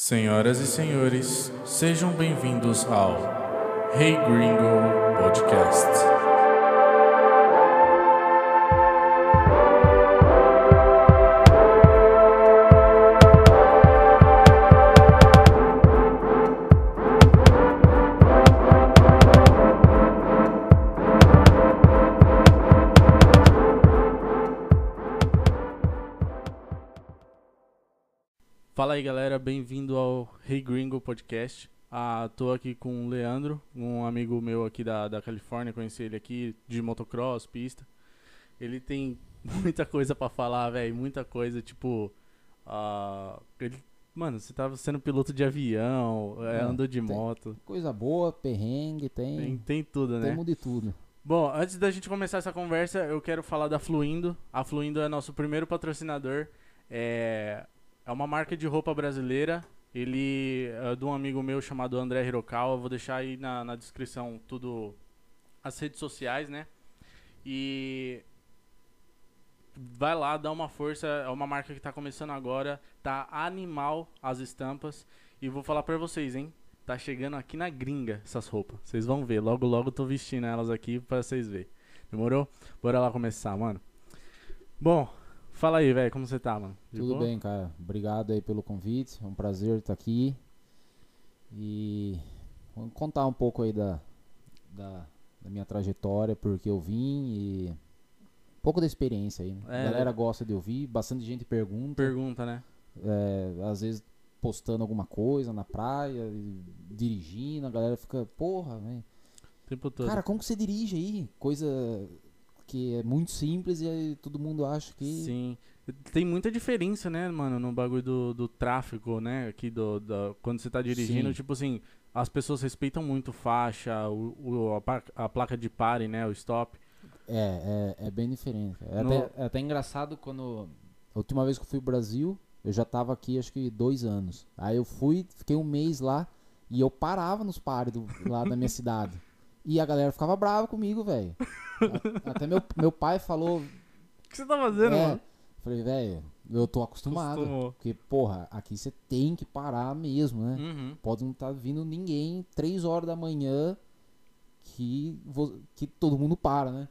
Senhoras e senhores, sejam bem-vindos ao Hey Gringo Podcast. Fala aí galera, bem-vindo ao Hey Gringo Podcast. Ah, tô aqui com o Leandro, um amigo meu aqui da, da Califórnia, conheci ele aqui de motocross, pista. Ele tem muita coisa pra falar, velho, muita coisa, tipo. ah, ele, mano, você tava sendo piloto de avião, é, andou de moto, Coisa boa, perrengue, tem, tem, tem tudo, né? temos de tudo. Bom, antes da gente começar essa conversa, eu quero falar da Fluindo. A Fluindo é nosso primeiro patrocinador. É, é uma marca de roupa brasileira. Ele é de um amigo meu chamado André Hirokawa. Vou deixar aí na, na descrição tudo, as redes sociais, né? E vai lá, dá uma força. É uma marca que tá começando agora. Tá animal as estampas. E vou falar pra vocês, hein? Tá chegando aqui na gringa essas roupas. Vocês vão ver. Logo, logo tô vestindo elas aqui pra vocês verem. Demorou? Bora lá começar, mano. Bom, fala aí, velho. Como você tá, mano? De Tudo boa? bem, cara. Obrigado aí pelo convite. É um prazer estar aqui. E vamos contar um pouco aí da, da, da minha trajetória, porque eu vim e um pouco da experiência aí. Né? É, a galera né? gosta de ouvir, bastante gente pergunta. Pergunta, né? é, às vezes postando alguma coisa na praia, dirigindo, a galera fica, porra, velho. Tempo todo. Cara, como que você dirige aí? Coisa que é muito simples e aí todo mundo acha que. Sim. Tem muita diferença, né, mano, no bagulho do, do tráfego, né? Aqui do, da- quando você tá dirigindo, Sim. tipo assim, as pessoas respeitam muito faixa, o, o- a, a placa de pare, né? O stop. É, é, é bem diferente. É, No- até, é até engraçado quando. A última vez que eu fui pro Brasil, eu já tava aqui acho que dois anos. Aí eu fui, fiquei um mês lá e eu parava nos pares do, lá da minha cidade. E a galera ficava brava comigo, velho. Até meu, meu pai falou. O que você tá fazendo, é, mano? falei, velho, eu tô acostumado. Acostumou. Porque, porra, aqui você tem que parar mesmo, né? Uhum. Pode não estar vindo ninguém três horas da manhã que, que todo mundo para, né?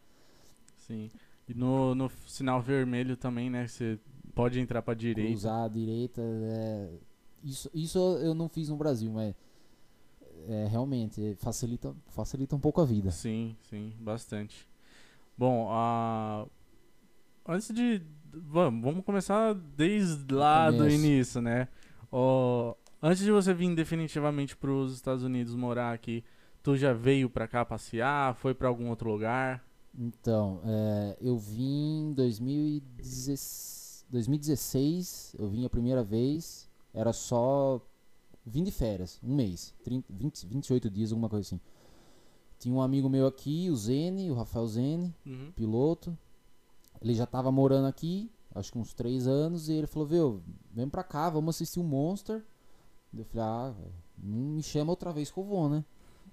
Sim. E no, no sinal vermelho também, né? Você pode entrar pra direita. Cruzar a direita. é, Isso, isso eu não fiz no Brasil, mas é, realmente facilita, facilita um pouco a vida. Sim, sim, bastante. Bom, antes de vamos, vamos começar desde lá do início, né? Antes de você vir definitivamente para os Estados Unidos morar aqui, tu já veio pra cá passear? Foi pra algum outro lugar? Então, é, eu vim em 2016, 2016, eu vim a primeira vez, era só vim de férias, um mês, 30, 20, 28 dias, alguma coisa assim. Tinha um amigo meu aqui, o Zene, o Rafael Zene, Uhum. piloto. Ele já tava morando aqui, acho que uns três anos, e ele falou, viu, vem pra cá, vamos assistir o Monster. Eu falei, ah, não me chama outra vez que eu vou, né?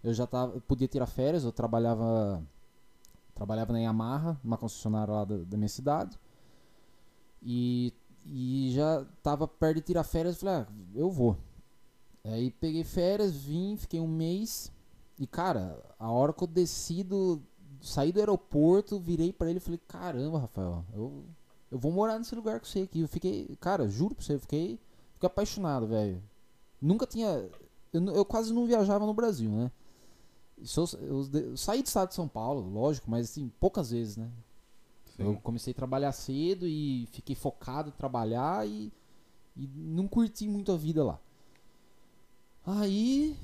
Eu já tava, eu podia tirar férias, eu trabalhava trabalhava na Yamaha, numa concessionária lá da, da minha cidade. E, e já tava perto de tirar férias, eu falei, ah, eu vou. Aí peguei férias, vim, fiquei um mês. E cara, a hora que eu desci do, saí do aeroporto, virei pra ele e falei, caramba, Rafael, eu, eu vou morar nesse lugar com você aqui. Eu fiquei, cara, juro pra você, eu fiquei, fiquei apaixonado, velho. Nunca tinha. Eu, eu quase não viajava no Brasil, né? Eu, de- eu saí do estado de São Paulo, lógico, mas assim, poucas vezes, né? Eu Sim. comecei a trabalhar cedo e fiquei focado em trabalhar e, e não curti muito a vida lá. Aí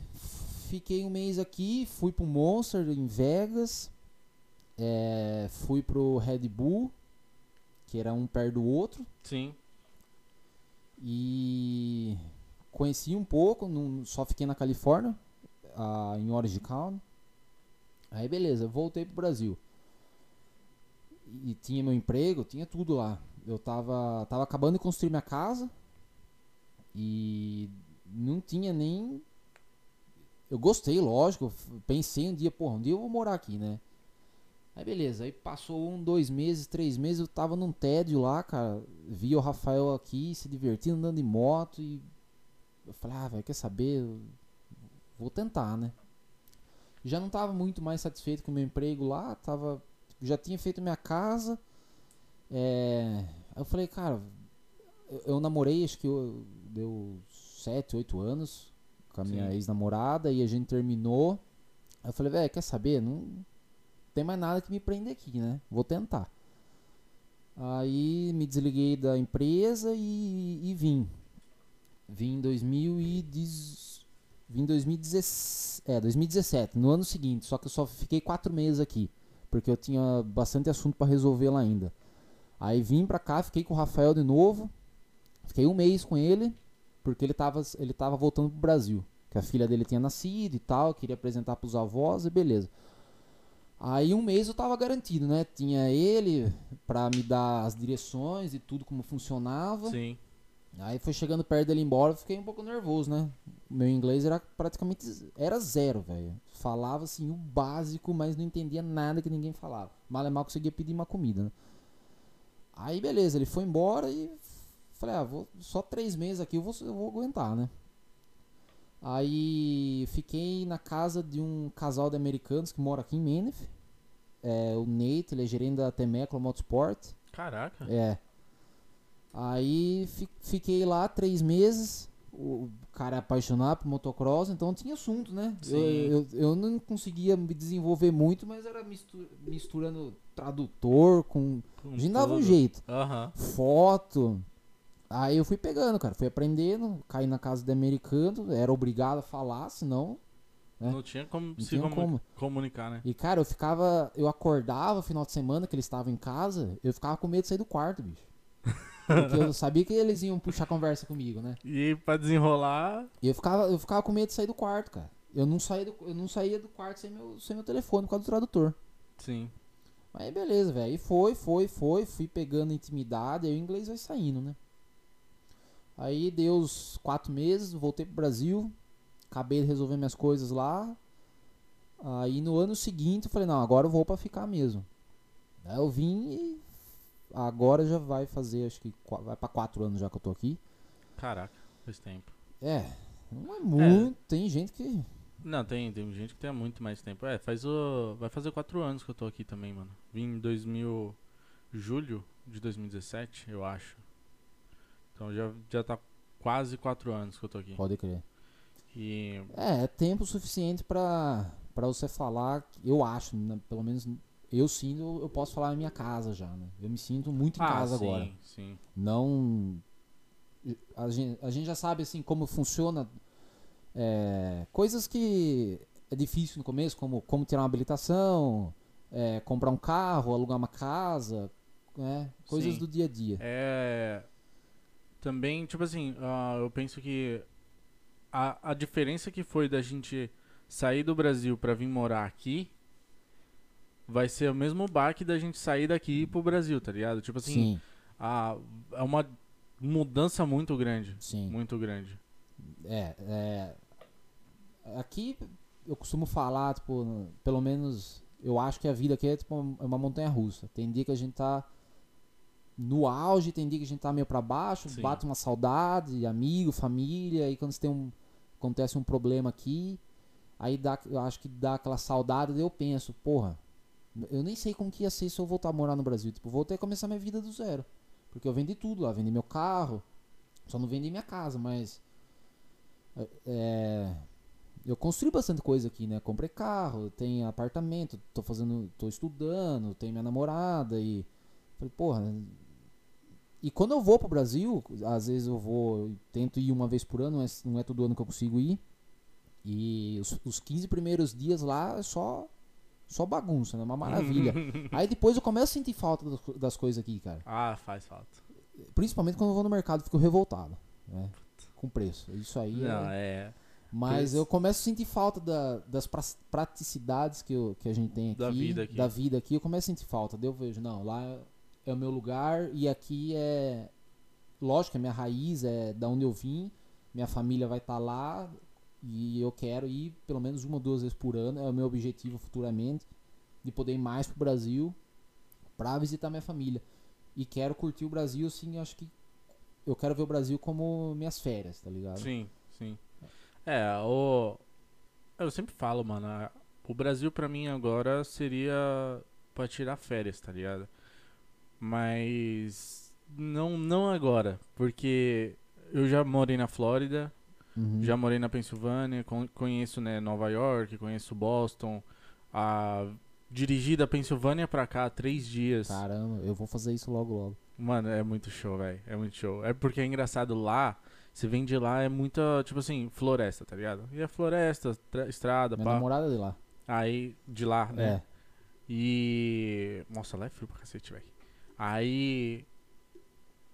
fiquei um mês aqui, fui pro Monster em Vegas, é, fui pro Red Bull, que era um perto do outro, Sim. e conheci um pouco, não, só fiquei na Califórnia, ah, em Orange County. Aí beleza, voltei pro Brasil. E tinha meu emprego, tinha tudo lá. Eu tava, tava acabando de construir minha casa e não tinha nem. Eu gostei, lógico. Pensei um dia, porra, um dia eu vou morar aqui, né? Aí beleza, aí passou um, dois meses, três meses, eu tava num tédio lá, cara. Vi o Rafael aqui se divertindo, andando de moto e. eu falei, ah, velho, quer saber? Eu vou tentar, né? Já não tava muito mais satisfeito com o meu emprego lá, tava, já tinha feito minha casa. É, eu falei, cara, eu, eu namorei, acho que eu, deu 7, 8 anos com a minha ex-namorada e a gente terminou. Eu falei, velho, quer saber? Não tem mais nada que me prender aqui, né? Vou tentar. Aí me desliguei da empresa e, e vim. Vim em 2010, vim em 2017, é, 2017, no ano seguinte. Só que eu só fiquei quatro meses aqui, porque eu tinha bastante assunto para resolver lá ainda. Aí vim pra cá, fiquei com o Rafael de novo. Fiquei um mês com ele, porque ele tava, ele tava voltando pro Brasil. Que a filha dele tinha nascido e tal, queria apresentar pros avós e beleza. Aí um mês eu tava garantido, né? Tinha ele pra me dar as direções e tudo como funcionava. Sim. Aí foi chegando perto dele embora, eu fiquei um pouco nervoso, né? Meu inglês era praticamente era zero, velho. Falava assim o básico, mas não entendia nada que ninguém falava. Mal é mal conseguia pedir uma comida, né? Aí beleza, ele foi embora e falei, ah, vou só três meses aqui, eu vou, eu vou aguentar, né? Aí fiquei na casa de um casal de americanos que mora aqui em Menif. É, o Nate, ele é gerente da Temecula Motorsport. Caraca. É. Aí fi- fiquei lá três meses. O cara é apaixonado por motocross, então tinha assunto, né? Eu, eu, eu não conseguia me desenvolver muito, mas era mistu- misturando tradutor com. Com A gente dava um jeito. Foto. Aí eu fui pegando, cara. Fui aprendendo, caí na casa de americano, era obrigado a falar, senão. É. Não tinha como se tinha comu- como. comunicar, né? E cara, eu ficava. Eu acordava final de semana que eles estavam em casa, eu ficava com medo de sair do quarto, bicho. Porque eu sabia que eles iam puxar conversa comigo, né? E pra desenrolar, E eu ficava, eu ficava com medo de sair do quarto, cara. Eu não saía do, eu não saía do quarto sem meu, sem meu telefone por causa do tradutor. sim. Mas aí beleza, velho. E foi, foi, foi, fui pegando intimidade, aí o inglês vai saindo, né? Aí deu os quatro meses, voltei pro Brasil, acabei de resolver minhas coisas lá. Aí no ano seguinte eu falei, não, agora eu vou pra ficar mesmo. Aí eu vim e agora já vai fazer, acho que vai pra quatro anos já que eu tô aqui. Caraca, faz tempo. É, não é muito, tem gente que... Não, tem, tem gente que tem muito mais tempo. É, faz o. Vai fazer quatro anos que eu tô aqui também, mano. Vim em 2000. Julho de 2017, eu acho. Então já, já tá quase quatro anos que eu tô aqui. Pode crer. E. É, é tempo suficiente pra, pra você falar, eu acho, né, pelo menos eu sinto, eu posso falar na minha casa já, né? Eu me sinto muito em ah, casa sim, agora. sim. Não. A gente, a gente já sabe assim como funciona é, coisas que é difícil no começo, como como tirar uma habilitação, é, comprar um carro, alugar uma casa, né? Coisas Sim. do dia a dia. É. Também, tipo assim, ah, eu penso que a, a diferença que foi da gente sair do Brasil pra vir morar aqui vai ser o mesmo baque da gente sair daqui pro Brasil, tá ligado? Tipo assim, sim, a, é uma mudança muito grande. sim. Muito grande. É, é. Aqui eu costumo falar, tipo, pelo menos eu acho que a vida aqui é tipo é uma montanha russa. Tem dia que a gente tá no auge, tem dia que a gente tá meio pra baixo, Sim. bate uma saudade, amigo, família, aí quando você tem um. acontece um problema aqui, aí dá, eu acho que dá aquela saudade, daí eu penso, porra, eu nem sei como que ia ser se eu voltar a morar no Brasil. Tipo, vou ter que começar minha vida do zero. Porque eu vendi tudo lá, vendi meu carro, só não vendi minha casa, mas. É, eu construí bastante coisa aqui, né? Comprei carro, tenho apartamento, tô fazendo, tô estudando, tenho minha namorada e falei, porra. E quando eu vou pro Brasil, às vezes eu vou, eu tento ir uma vez por ano, mas não é todo ano que eu consigo ir. E os, os 15 primeiros dias lá é só só bagunça, né? Uma maravilha. Aí depois eu começo a sentir falta das, co- das coisas aqui, cara. Ah, faz falta. Principalmente quando eu vou no mercado, fico revoltado, né? Com preço. Isso aí Não, é... é. Mas eu começo a sentir falta da- das pra- praticidades que, eu- que a gente tem aqui. Da vida aqui. Da vida aqui, eu começo a sentir falta. Daí eu vejo, não, lá é o meu lugar e aqui é. Lógico, é minha raiz, é da onde eu vim. Minha família vai estar lá e eu quero ir pelo menos uma ou duas vezes por ano. É o meu objetivo futuramente de poder ir mais pro Brasil pra visitar minha família. E quero curtir o Brasil, assim, acho que eu quero ver o Brasil como minhas férias, tá ligado? Sim, sim. É, o. Eu sempre falo, mano. O Brasil pra mim agora seria pra tirar férias, tá ligado? Mas. Não, não agora. Porque eu já morei na Flórida, Uhum. já morei na Pensilvânia, con- conheço né, Nova York, conheço Boston. A... Dirigi da Pensilvânia pra cá três dias. Caramba, eu vou fazer isso logo logo. Mano, é muito show, velho. É muito show. É porque é engraçado lá. Você vem de lá, é muita, tipo assim, floresta, tá ligado? E é floresta, tra- estrada, Minha pá. namorada é de lá. Aí, de lá, né? É. E. Nossa, lá é frio pra cacete, velho. Aí.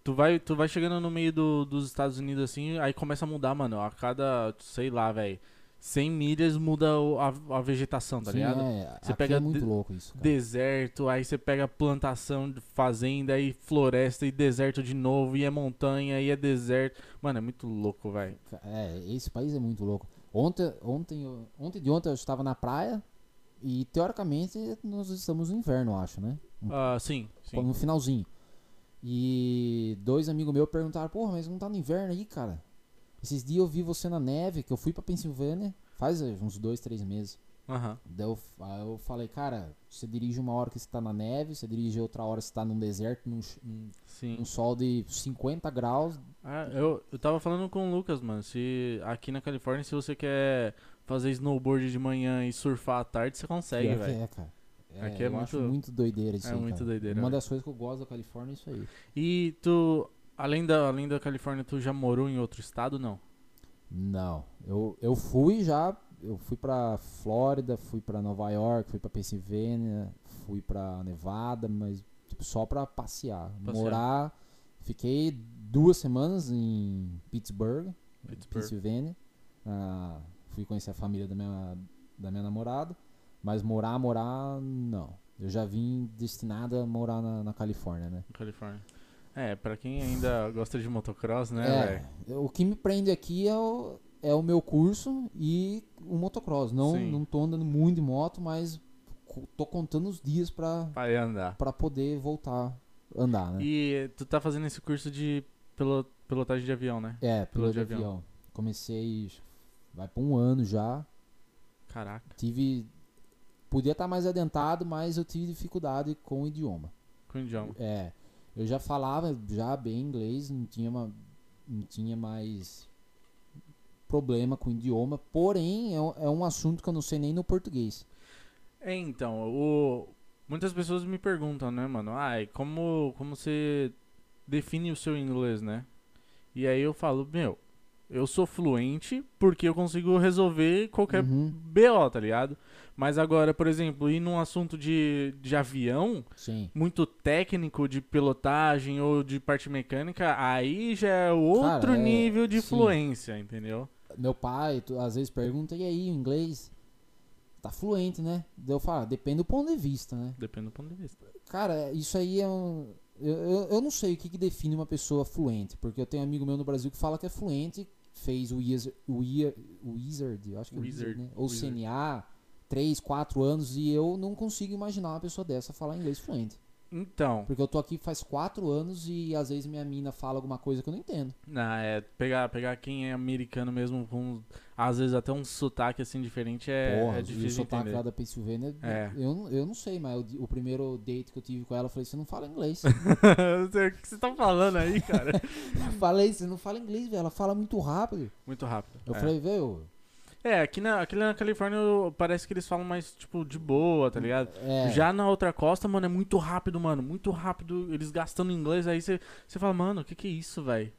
Tu vai, tu vai chegando no meio do- dos Estados Unidos assim, aí começa a mudar, mano. A cada, sei lá, velho. 100 milhas muda a, a vegetação, tá Sim, ligado? é. Você pega é muito de- louco isso, cara. Deserto, aí você pega plantação, fazenda, aí floresta e deserto de novo, e é montanha, e é deserto. Mano, é muito louco, velho. É, esse país é muito louco. Ontem, ontem, ontem de ontem eu estava na praia e teoricamente nós estamos no inverno, eu acho, né? Ah, sim, sim. No finalzinho. E dois amigos meus perguntaram, porra, mas não tá no inverno aí, cara? Esses dias eu vi você na neve, que eu fui pra Pensilvânia, faz eh, uns dois, três meses. Aham. Daí eu, aí eu falei, cara, você dirige uma hora que você tá na neve, você dirige outra hora que você tá num deserto, num, num sol de 50 graus. Ah, eu, eu tava falando com o Lucas, mano. Se aqui na Califórnia, se você quer fazer snowboard de manhã e surfar à tarde, você consegue, que velho. É, cara. É, Aqui é eu muito- acho muito doideira isso é aí, muito cara. doideira, Uma velho. das coisas que eu gosto da Califórnia é isso aí. E tu, além da, além da Califórnia, tu já morou em outro estado, não? Não, eu, eu fui já, eu fui pra Flórida, fui pra Nova York, fui pra Pensilvânia, fui pra Nevada, mas tipo, só pra passear. Passear. Morar, fiquei duas semanas em Pittsburgh, Pittsburgh. Pensilvânia. Ah, fui conhecer a família da minha, da minha namorada, mas morar, morar, não. Eu já vim destinado a morar na, na Califórnia, né? Califórnia. É, pra quem ainda gosta de motocross, né, É, o que me prende aqui é o, é o meu curso e o motocross. Não, Sim. não tô andando muito de moto, mas tô contando os dias pra, Vai andar. pra poder voltar a andar, né? E tu tá fazendo esse curso de pilo- pilotagem de avião, né? É, piloto de de avião. avião. Comecei, vai pra um ano já. Caraca. Tive. Podia estar mais adentado, mas eu tive dificuldade com o idioma. Com o idioma. É, eu já falava já bem inglês, não tinha, uma, não tinha mais problema com o idioma, porém é, um- é um assunto que eu não sei nem no português. É, então, o... muitas pessoas me perguntam, né, mano? Ai, como, como você define o seu inglês, né? E aí eu falo, meu, eu sou fluente porque eu consigo resolver qualquer Uhum, BO, tá ligado? Mas agora, por exemplo, ir num assunto de, de avião, sim. muito técnico, de pilotagem ou de parte mecânica, aí já é outro Cara, é- nível de sim. fluência, entendeu? Meu pai tu- às vezes pergunta, e aí, o inglês? Tá fluente, né? Eu falo, "Ah, depende do ponto de vista, né? Depende do ponto de vista. Cara, isso aí é um. Eu, eu, eu não sei o que, que define uma pessoa fluente, porque eu tenho um amigo meu no Brasil que fala que é fluente, fez o Wizard, o o Wizard eu acho que é Wizard, Wizard, né? Ou Wizard. CNA, 3, 4 anos, e eu não consigo imaginar uma pessoa dessa falar inglês fluente. Então, Porque eu tô aqui faz 4 anos e às vezes minha mina fala alguma coisa que eu não entendo. não, é pegar, pegar quem é americano mesmo, com às vezes até um sotaque assim diferente é, Porra, é o difícil de sotaque entender. lá da Pensilvânia, É. eu, não- eu não sei, mas o, o primeiro date que eu tive com ela, eu falei, você não fala inglês. o que você tá falando aí, cara? falei, você não fala inglês, velho, ela fala muito rápido. Muito rápido. Eu é. falei, velho, É, aqui na, aqui na Califórnia eu- parece que eles falam mais, tipo, de boa, tá ligado? é... Já na outra costa, mano, é muito rápido, mano. Muito rápido. Eles gastando inglês, aí você fala, mano, o que que é isso, velho?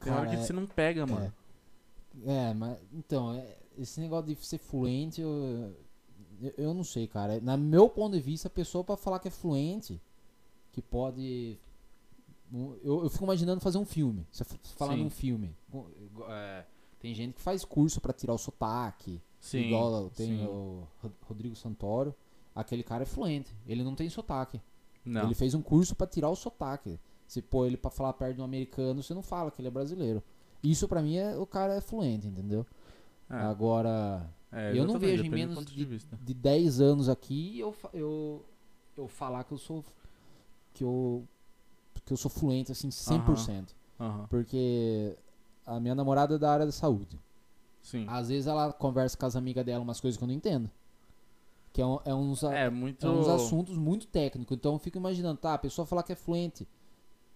Tem hora que é- você não pega, mano. É, mas então, é, esse negócio de ser fluente, eu, eu, não sei, cara. Na meu ponto de vista, a pessoa pra falar que é fluente, que pode. Eu, eu fico imaginando fazer um filme. Você falar num filme. É, tem gente que faz curso pra tirar o sotaque. Sim. igual tem sim. o Ro- Rodrigo Santoro. Aquele cara é fluente. Ele não tem sotaque. Não. Ele fez um curso pra tirar o sotaque. Se pôr ele pra falar perto de um americano, você não fala que ele é brasileiro. Isso pra mim é o cara é fluente, entendeu? É, Agora, é, eu não vejo em menos de de, de 10 anos aqui eu, eu, eu falar que eu sou que eu que eu sou fluente assim 100%. Aham. Porque a minha namorada é da área da saúde. Sim. Às vezes ela conversa com as amigas dela umas coisas que eu não entendo. Que é, um- é uns, É muito. é uns assuntos muito técnicos. Então eu fico imaginando, tá, a pessoa falar que é fluente.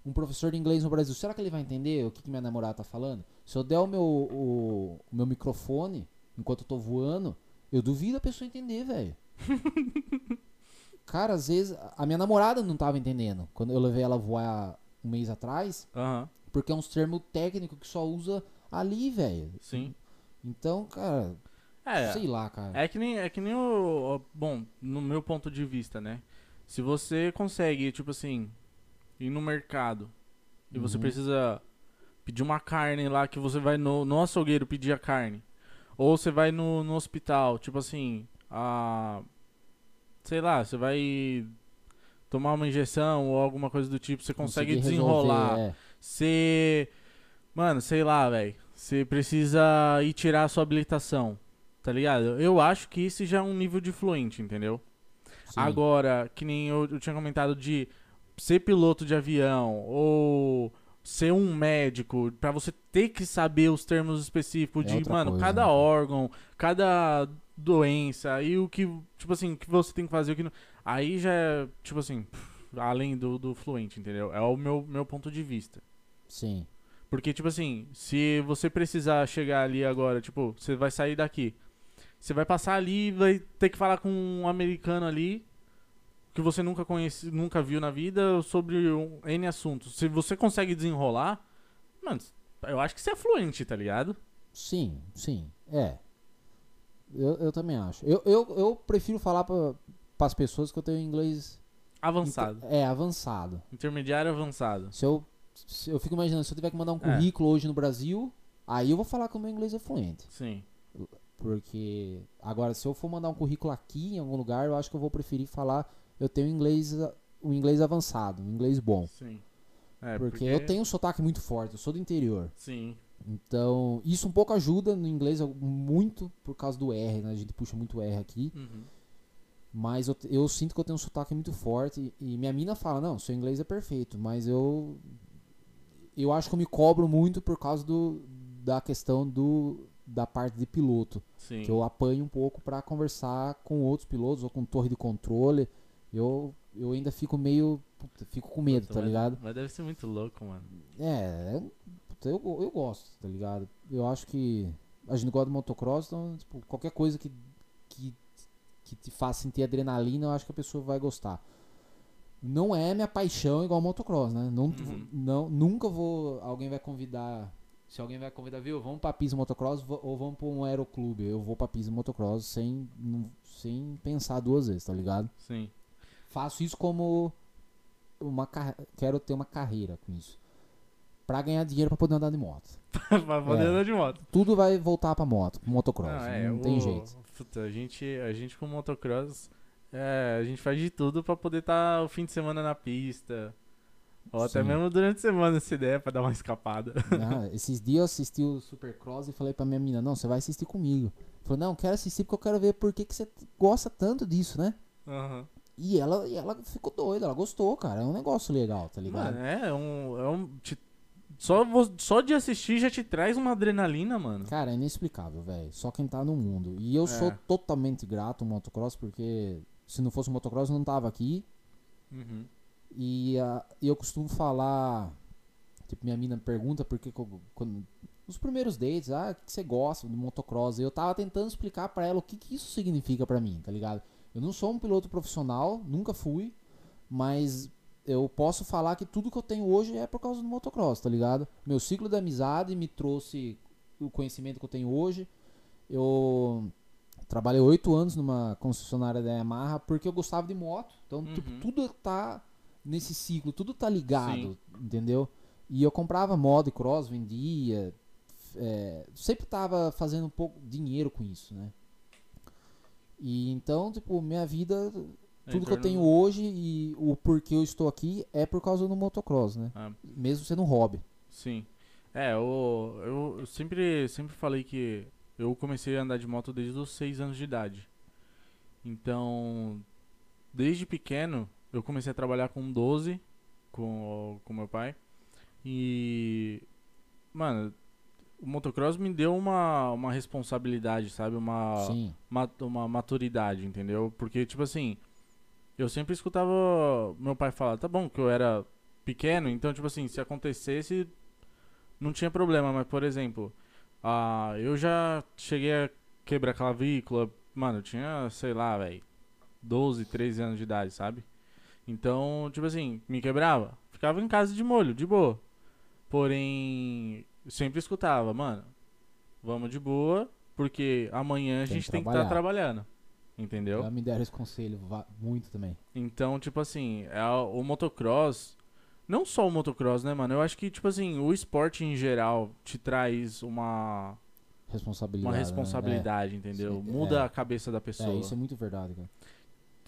Um professor de inglês no Brasil, será que ele vai entender o que, que minha namorada tá falando? Se eu der o meu, o, o meu microfone enquanto eu tô voando, eu duvido a pessoa entender, velho. Cara, às vezes a minha namorada não tava entendendo. Quando eu levei ela a voar um mês atrás, Aham, porque é uns termos técnicos que só usa ali, velho. sim. Então, cara, É, sei lá, cara. é que nem, é que nem o, o- Bom, no meu ponto de vista, né? Se você consegue, tipo assim, ir no mercado e você Uhum. precisa pedir uma carne lá que você vai no, no açougueiro pedir a carne. Ou você vai no, no hospital, tipo assim, a. Sei lá, você vai tomar uma injeção ou alguma coisa do tipo, você consegue Conseguir desenrolar. resolver, é. Você. Mano, sei lá, velho. Você precisa ir tirar a sua habilitação. Tá ligado? Eu acho que isso já é um nível de fluente, entendeu? Sim. Agora, que nem eu, eu tinha comentado de ser piloto de avião ou ser um médico, pra você ter que saber os termos específicos É de, mano, coisa, cada né? órgão, cada doença e o que, tipo assim, o que você tem que fazer, o que não. Aí já é, tipo assim, além do, do fluente, entendeu? É o meu, meu ponto de vista. Sim. Porque, tipo assim, se você precisar chegar ali agora, tipo, você vai sair daqui. Você vai passar ali e vai ter que falar com um americano ali que você nunca conhece, nunca viu na vida sobre um N assuntos. Se você consegue desenrolar, mano, eu acho que você é fluente, tá ligado? Sim, sim. É. Eu, eu também acho. Eu, eu, eu prefiro falar para as pessoas que eu tenho inglês Avançado. inter- é avançado. Intermediário avançado. Se eu, se eu fico imaginando, se eu tiver que mandar um É. currículo hoje no Brasil, aí eu vou falar que o meu inglês é fluente. Sim. Porque agora, se eu for mandar um currículo aqui em algum lugar, eu acho que eu vou preferir falar eu tenho inglês, o inglês avançado, um inglês bom. Sim. É, porque, eu tenho um sotaque muito forte, eu sou do interior. Sim. Então, isso um pouco ajuda no inglês, muito por causa do R, né? A gente puxa muito R aqui. Uhum. Mas eu, eu sinto que eu tenho um sotaque muito forte. E minha mina fala, não, seu inglês é perfeito. Mas eu. Eu acho que eu me cobro muito por causa do, da questão do, da parte de piloto. Sim. Que eu apanho um pouco pra conversar com outros pilotos ou com torre de controle. Eu, eu ainda fico meio. puta, fico com medo, Puta, tá mas- ligado? Mas deve ser muito louco, mano. É, puta, eu, eu gosto, tá ligado? Eu acho que a gente gosta do motocross, então, tipo, qualquer coisa que, que, que te faça sentir adrenalina, eu acho que a pessoa vai gostar. Não é minha paixão igual motocross, né? Não, Uhum. não, nunca vou. Alguém vai convidar. Se alguém vai convidar, viu? Vamos pra pista motocross ou vamos pra um aeroclube. Eu vou pra pista motocross sem, sem pensar duas vezes, tá ligado? Sim. Faço isso como uma car- quero ter uma carreira com isso. Pra ganhar dinheiro pra poder andar de moto. pra poder É. andar de moto. Tudo vai voltar pra moto, pro motocross. Não, Não, é, tem o- jeito. Puta, a gente, a gente com motocross, é, a gente faz de tudo pra poder estar o fim de semana na pista. Ou até Sim. mesmo durante a semana, se der, pra dar uma escapada. Ah, esses dias eu assisti o Supercross e falei pra minha menina, não, você vai assistir comigo. Falei, não, quero assistir porque eu quero ver por que, que você gosta tanto disso, né? Aham. E ela, e ela ficou doida, ela gostou, cara. É um negócio legal, tá ligado? Mano, é um. É um te- só, só de assistir já te traz uma adrenalina, mano. Cara, é inexplicável, velho. Só quem tá no mundo. E eu sou É. totalmente grato ao motocross porque se não fosse o motocross eu não tava aqui. Uhum. E, e eu costumo falar, tipo, minha mina pergunta por que que eu- quando, nos primeiros dates, ah, o que você gosta do motocross? E eu tava tentando explicar pra ela o que que isso significa pra mim, tá ligado? Eu não sou um piloto profissional, nunca fui, mas eu posso falar que tudo que eu tenho hoje é por causa do motocross, tá ligado? Meu ciclo de amizade me trouxe o conhecimento que eu tenho hoje. Eu trabalhei oito anos numa concessionária da Yamaha porque eu gostava de moto. Então, tipo, Uhum. tudo tá nesse ciclo, tudo tá ligado, Sim. entendeu? E eu comprava moto e cross, vendia. é, sempre tava fazendo um pouco dinheiro com isso, né? E então, tipo, minha vida, É tudo que eu tenho do- hoje e o porquê eu estou aqui é por causa do motocross, né? Ah, Mesmo sendo um hobby. sim. É, eu, eu, eu sempre, sempre falei que eu comecei a andar de moto desde os 6 anos de idade. Então, desde pequeno, eu comecei a trabalhar com 12 com, com meu pai. E, mano, o motocross me deu uma, uma responsabilidade, sabe? Uma, Sim. ma- uma maturidade, entendeu? Porque, tipo assim, eu sempre escutava meu pai falar, tá bom, que eu era pequeno, então, tipo assim, se acontecesse, não tinha problema, mas, por exemplo, ah, eu já cheguei a quebrar clavícula, mano, eu tinha, sei lá, velho, 12, 13 anos de idade, sabe? Então, tipo assim, me quebrava, ficava em casa de molho, de boa. Porém, eu sempre escutava, mano, vamos de boa, porque amanhã a Tem gente que tem que estar trabalhar. trabalhando. Entendeu? Já me deram esse conselho muito também. Então, tipo assim, é a- o motocross. Não só o motocross, né, mano? Eu acho que, tipo assim, o esporte em geral te traz uma, Responsabilidade. uma né? responsabilidade, entendeu? Sim, Muda é. a cabeça da pessoa. é, isso é muito verdade, cara.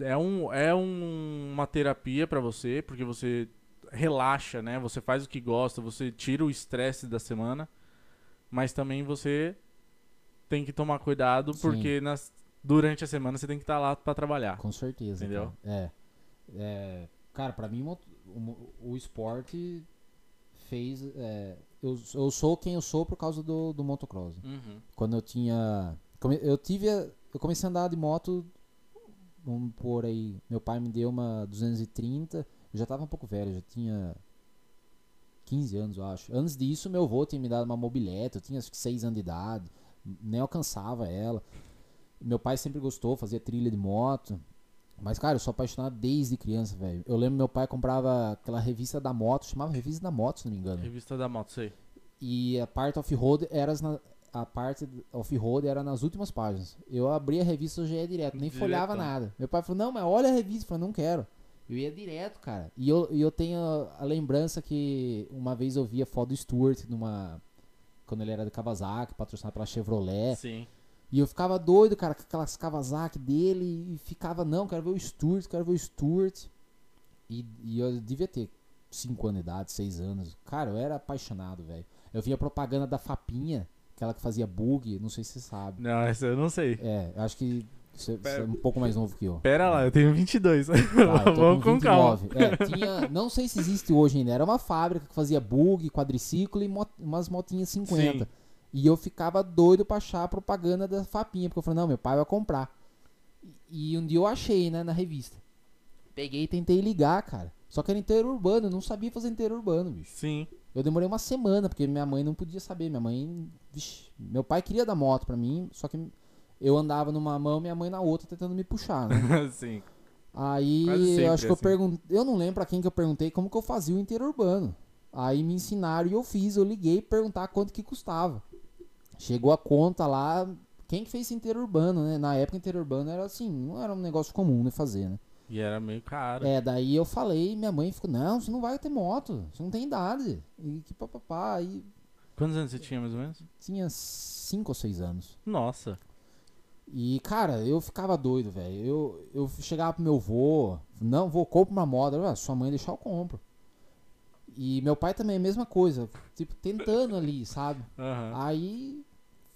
é, um, é um- uma terapia pra você, porque você relaxa, né? Você faz o que gosta, você tira o estresse da semana, mas também você tem que tomar cuidado, Sim. porque nas, durante a semana você tem que estar lá pra trabalhar. Com certeza. Entendeu? Cara. É. é. Cara, pra mim, o o, esporte fez. é, eu, eu sou quem eu sou por causa do, do motocross. Uhum. Quando eu tinha. Eu tive. Eu comecei a andar de moto. Vamos pôr aí. Meu pai me deu uma 230. Eu já tava um pouco velho, já tinha 15 anos, eu acho. Antes disso, meu avô tinha me dado uma mobilete. Eu tinha acho que 6 anos de idade. Nem alcançava ela. Meu pai sempre gostou, fazia trilha de moto. Mas, cara, eu sou apaixonado desde criança, velho. Eu lembro meu pai comprava aquela revista da moto, chamava Revista da Moto, se não me engano. Revista da moto, sei. E a parte off-road era na- a parte off-road era nas últimas páginas. Eu abria a revista eu já ia direto, nem folhava nada. Meu pai falou: "Não, mas olha a revista", eu falei: "Não quero". Eu ia direto, cara. E eu, eu tenho a lembrança que uma vez eu via foto do Stuart numa quando ele era de Kawasaki, patrocinado pela Chevrolet. Sim. E eu ficava doido, cara, com aquelas Kawasaki dele e ficava, não, quero ver o Stuart, quero ver o Stuart. E, e eu devia ter 5 anos de idade, 6 anos. Cara, eu era apaixonado, velho. Eu via propaganda da Fapinha, aquela que fazia bug, não sei se você sabe. Não, essa eu não sei. É, eu acho que você, é um pouco mais novo que eu. Pera lá, eu tenho 22. Tá, eu tô Vamos com calma. 29. É, tinha, não sei se existe hoje ainda, era uma fábrica que fazia bug, quadriciclo e mo- umas motinhas 50. Sim. E eu ficava doido pra achar a propaganda da Fapinha, porque eu falei, não, meu pai vai comprar. E, e um dia eu achei, né, na revista. Peguei e tentei ligar, cara. Só que era inteiro urbano, eu não sabia fazer inteiro urbano, bicho. Sim. Eu demorei uma semana, porque minha mãe não podia saber. Minha mãe. Vixe, meu pai queria dar moto pra mim, só que eu andava numa mão, minha mãe na outra, tentando me puxar, né? Sim. Aí eu acho que eu assim. perguntei. Eu não lembro pra quem que eu perguntei como que eu fazia o inteiro urbano. Aí me ensinaram e eu fiz. Eu liguei perguntar quanto que custava. Chegou a conta lá. Quem que fez esse inteiro urbano, né? Na época inteiro urbano era assim, não era um negócio comum, né, fazer, né? E era meio caro. É, daí eu falei, minha mãe ficou, não, você não vai ter moto, você não tem idade. E que papapá, aí Quantos anos você tinha, mais ou menos? tinha 5 ou 6 anos. Nossa. E, cara, eu ficava doido, velho. Eu, eu chegava pro meu vô, não, vou, compro uma moto. Eu, "Ah, sua mãe deixar, eu compro. E meu pai também, a mesma coisa. Tipo, tentando ali, sabe? Aham. Aí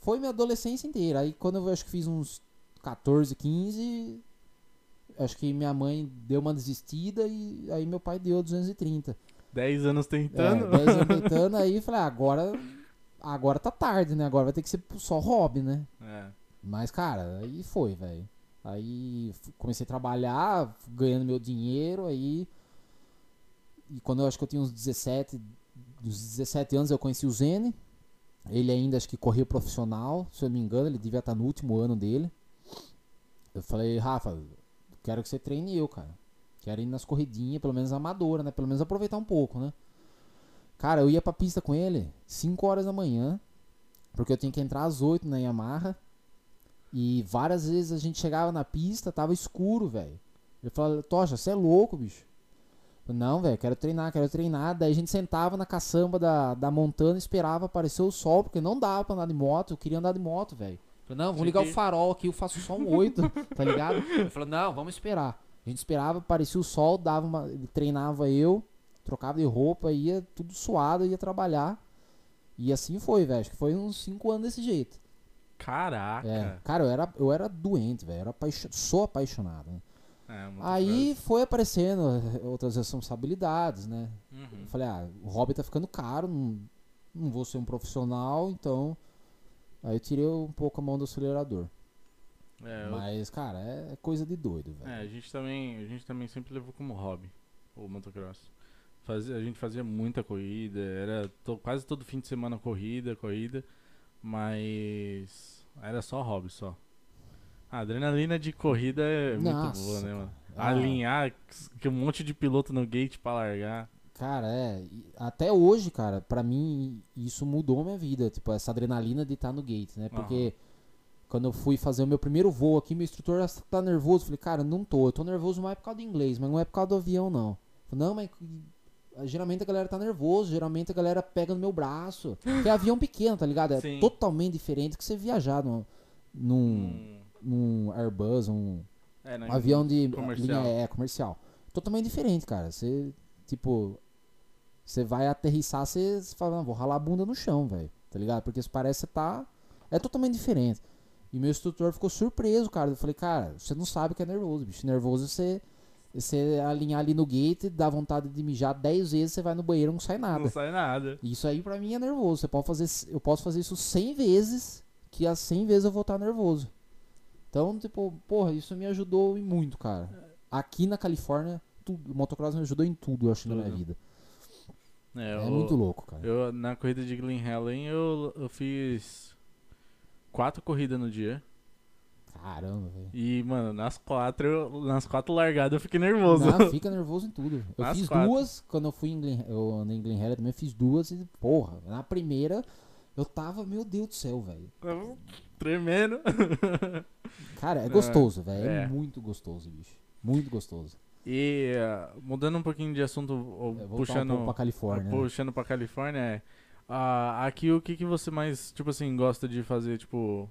foi minha adolescência inteira. Aí quando eu acho que fiz uns 14, 15, acho que minha mãe deu uma desistida e aí meu pai deu 230. 10 anos tentando. É, 10 anos tentando, aí eu falei, ah, agora, agora tá tarde, né? Agora vai ter que ser só hobby, né? É. Mas, cara, aí foi, velho. Aí comecei a trabalhar, ganhando meu dinheiro, aí. E quando eu acho que eu tinha uns 17, dos 17 anos eu conheci o Zene. Ele ainda acho que corria profissional, se eu não me engano, ele devia estar no último ano dele. Eu falei, Rafa, quero que você treine eu, cara. Quero ir nas corridinhas, pelo menos amadora, né? Pelo menos aproveitar um pouco, né? Cara, eu ia pra pista com ele 5 horas da manhã, porque eu tinha que entrar às 8 na Yamaha. E várias vezes a gente chegava na pista, tava escuro, velho. Eu falava, Tocha, você é louco, bicho. Eu, Não, velho, quero treinar, quero treinar. Daí a gente sentava na caçamba da, da montana e esperava aparecer o sol, porque não dava pra andar de moto. Eu queria andar de moto, velho. Falei, Não, Tinha ligar o farol aqui, eu faço só um 8, tá ligado? Eu falei, não, vamos esperar. A gente esperava, aparecia o sol, dava uma. Ele treinava eu, trocava de roupa, ia tudo suado, ia trabalhar. E assim foi, velho. Acho que foi uns 5 anos desse jeito. Caraca. É, cara, eu era, eu era doente, velho. eu era Sou apaixonado. né? É, Aí foi aparecendo eh, outras responsabilidades, né? Uhum. Eu falei, ah, o hobby tá ficando caro. Não, não vou ser um profissional, então aí eu tirei um pouco a mão do acelerador. É, eu- Mas, cara, é, é coisa de doido, velho. é, a gente também, a gente também sempre levou como hobby o motocross. Fazia, a gente fazia muita corrida, era to- quase todo fim de semana corrida, corrida, mas era só hobby só. A adrenalina de corrida é muito Nossa, boa, né, mano? Ah. Alinhar que um monte de piloto no gate pra largar. Cara, é. Até hoje, cara, pra mim isso mudou minha vida. Tipo, essa adrenalina de estar no gate, né? Porque quando eu fui fazer o meu primeiro voo aqui, meu instrutor já tá nervoso. Falei, cara, não tô. Eu tô nervoso mais por causa do inglês, mas não é por causa do avião, não. Falei, não, mas geralmente a galera tá nervoso, geralmente a galera pega no meu braço. Que é avião pequeno, tá ligado? É Sim. totalmente diferente que você viajar num, num, Hum, num Airbus, um, é, né, um avião de comercial. linha é comercial. Totalmente diferente, cara. Você, tipo, você vai aterrissar, você fala, não, vou ralar a bunda no chão, velho. Tá ligado? Porque isso parece que tá. É totalmente diferente. E meu instrutor ficou surpreso, cara. Eu falei, cara, você não sabe que é nervoso, bicho. Nervoso você. Você alinhar ali no gate, dá vontade de mijar 10 vezes, você vai no banheiro não sai nada. Não sai nada. Isso aí pra mim é nervoso. Você pode fazer, eu posso fazer isso 100 vezes, que as 100 vezes eu vou estar nervoso. Então, tipo, porra, isso me ajudou muito, cara. Aqui na Califórnia, tudo, o motocross me ajudou em tudo, eu acho, na minha Tudo. vida. É, É eu- muito louco, cara. Eu, na corrida de Glen Helen, eu, eu fiz quatro corridas no dia. Caramba, velho. E, mano, nas quatro, eu- nas quatro largadas eu fiquei nervoso. Não, fica nervoso em tudo. Eu Nas fiz quatro. duas, quando eu fui em Glen, eu em Glen Helen também, eu fiz duas e, porra, na primeira eu tava, meu Deus do céu, velho. Tremendo. Cara, é É, gostoso, velho. É. é. muito gostoso, bicho. Muito gostoso. E eh, mudando um pouquinho de assunto, É, puxando, um pra Califórnia. né? puxando pra Califórnia, é, ah, aqui o que, que você mais, tipo assim, gosta de fazer, tipo...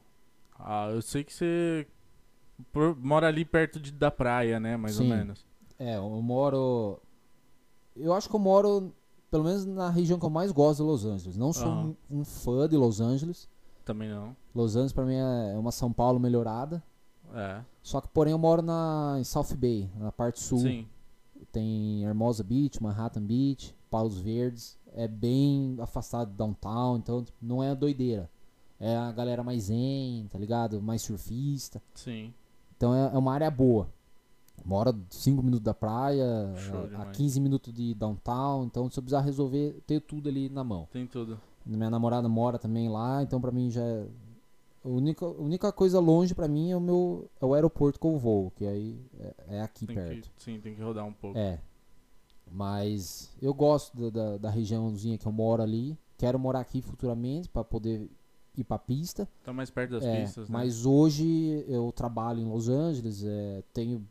ah, eu sei que você mora ali perto de, da praia, né, mais Sim. ou menos. É, eu moro. Eu acho que eu moro, pelo menos na região que eu mais gosto de Los Angeles. Não sou um, um fã de Los Angeles. Também não. Los Angeles pra mim é uma São Paulo melhorada. É, Só que, porém, eu moro na, em South Bay, na parte sul. sim. Tem Hermosa Beach, Manhattan Beach, Palos Verdes. É bem afastado de downtown, então tipo, não é doideira. É a galera mais zen, tá ligado? Mais surfista. Sim. Então é, é uma área boa. Mora 5 minutos da praia, a- a demais. 15 minutos de downtown. Então, se eu precisar resolver, ter tudo ali na mão. Tem tudo. Minha namorada mora também lá, então pra mim já é. A única, a única coisa longe pra mim é o meu é o aeroporto que eu vou, que aí é, é aqui Tem perto. que, sim, tem que rodar um pouco. É. Mas eu gosto da, da, da regiãozinha que eu moro ali. Quero morar aqui futuramente pra poder ir pra pista. Tá mais perto das É, pistas, né? mas hoje eu trabalho em Los Angeles, é, tenho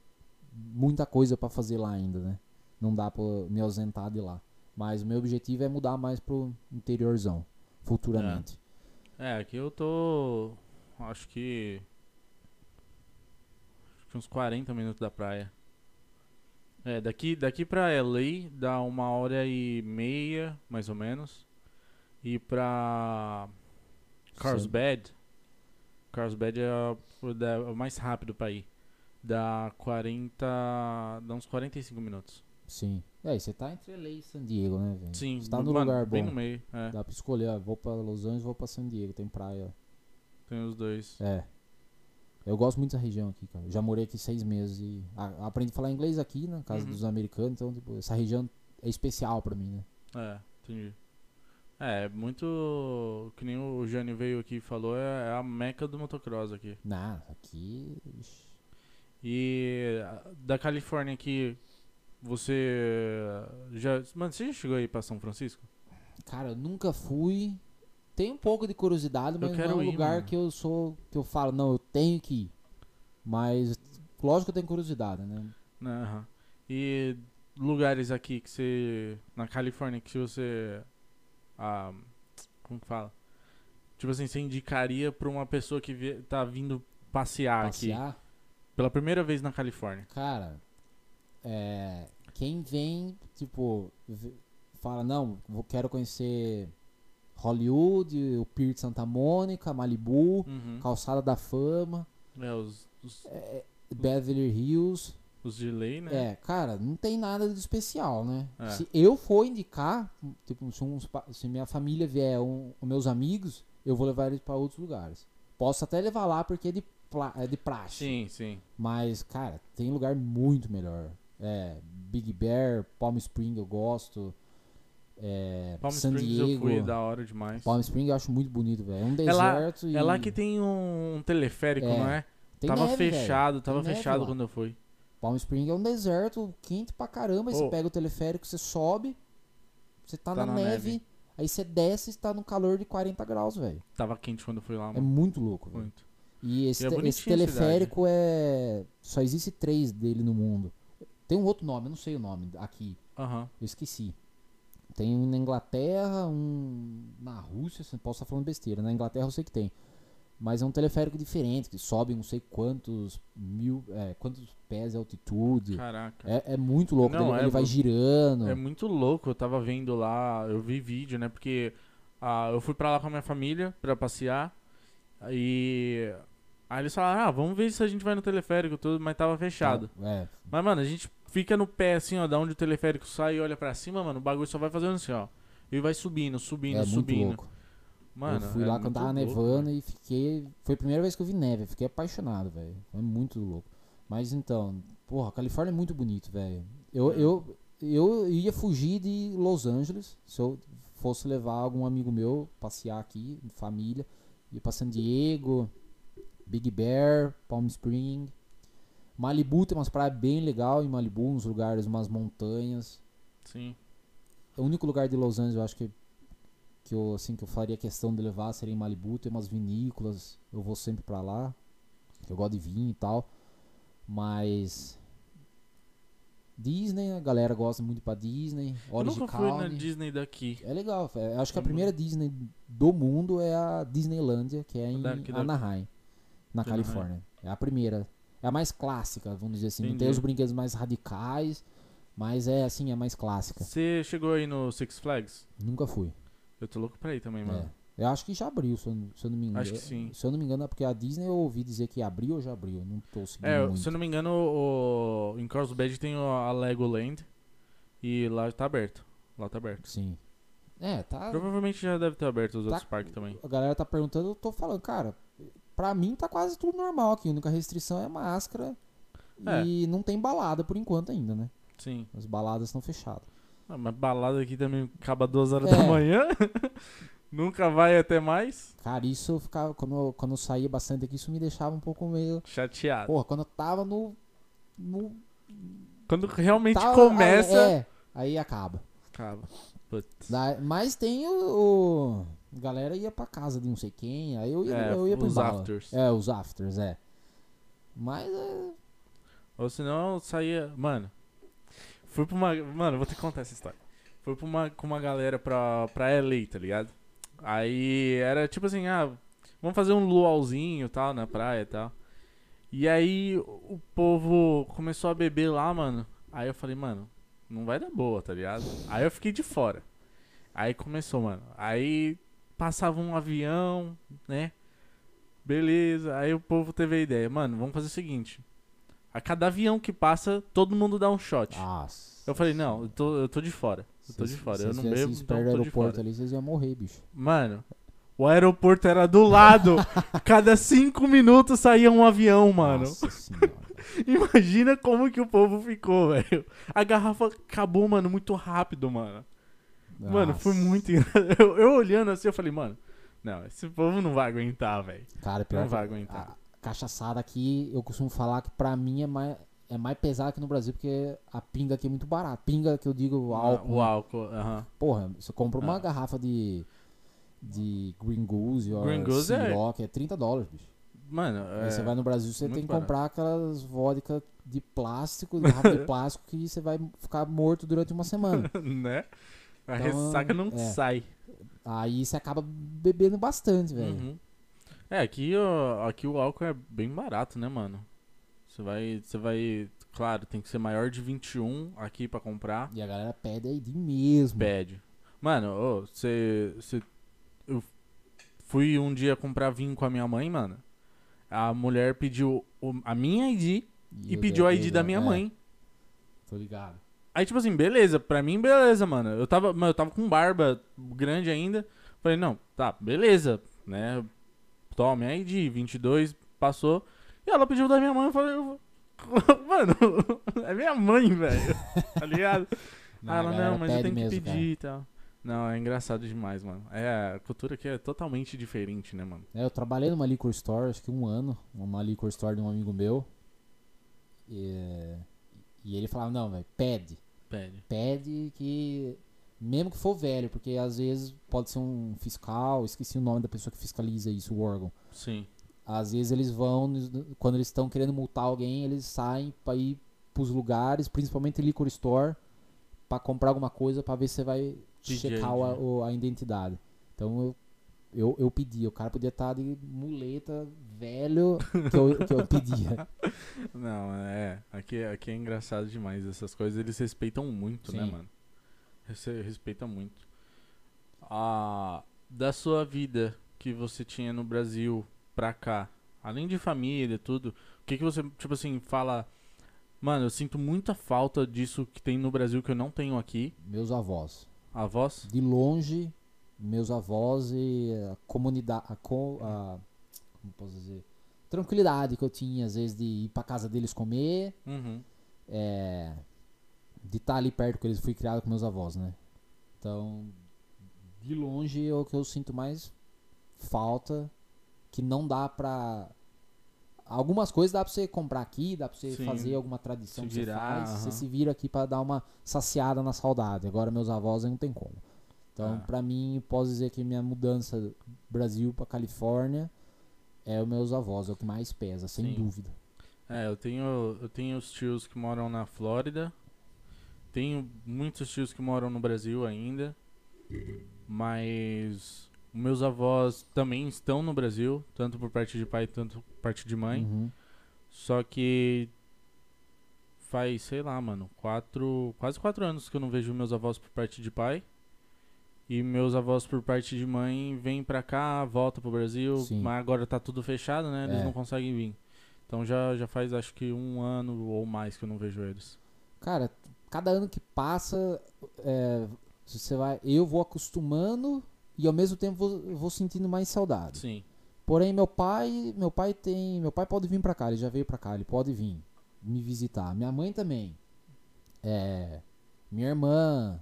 muita coisa pra fazer lá ainda, né? Não dá pra me ausentar de lá. Mas o meu objetivo é mudar mais pro interiorzão, futuramente. É, aqui eu tô. Acho que. Acho que uns 40 minutos da praia. É, daqui, daqui pra LA dá uma hora e meia, mais ou menos. E pra. Carlsbad. Carlsbad é o da- o mais rápido pra ir. Dá 40. Dá uns 45 minutos. Sim. É, você tá entre LA e San Diego, né, velho? Sim, Você tá no mano, lugar bem bom. no meio. É, Dá pra escolher, ó, vou pra Los Angeles, vou pra San Diego, tem praia. tem os dois. É. Eu gosto muito dessa região aqui, cara. Já morei aqui seis meses e a- aprendi a falar inglês aqui, na casa Uhum. dos americanos, então, tipo, essa região é especial pra mim, né? É, entendi. É, muito. Que nem o Jânio veio aqui e falou, é, é a meca do motocross aqui. Nah, aqui. E ah, da Califórnia aqui, você já. Mano, você já chegou aí pra São Francisco? Cara, eu nunca fui. Tenho um pouco de curiosidade, mas não é um ir, lugar mano. que eu sou. que eu falo, não, eu tenho que ir. Mas, lógico que eu tenho curiosidade, né? Aham. E lugares aqui que você. Na Califórnia que você. Ah, como que fala? Tipo assim, você indicaria pra uma pessoa que tá vindo passear, aqui Passear. pela primeira vez na Califórnia. Cara, é, quem vem, tipo, fala, não, vou, quero conhecer Hollywood, o Pier de Santa Mônica, Malibu, Uhum. Calçada da Fama, É, os, os- Beverly Hills. Os de lei, né? É, cara, não tem nada de especial, né? É. Se eu for indicar, tipo, se, uns se minha família vier, um, os meus amigos, eu vou levar eles pra outros lugares. Posso até levar lá porque é de, é de praxe. Sim, sim. Mas, cara, tem lugar muito melhor. É, Big Bear, Palm Spring eu gosto. É, Palm San Springs eu Diego. fui da hora demais. Palm Spring eu acho muito bonito, velho. É um É lá- deserto e É lá que tem um teleférico, É, não é? tava neve, fechado, tava Tem fechado lá. quando eu fui. Palm Spring é um deserto quente pra caramba. Aí você Ô. pega o teleférico, você sobe, você tá, Tá na, na neve, neve. aí você desce e está no calor de 40 graus, velho. Tava quente quando eu fui lá, É mano. muito louco, velho. Muito. E esse, E é esse teleférico é. Só existe três dele no mundo. Tem um outro nome, eu não sei o nome aqui. Aham. Eu esqueci. Tem um na Inglaterra, um na Rússia, você posso estar falando besteira. Na Inglaterra eu sei que tem. Mas é um teleférico diferente, que sobe não sei quantos mil. É, quantos pés de altitude. Caraca. É, é muito louco. Não, ele, é, vai girando. É muito louco, eu tava vendo lá, eu vi vídeo, né? Porque ah, eu fui pra lá com a minha família pra passear. E aí eles falaram, ah, vamos ver se a gente vai no teleférico tudo, mas tava fechado. É. Mas, mano, a gente fica no pé assim, ó, da onde o teleférico sai e olha pra cima, mano, o bagulho só vai fazendo assim, ó. E vai subindo, subindo, É muito subindo. Mano, eu fui é lá quando tava nevando e fiquei. Foi a primeira vez que eu vi neve, eu fiquei apaixonado, velho. Foi muito louco. Mas então, porra, a Califórnia é muito bonito, velho. Eu, eu, eu ia fugir de Los Angeles se eu fosse levar algum amigo meu passear aqui, família. Ia pra San Diego, Big Bear, Palm Spring. Malibu tem umas praias bem legal em Malibu, uns lugares, umas montanhas. Sim. O único lugar de Los Angeles eu acho que que eu assim que eu faria questão de levar seria em Malibu, tem umas vinícolas, eu vou sempre pra lá. Eu gosto de vinho e tal. Mas Disney, a galera gosta muito pra Disney, Eu Orange nunca fui na. Disney daqui. É legal, é, acho que a primeira Disney do mundo é a Disneylândia, que é em Daqui. Anaheim, na Califórnia. É a primeira. É a mais clássica, vamos dizer assim. Não tem Entendi. os brinquedos mais radicais, mas é assim, a mais clássica. Você chegou aí no Six Flags? Nunca fui. Eu tô louco pra ir também, mano. É. Eu acho que já abriu, se eu, não- se eu não me engano. Acho que sim. Se eu não me engano, é porque a Disney eu ouvi dizer que abriu ou já abriu. eu Não tô seguindo É, muito. se eu não me engano, o, em Carlsbad tem o- a Legoland e lá tá aberto. Lá tá aberto. Sim. É, tá. Provavelmente já deve ter aberto os Tá- outros parques também. A galera tá perguntando, eu tô falando, cara, pra mim tá quase tudo normal aqui. A única restrição é máscara. É. E não tem balada por enquanto ainda, né? Sim. As baladas estão fechadas. Ah, mas balada aqui também acaba duas horas É. da manhã. Nunca vai até mais. Cara, isso eu ficava. Quando eu, quando eu saía bastante aqui, isso me deixava um pouco meio. Chateado. Porra, quando eu tava no. no Quando realmente tava- começa. É, aí acaba. Acaba. Putz. Mas tem o, o- galera ia pra casa de não sei quem, aí eu ia, É, eu ia pro os embalo. afters. É, os afters, é. Mas é. Ou senão eu saía. Mano. Fui pra uma. Mano, vou que contar essa história. Fui pra uma, com uma galera pra, pra LA, tá ligado? Aí era tipo assim, ah, vamos fazer um luauzinho e tal na praia e tal. E aí o povo começou a beber lá, mano. Aí eu falei, mano, não vai dar boa, tá ligado? Aí eu fiquei de fora. Aí começou, mano. Aí passava um avião, né? Beleza. Aí o povo teve a ideia, mano, vamos fazer o seguinte. A cada avião que passa, todo mundo dá um shot. Nossa. Eu falei, não, eu tô, eu tô de fora. Eu tô de fora. Eu não bebo, Se então eu tô de aeroporto fora. ali, vocês iam morrer, bicho. Mano, o aeroporto era do lado. Cada cinco minutos saía um avião, mano. Nossa senhora. Imagina como que o povo ficou, velho. A garrafa acabou, mano, muito rápido, mano. Mano, foi Nossa. muito engraçado. Eu, eu olhando assim, eu falei, mano, não, esse povo não vai aguentar, velho. Cara, pior Não vai aguentar. Cachaçada aqui, eu costumo falar que pra mim é mais, é mais pesada que no Brasil, porque a pinga aqui é muito barata. Pinga que eu digo, o álcool. O álcool, aham. Porra, você compra uma Ah. garrafa de, de Green Goose ou Green Goose é- é 30 dólares, bicho. Mano, Aí é, você vai no Brasil, você muito tem que barato. comprar aquelas vodka de plástico, garrafa de plástico, que você vai ficar morto durante uma semana. né? A Então, ressaca não é. sai. Aí você acaba bebendo bastante, velho. Uhum. É, aqui, ó, aqui o álcool é bem barato, né, mano? Você vai, você vai, claro, tem que ser maior de 21 aqui pra comprar. E a galera pede aí de mesmo. Pede. Mano, você, você, eu fui um dia comprar vinho com a minha mãe, mano. A mulher pediu o- a minha ID e eu pediu a ID da minha é, mãe. Tô ligado. Aí, tipo assim, beleza, pra mim, beleza, mano. Eu tava, mano, eu tava com barba grande ainda. Falei, não, tá, beleza, né? Tome a ID, 22, passou. E ela pediu da minha mãe, eu falei, mano, é minha mãe, velho, tá ligado? Não, Aí ela, não, mas eu tenho que pedir e tal. Não, é engraçado demais, mano. É, a cultura aqui é totalmente diferente, né, mano? É, eu trabalhei numa liquor store, acho que um ano, uma liquor store de um amigo meu. E, e ele falava, não, velho, pede. Pede. Pede que. Mesmo que for velho, porque às vezes pode ser um fiscal, esqueci o nome da pessoa que fiscaliza isso, o órgão. Sim. Às vezes eles vão, quando eles estão querendo multar alguém, eles saem pra ir pros lugares, principalmente liquor store, pra comprar alguma coisa pra ver se você vai checar a o- a identidade. Então eu, eu, eu pedi, o cara podia estar de muleta velho que eu, que eu pedia. Não, é. Aqui, aqui é engraçado demais. Essas coisas eles respeitam muito, né, Sim. mano? Rece- Respeitam muito. A, da sua vida que você tinha no Brasil pra cá, além de família e tudo, o que, que você, tipo assim, fala. Mano, eu sinto muita falta disso que tem no Brasil que eu não tenho aqui. Meus avós. A voz? De longe, meus avós e a comunidade, a, co- a- como posso dizer, tranquilidade que eu tinha às vezes de ir pra casa deles comer, Uhum. é, de estar ali perto com eles, fui criado com meus avós, né? Então, de longe é o que eu sinto mais falta, que não dá pra. Algumas coisas dá pra você comprar aqui, dá pra você Sim. fazer alguma tradição Se que você virar, faz, você aham. se vira aqui pra dar uma saciada na saudade. Agora meus avós aí não tem como. Então, Ah. pra mim, posso dizer que minha mudança do Brasil pra Califórnia é os meus avós, é o que mais pesa, sem Sim. dúvida. É, eu tenho, eu tenho os tios que moram na Flórida. Tenho muitos tios que moram no Brasil ainda. Mas meus avós também estão no Brasil, tanto por parte de pai, tanto por parte de mãe. Uhum. Só que faz, sei lá, mano, quatro, quase quatro anos que eu não vejo meus avós por parte de pai. E meus avós por parte de mãe vêm pra cá, voltam pro Brasil, Sim. mas agora tá tudo fechado, né? Eles É. não conseguem vir. Então já, já faz acho que um ano ou mais que eu não vejo eles. Cara, cada ano que passa, é, você vai, eu vou acostumando e ao mesmo tempo vou, vou sentindo mais saudade. Sim. Porém, meu pai, meu pai tem, meu pai pode vir pra cá, ele já veio pra cá, ele pode vir me visitar. Minha mãe também. É, minha irmã,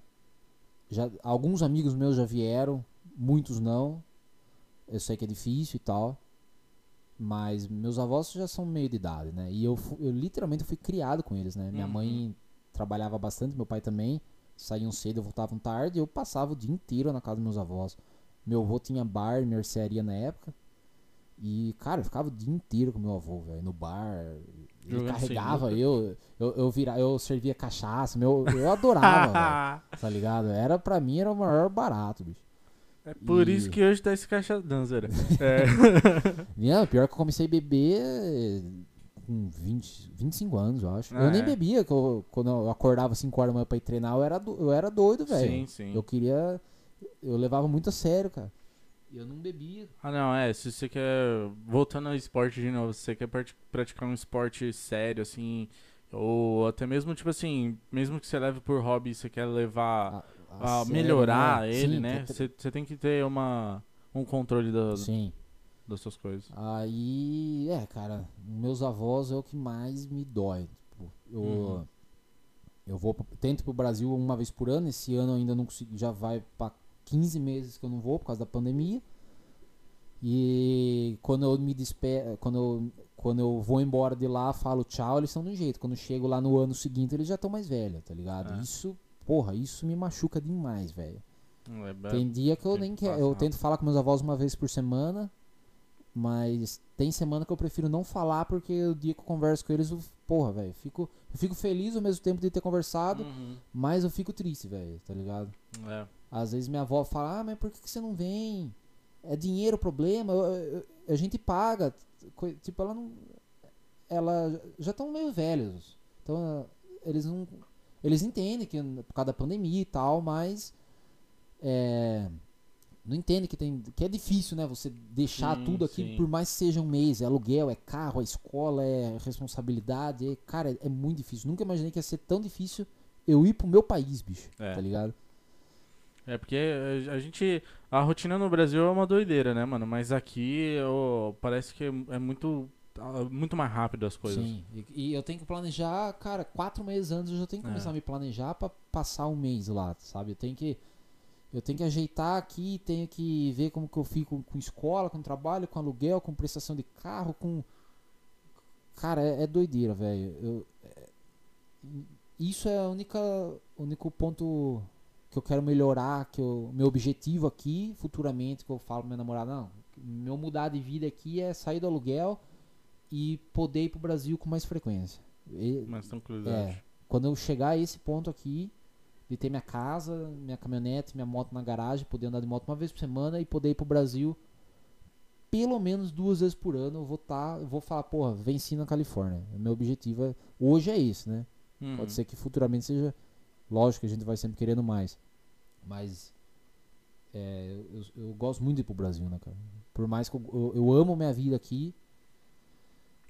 já alguns amigos meus já vieram, muitos não. Eu sei que é difícil e tal. Mas meus avós já são meio de idade, né? E eu, eu literalmente fui criado com eles, né? Minha Uhum. mãe trabalhava bastante, meu pai também. Saíam cedo, voltavam tarde. Eu passava o dia inteiro na casa dos meus avós. Meu avô tinha bar, mercearia na época. E, cara, eu ficava o dia inteiro com meu avô, velho, no bar. Ele Jogando carregava eu, eu, eu, vira, eu servia cachaça, meu, eu adorava, velho, tá ligado? Era, pra mim, era o maior barato, bicho. É por E- isso que hoje tá esse caixa dançera. É. Não, pior que eu comecei a beber com 20, 25 anos, eu acho. Ah, eu nem é? bebia, que eu- quando eu acordava 5 horas da manhã pra ir treinar, eu era, do- eu era doido, velho. sim, sim. Eu queria. Eu levava muito a sério, cara. E eu não bebia. Ah, não, é. Se você quer. Voltando ao esporte de novo, se você quer prati- praticar um esporte sério, assim. Ou até mesmo, tipo assim, mesmo que você leve por hobby, você quer levar. a sério, melhorar né? ele, Sim, né? você tem que ter uma, um controle da- Sim. Das suas coisas. Aí, é, cara, meus avós é o que mais me dói. Tipo, eu, Uhum. eu vou, tento pro Brasil uma vez por ano. Esse ano ainda não consegui, já vai pra 15 meses que eu não vou por causa da pandemia. E quando eu me despe quando eu, quando eu vou embora de lá, falo tchau, eles são de um jeito. Quando eu chego lá no ano seguinte, eles já estão mais velhos, tá ligado? É. Isso, porra, isso me machuca demais, velho. É, Tem dia que eu nem quero. Eu tento falar com meus avós uma vez por semana. Mas tem semana que eu prefiro não falar porque o dia que eu converso com eles, eu, porra, velho, fico, eu fico feliz ao mesmo tempo de ter conversado, Uhum, mas eu fico triste, velho, tá ligado? é. Às vezes minha avó fala, ah, mas por que, que você não vem? É dinheiro o problema, eu- eu- a gente paga. Tipo, ela não. Ela já estão meio velhos. Então, eles não. Eles entendem que por causa da pandemia e tal, mas. É, não entende que tem que é difícil, né? Você deixar Sim, tudo aqui sim. por mais que seja um mês, é aluguel, é carro, é escola, é responsabilidade, é, cara, é, é muito difícil. Nunca imaginei que ia ser tão difícil eu ir pro meu país, bicho. É. Tá ligado? É porque a gente. A rotina no Brasil é uma doideira, né, mano? Mas aqui parece que é muito. ah, Muito mais rápido as coisas. Sim. E, e eu tenho que planejar, cara, quatro meses antes eu já tenho que É. começar a me planejar pra passar um mês lá, sabe? Eu tenho que eu tenho que ajeitar aqui, tenho que ver como que eu fico com escola, com trabalho, com aluguel, com prestação de carro, com cara, é, é doideira, velho. É- Isso é única o único ponto que eu quero melhorar, que eu, meu objetivo aqui futuramente que eu falo pra minha namorada, não, meu mudar de vida aqui é sair do aluguel e poder ir pro Brasil com mais frequência. E- Mais tranquilidade. é, quando eu chegar a esse ponto aqui, de ter minha casa, minha caminhonete, minha moto na garagem, poder andar de moto uma vez por semana e poder ir pro Brasil pelo menos duas vezes por ano, eu vou tá, eu vou falar, porra, venci na Califórnia. O meu objetivo é, hoje é isso, né? Uhum. Pode ser que futuramente seja. Lógico que a gente vai sempre querendo mais. Mas. é, eu, eu gosto muito de ir pro Brasil, né, cara? Por mais que eu, eu, eu amo minha vida aqui.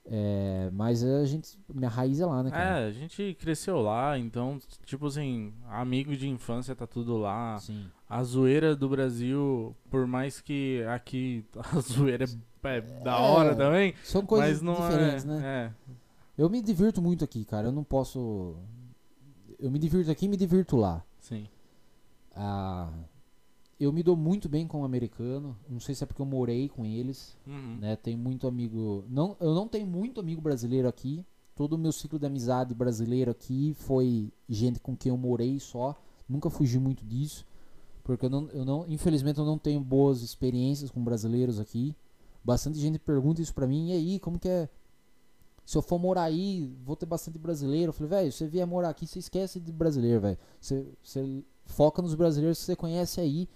É, mas a gente. Minha raiz é lá, né, cara? É, a gente cresceu lá, então, tipo assim, amigo de infância tá tudo lá. Sim. A zoeira do Brasil, por mais que aqui a zoeira é, é da É, hora também, São coisas não diferentes, é, né? é. Eu me divirto muito aqui, cara. Eu não posso. Eu me divirto aqui e me divirto lá. Sim. Ah, eu me dou muito bem com o americano. Não sei se é porque eu morei com eles. Uhum. né? Tenho muito amigo. Não, eu não tenho muito amigo brasileiro aqui. Todo o meu ciclo de amizade brasileiro aqui foi gente com quem eu morei só. Nunca fugi muito disso. Porque eu não, eu não, infelizmente eu não tenho boas experiências com brasileiros aqui. Bastante gente pergunta isso pra mim. E aí, como que é? Se eu for morar aí, vou ter bastante brasileiro. Eu falei, velho, você vier morar aqui, você esquece de brasileiro, velho. Você, você foca nos brasileiros que você conhece aí.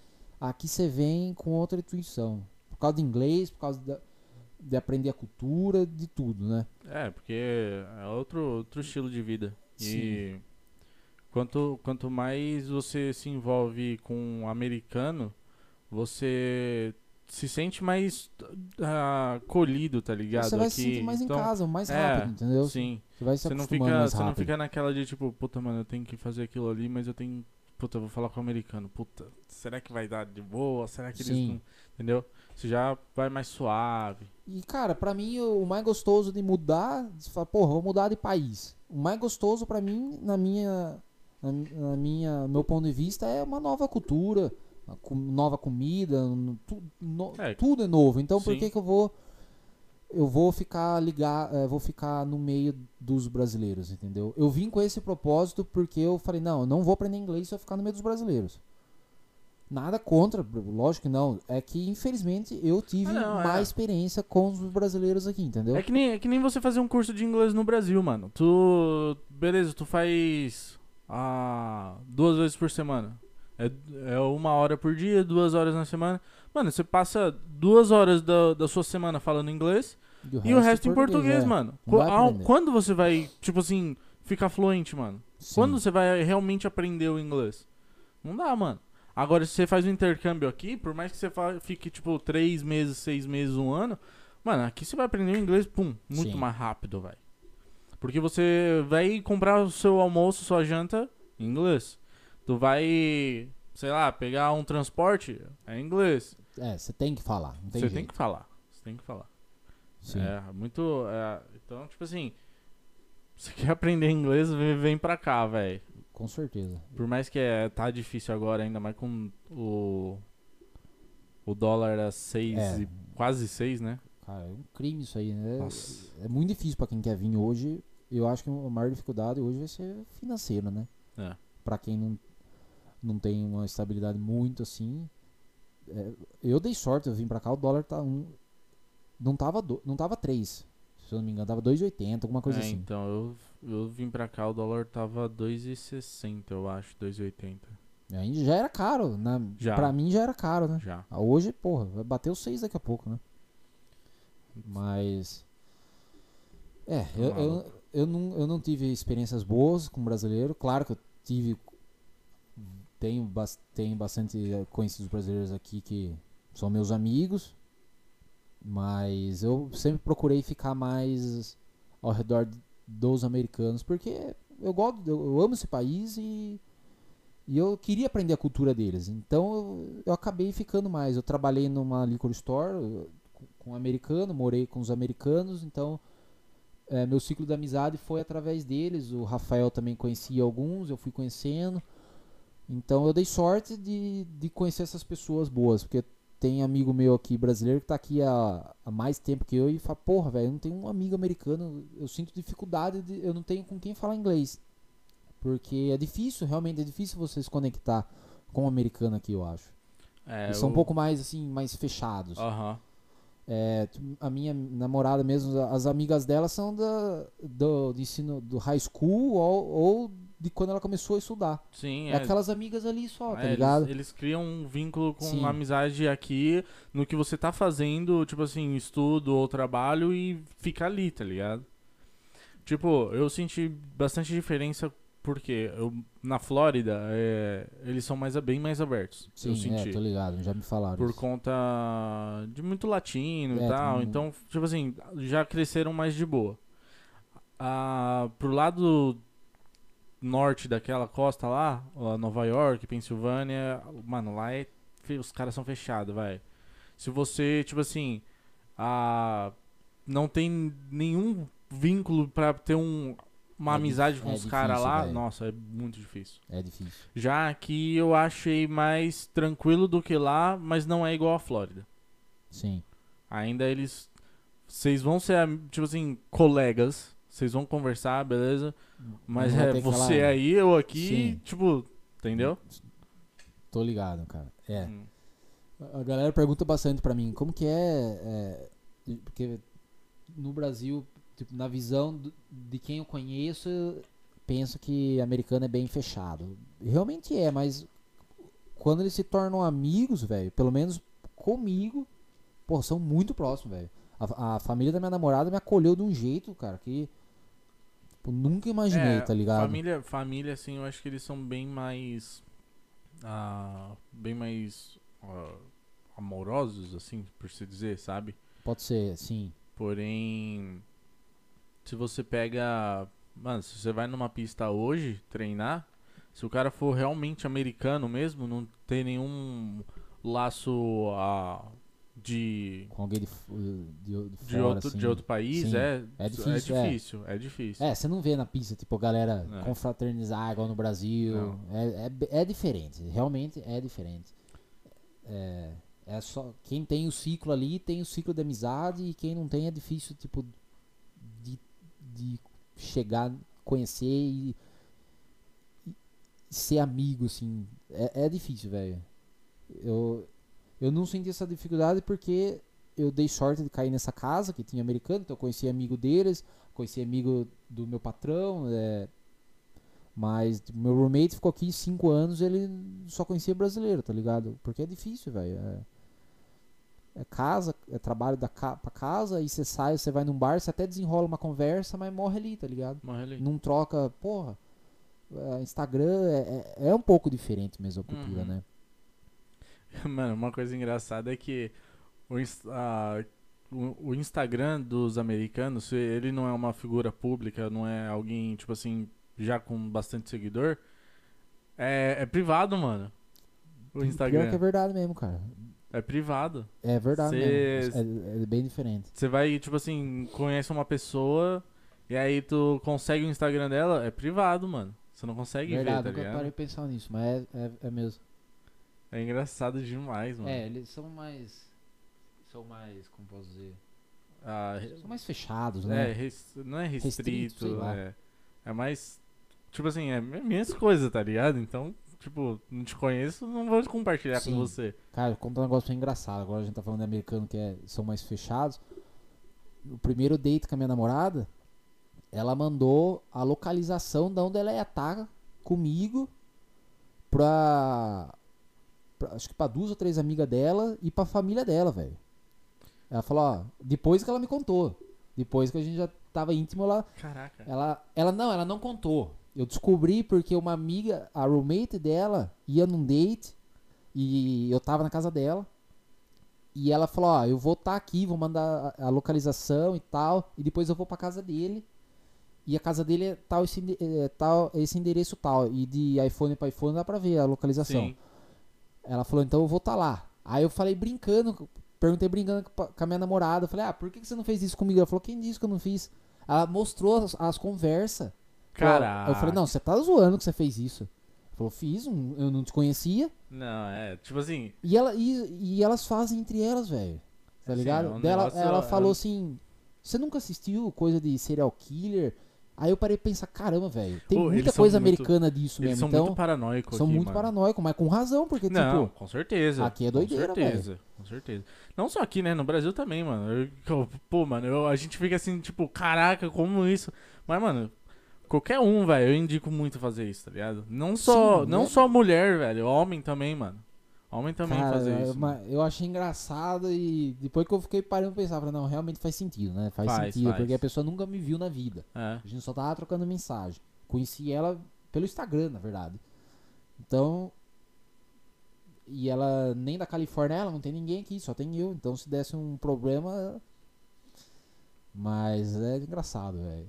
Aqui você vem com outra intuição. Por causa de inglês, por causa da, de aprender a cultura, de tudo, né? É, porque é outro, outro estilo de vida. E Sim. quanto, quanto mais você se envolve com um americano, você se sente mais ah, acolhido, tá ligado? você vai Aqui. se sentir mais Então, em casa, mais é, rápido, entendeu? Sim. Você vai se Você não, fica, você não fica naquela de tipo, puta, mano, eu tenho que fazer aquilo ali, mas eu tenho. Puta, eu vou falar com o americano. Puta, será que vai dar de boa? Será que eles Sim. não. Entendeu? Você já vai mais suave. E, cara, pra mim, o mais gostoso de mudar, você fala, porra, vou mudar de país. O mais gostoso pra mim, na minha, na, na minha, meu ponto de vista, é uma nova cultura, uma nova comida, tu- no- É. tudo é novo. Então, por Sim. que que eu vou, eu vou ficar ligar, eh, vou ficar no meio dos brasileiros, entendeu? Eu vim com esse propósito porque eu falei, não, eu não vou aprender inglês se eu ficar no meio dos brasileiros. Nada contra, lógico que não. É que, infelizmente, eu tive Ah, não, é. mais experiência com os brasileiros aqui, entendeu? É que, nem, é que nem você fazer um curso de inglês no Brasil, mano. Tu. Beleza, tu faz. Ah, duas vezes por semana. É, é uma hora por dia, duas horas na semana. Mano, você passa duas horas da, da sua semana falando inglês e o resto em português, é. mano. Vai ao- quando você vai, tipo assim, ficar fluente, mano? Sim. Quando você vai realmente aprender o inglês? Não dá, mano. Agora, se você faz um intercâmbio aqui, por mais que você fique, tipo, três meses, seis meses, um ano, mano, aqui você vai aprender o inglês, pum, muito Sim. mais rápido, velho. Porque você vai comprar o seu almoço, sua janta em inglês. Tu vai, sei lá, pegar um transporte, é em inglês. É, você tem que falar. Tem Você jeito. tem que falar. Você tem que falar. Sim. É, muito. é, então, tipo assim, você quer aprender inglês, vem, vem pra cá, velho. Com certeza. Por mais que é, tá difícil agora, ainda mais com o. O dólar a 6 É. e quase 6, né? Cara, é um crime isso aí, né? Nossa. É muito difícil pra quem quer vir hoje. Eu acho que a maior dificuldade hoje vai ser financeiro, né? É. Pra quem não, não tem uma estabilidade muito assim. é, eu dei sorte, eu vim pra cá, o dólar tá um. Não tava, do, não tava 3. Se eu não me engano, tava 2,80, alguma coisa É, assim. então, eu, eu vim pra cá, o dólar tava 2,60, eu acho, 2,80. E Ainda já era caro, né? Já. Pra mim já era caro, né? Já. Ah, Hoje, porra, vai bater os 6 daqui a pouco, né? Mas. É, eu, eu, maluco. eu, não, eu não tive experiências boas com brasileiro. Claro que eu tive tenho, tenho bastante eh, conhecidos brasileiros aqui que são meus amigos, mas eu sempre procurei ficar mais ao redor dos americanos, porque eu gosto, eu amo esse país e, e eu queria aprender a cultura deles. Então eu, eu acabei ficando mais. Eu trabalhei numa liquor store com, com um americano, morei com os americanos, então é, meu ciclo de amizade foi através deles. O Rafael também conhecia alguns, eu fui conhecendo. Então eu dei sorte de, de conhecer essas pessoas boas, porque tem amigo meu aqui brasileiro que tá aqui há, há mais tempo que eu e fala, porra, velho, eu não tenho um amigo americano, eu sinto dificuldade, de, eu não tenho com quem falar inglês. Porque é difícil, realmente é difícil você se conectar com o americano aqui, eu acho. É, Eles são um pouco mais assim, mais fechados. Aham. É, tu- a minha namorada mesmo, as amigas dela são da, do, do ensino do high school ou, ou de quando ela começou a estudar. Sim, É, aquelas amigas ali só, tá É, ligado? Eles, eles criam um vínculo com Sim. amizade aqui no que você tá fazendo, tipo assim, estudo ou trabalho e fica ali, tá ligado? Tipo, eu senti bastante diferença porque eu, na Flórida é, eles são mais, bem mais abertos. eu Sim, senti. é, tô ligado, já me falaram. por isso. conta de muito latino É, e tal. Então, tipo assim, já cresceram mais de boa. Ah, pro lado norte daquela costa lá, Nova York, Pensilvânia, mano, lá é, os caras são fechados, vai. Se você, tipo assim, ah, não tem nenhum vínculo pra ter um, uma É amizade com é os caras lá, velho. nossa, é muito difícil. É difícil. Já aqui eu achei mais tranquilo do que lá, mas não é igual a Flórida. Sim. Ainda eles. Vocês vão ser, tipo assim, colegas. Vocês vão conversar, beleza? Mas é você aí, eu aqui, Sim. tipo, entendeu? Tô ligado, cara. É. Hum. A galera pergunta bastante pra mim, como que é, é, porque no Brasil, tipo, na visão de quem eu conheço, eu penso que americano é bem fechado. Realmente é, mas quando eles se tornam amigos, velho, pelo menos comigo, pô, são muito próximos, velho. A, a família da minha namorada me acolheu de um jeito, cara, que tipo, nunca imaginei, É, tá ligado? Família, família, assim, eu acho que eles são bem mais. ah, bem mais. ah, amorosos, assim, por se dizer, sabe? Pode ser, sim. Porém, se você pega. Mano, se você vai numa pista hoje treinar, se o cara for realmente americano mesmo, não tem nenhum laço ah, de, Com alguém de, de, de, de, fora, outro, assim. de outro país, Sim. é, É difícil, é. difícil, é difícil. É, você não vê na pista, tipo, a galera É. confraternizar igual no Brasil. É, é, é diferente, realmente é diferente. É, é só. Quem tem o ciclo ali tem o ciclo de amizade e quem não tem é difícil, tipo, de, de chegar, conhecer e, e ser amigo, assim. É, é difícil, velho. Eu, eu não senti essa dificuldade porque eu dei sorte de cair nessa casa que tinha americano, então eu conheci amigo deles, conheci amigo do meu patrão, é, mas meu roommate ficou aqui cinco anos ele só conhecia brasileiro, tá ligado? Porque é difícil, velho. É, é casa, é trabalho da ca pra casa, aí você sai, você vai num bar, você até desenrola uma conversa, mas morre ali, tá ligado? Morre ali. Não troca, porra. é, Instagram é, é, é um pouco diferente mesmo a cultura, Uhum. né? Mano, uma coisa engraçada é que o, a- o- o Instagram dos americanos, ele não é uma figura pública, não é alguém, tipo assim, já com bastante seguidor, é, é privado, mano. O Pior Instagram. que é verdade mesmo, cara. É privado. É verdade Cê- mesmo. É, é bem diferente. Você vai, tipo assim, conhece uma pessoa e aí tu consegue o Instagram dela, é privado, mano. Você não consegue verdade, ver, tá ligado? parei de pensar nisso, mas é, é, é mesmo. É engraçado demais, mano. É, eles são mais. São mais. Como posso dizer? Ah, São mais fechados, É, né? res- não é Restrito, restrito, é, é mais, tipo assim, é mi- minhas coisas, tá ligado? Então, tipo, não te conheço, não vou compartilhar Sim. com você. Cara, eu conto um negócio bem engraçado. Agora a gente tá falando de americano que é- são mais fechados. O primeiro date com a minha namorada, ela mandou a localização de onde ela ia estar comigo pra, pra- Acho que pra duas ou três amigas dela e pra família dela, velho. Ela falou, ó, depois que ela me contou. Depois que a gente já tava íntimo, ela, Caraca. ela, ela não, ela não contou. eu descobri porque uma amiga, a roommate dela, ia num date e eu tava na casa dela. E ela falou, ó, eu vou estar aqui, vou mandar a, a localização e tal, e depois eu vou pra casa dele. E a casa dele é tal esse, é, tal, esse endereço tal. E de iPhone pra iPhone dá pra ver a localização. Sim. Ela falou, então eu vou estar lá. Aí eu falei brincando, perguntei brincando com a- minha namorada. Eu falei, ah, por que você não fez isso comigo? Ela falou, quem disse que eu não fiz? Ela mostrou as, as conversas. Caraca. Eu falei, não, você tá zoando que você fez isso. Ela falou, fiz, eu não te conhecia. Não, é, tipo assim, E, ela, e, e elas fazem entre elas, velho. Tá ligado? é um Dela, ela é falou assim: Você nunca assistiu coisa de serial killer? Aí eu parei pra pensar: caramba, velho. Tem muita coisa muito- americana disso mesmo. são então, muito paranoicos são aqui, muito mano. paranoicos, mas com razão, porque, Não, tipo. com certeza. aqui é doideira, Com certeza, com certeza. Não só aqui, né? No Brasil também, mano. Eu- pô, mano, eu- a gente fica assim, tipo, caraca, como isso? Mas, mano, qualquer um, velho, eu indico muito fazer isso, tá ligado? Não só, Sim, não é- só mulher, velho, homem também, mano. Homem também Cara, fazer eu- isso. mas eu achei engraçado e depois que eu fiquei parando pra pensar, falei, não, realmente faz sentido, né? Faz, Faz, sentido, faz. porque a pessoa nunca me viu na vida. É. A gente só tava trocando mensagem. Conheci ela pelo Instagram, na verdade. Então. E ela nem da Califórnia, ela não tem ninguém aqui, só tem eu. Então se desse um problema. Mas é engraçado, velho.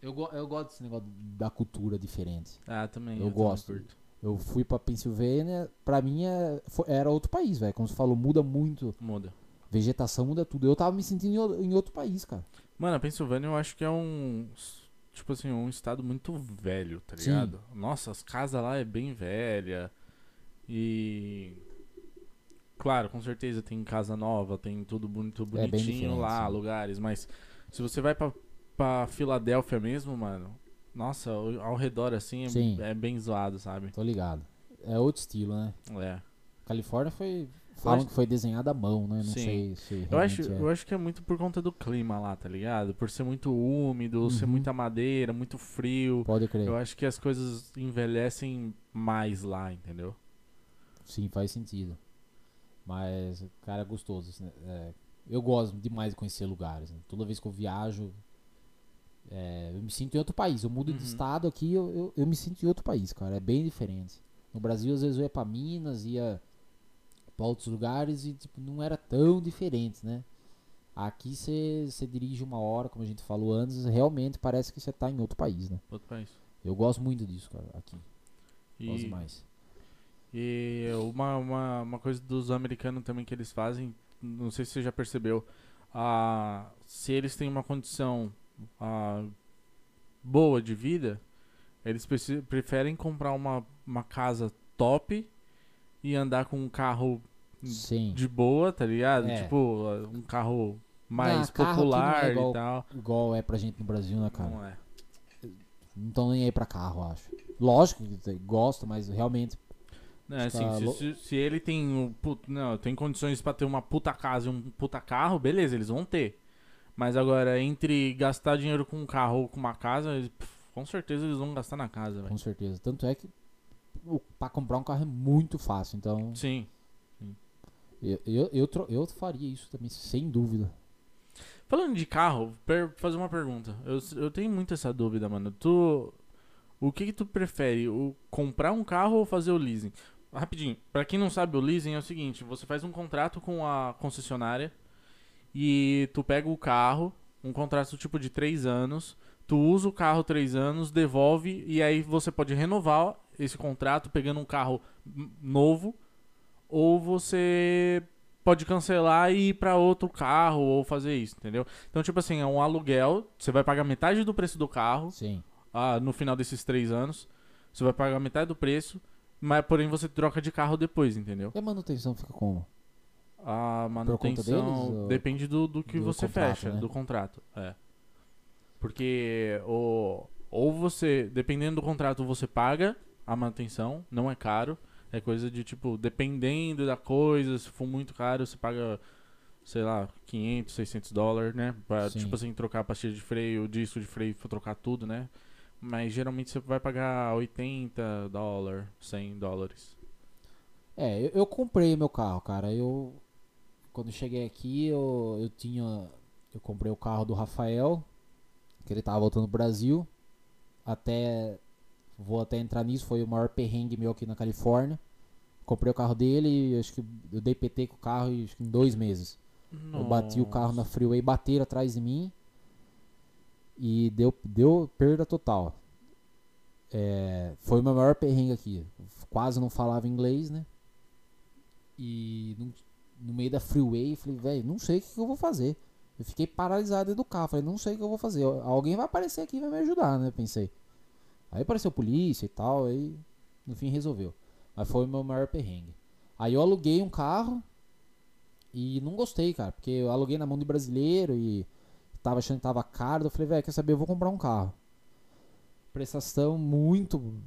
Eu, go- eu gosto desse negócio da cultura diferente. Ah, também. Eu também gosto. curto. Eu fui pra Pensilvânia, pra mim é- era outro país, velho. Como você falou, muda muito. Muda. Vegetação muda tudo. Eu tava me sentindo em outro país, cara. Mano, a Pensilvânia eu acho que é um. Tipo assim, um estado muito velho, tá Sim. ligado? Nossa, as casas lá é bem velha. E. Claro, com certeza tem casa nova, tem tudo muito É bonitinho diferente, lá, sim. lugares, mas se você vai pra, pra Filadélfia mesmo, mano, nossa, ao redor assim é, Sim. é bem zoado, sabe? Tô ligado. É outro estilo, né? É. Califórnia foi. Falam acho- que foi desenhada à mão, né? Não Sim. sei se. Eu acho, é. eu acho que é muito por conta do clima lá, tá ligado? Por ser muito úmido, ser Uhum. muita madeira, muito frio. Pode crer. Eu acho que as coisas envelhecem mais lá, entendeu? Sim, faz sentido. Mas, cara, é gostoso. assim, é, eu gosto demais de conhecer lugares. né? Toda vez que eu viajo, é, eu me sinto em outro país. Eu mudo Uhum. de estado aqui, eu, eu, eu me sinto em outro país, cara. É bem diferente. No Brasil, às vezes eu ia pra Minas, ia pra outros lugares e tipo, não era tão diferente, né? Aqui você dirige uma hora, como a gente falou antes, realmente parece que você tá em outro país, né? Outro país. Eu gosto muito disso, cara, aqui. Gosto E, demais. e uma, uma, uma coisa dos americanos também que eles fazem, não sei se você já percebeu, ah, se eles têm uma condição ah, boa de vida, eles preferem comprar uma, uma casa top e andar com um carro Sim. de boa, tá ligado? É. Tipo, um carro mais Ah, carro aqui não é popular igual- e tal. Igual é pra gente no Brasil, né, cara? Não é. Não estão nem aí pra carro, acho. Lógico que gosta, mas realmente. Assim, Tá se, se- se ele tem, um put- não, tem condições pra ter uma puta casa e um puta carro, beleza, eles vão ter. Mas agora, entre gastar dinheiro com um carro ou com uma casa, eles- pff, com certeza eles vão gastar na casa, velho. Com certeza. Tanto é que o, pra comprar um carro é muito fácil. Então, Sim. eu, eu, eu, eu faria isso também, sem dúvida. Falando de carro, fazer uma pergunta. Eu, eu tenho muito essa dúvida, mano. Tu. O que, que tu prefere? O comprar um carro ou fazer o leasing? Rapidinho, pra quem não sabe, o leasing é o seguinte: você faz um contrato com a concessionária e tu pega o carro, um contrato tipo de três anos, tu usa o carro três anos, devolve e aí você pode renovar esse contrato pegando um carro novo ou você pode cancelar e ir pra outro carro ou fazer isso, entendeu? Então, tipo assim, é um aluguel, você vai pagar metade do preço do carro Sim. ah, no final desses três anos, você vai pagar metade do preço, mas porém você troca de carro depois, entendeu? E a manutenção fica como? A deles, manutenção ou- depende do, do que do você contrato, fecha, né? do contrato. É. Porque o, ou você, dependendo do contrato, você paga a manutenção, não é caro. É coisa de tipo, dependendo da coisa, se for muito caro, você paga, sei lá, 500, 600 dólares, né? Pra, Sim. tipo assim, trocar a pastilha de freio, disco de freio, pra trocar tudo, né? Mas geralmente você vai pagar 80 dólares, 100 dólares. É, eu, eu comprei meu carro, cara. Eu. Quando cheguei aqui, eu, eu tinha. Eu comprei o carro do Rafael, que ele tava voltando pro Brasil. Até vou até entrar nisso, foi o maior perrengue meu aqui na Califórnia. Comprei o carro dele e acho que eu dei PT com o carro em dois meses. Eu bati o carro na freeway, bateram atrás de mim e deu, deu perda total. É, foi o meu maior perrengue aqui. Quase não falava inglês, né? E no, no meio da freeway, falei, velho, não sei o que, eu vou fazer. Eu fiquei paralisado do carro. Falei, não sei o que eu vou fazer. Alguém vai aparecer aqui e vai me ajudar, né? Pensei. Aí apareceu polícia e tal, aí no fim resolveu. Mas foi o meu maior perrengue. Aí eu aluguei um carro e não gostei, cara, porque eu aluguei na mão de brasileiro e tava achando que tava caro. Eu falei, velho, quer saber? Eu vou comprar um carro. Prestação muito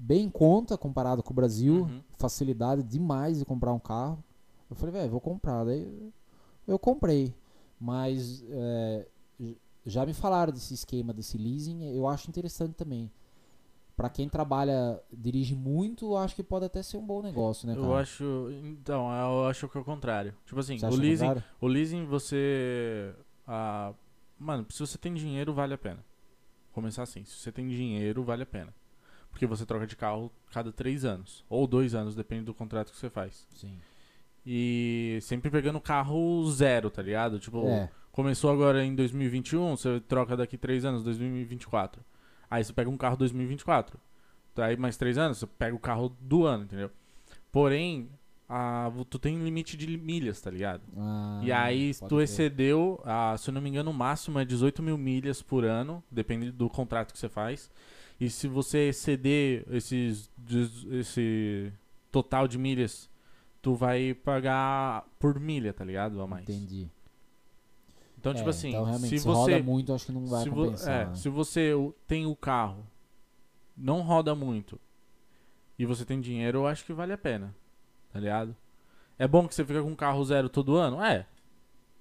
bem em conta comparado com o Brasil. Uhum. Facilidade demais de comprar um carro. Eu falei, velho, vou comprar. Daí eu comprei. Mas é, já me falaram desse esquema, desse leasing. Eu acho interessante também. Pra quem trabalha, dirige muito, eu acho que pode até ser um bom negócio, né, cara? Eu acho. Então, eu acho que é o contrário. Tipo assim, o leasing, contrário? o leasing você. ah, mano, se você tem dinheiro, vale a pena. Começar assim. Se você tem dinheiro, vale a pena. Porque você troca de carro cada três anos. Ou dois anos, depende do contrato que você faz. Sim. E sempre pegando carro zero, tá ligado? Tipo, É, começou agora em 2021, você troca daqui três anos, 2024. Aí você pega um carro 2024. Daí mais três anos, você pega o carro do ano, entendeu? Porém, a, tu tem limite de milhas, tá ligado? ah, e aí, tu excedeu, ah, se eu não me engano, o máximo é 18 mil milhas por ano, depende do contrato que você faz. E se você exceder esses, esse total de milhas, tu vai pagar por milha, tá ligado? A mais. Entendi. Então, tipo É, assim, então, se se você. roda muito, acho que não vai se, compensar. é, né? se você tem o carro, não roda muito, e você tem dinheiro, eu acho que vale a pena. Tá ligado? É bom que você fica com um carro zero todo ano? É.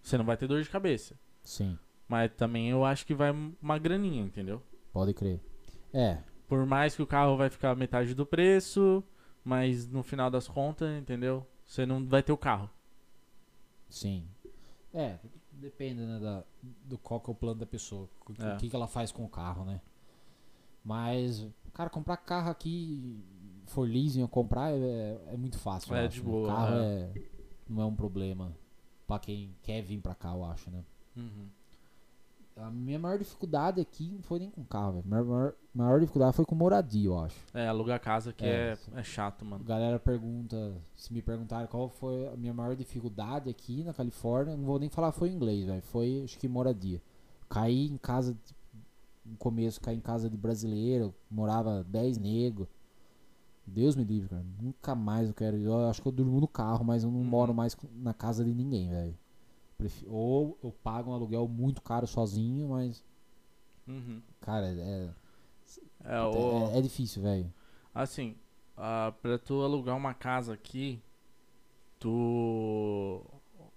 Você não vai ter dor de cabeça. Sim, Mas também eu acho que vai uma graninha, entendeu? pode crer. É, Por mais que o carro vai ficar metade do preço, mas no final das contas, entendeu? Você não vai ter o carro. sim. É, depende, né, da, do qual que é o plano da pessoa. O que, É. o que que ela faz com o carro, né? Mas, cara, comprar carro aqui, for leasing ou comprar, é, é muito fácil. É de né? boa, carro é. é, não é um problema pra quem quer vir pra cá, eu acho, né? Uhum. A minha maior dificuldade aqui não foi nem com carro, velho. Minha maior, maior dificuldade foi com moradia, eu acho. É, alugar casa que É, é, é, chato, mano. galera pergunta, se me perguntaram qual foi a minha maior dificuldade aqui na Califórnia, não vou nem falar foi inglês, velho. Foi, acho que moradia. Caí em casa, no começo, caí em casa de brasileiro, morava 10 negros. Deus me livre, cara. Nunca mais eu quero. Eu acho que eu durmo no carro, mas eu não Uhum. moro mais na casa de ninguém, velho. Ou eu pago um aluguel muito caro sozinho, mas, Uhum. cara, é, É, o... é, é difícil, velho. Assim, ah, pra tu alugar uma casa aqui, tu.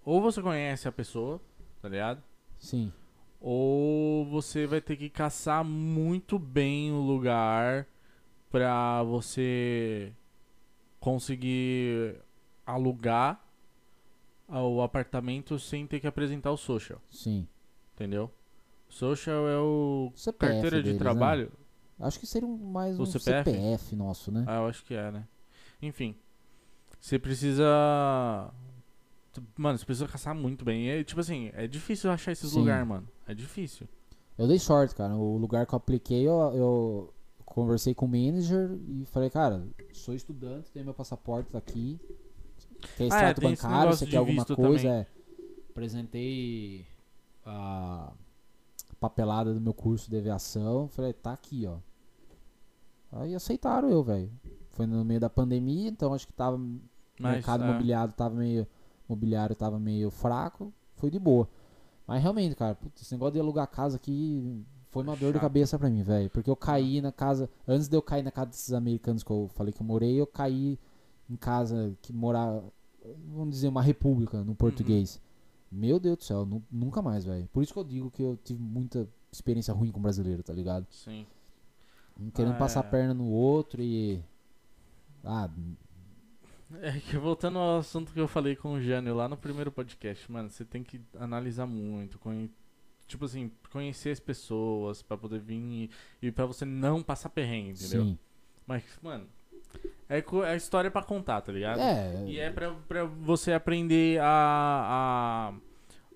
Ou você conhece a pessoa, tá ligado? Sim, Ou você vai ter que caçar muito bem o lugar pra você conseguir alugar o apartamento sem ter que apresentar o social, sim. entendeu? Social é o CPF carteira de deles, né? trabalho. Acho que seria mais O um CPF? CPF? nosso, né? Ah, eu acho que é, né? Enfim. Você precisa. Mano, você precisa caçar muito bem. É, tipo assim, é difícil achar esses lugares, mano. É difícil. Eu dei sorte, cara. O lugar que eu apliquei, eu, eu conversei com o manager e falei, cara, sou estudante, tenho meu passaporte tá aqui. Quer Ah, é, extrato tem bancário, você quer alguma coisa? também. É. Apresentei a papelada do meu curso de aviação. Falei, tá aqui, ó. Aí aceitaram eu, velho. Foi no meio da pandemia, então acho que tava Mas, mercado é, imobiliário tava meio mobiliário tava meio fraco, foi de boa. Mas realmente, cara, putz, esse negócio de alugar casa aqui foi uma dor de cabeça pra mim, velho, porque eu caí na casa, antes de eu cair na casa desses americanos que eu falei que eu morei, eu caí em casa que morava, vamos dizer, uma república no português. Meu Deus do céu, nu- nunca mais, velho. Por isso que eu digo que eu tive muita experiência ruim com brasileiro, tá ligado? Sim. Um querendo Ah, passar a é. perna no outro e ah, É que voltando ao assunto que eu falei com o Jânio lá no primeiro podcast, mano, você tem que analisar muito. conhe- tipo assim, conhecer as pessoas, pra poder vir e, e pra você não passar perrengue, entendeu? Sim. Mas, mano, é, é história pra contar, tá ligado? É, E é pra, pra você aprender a,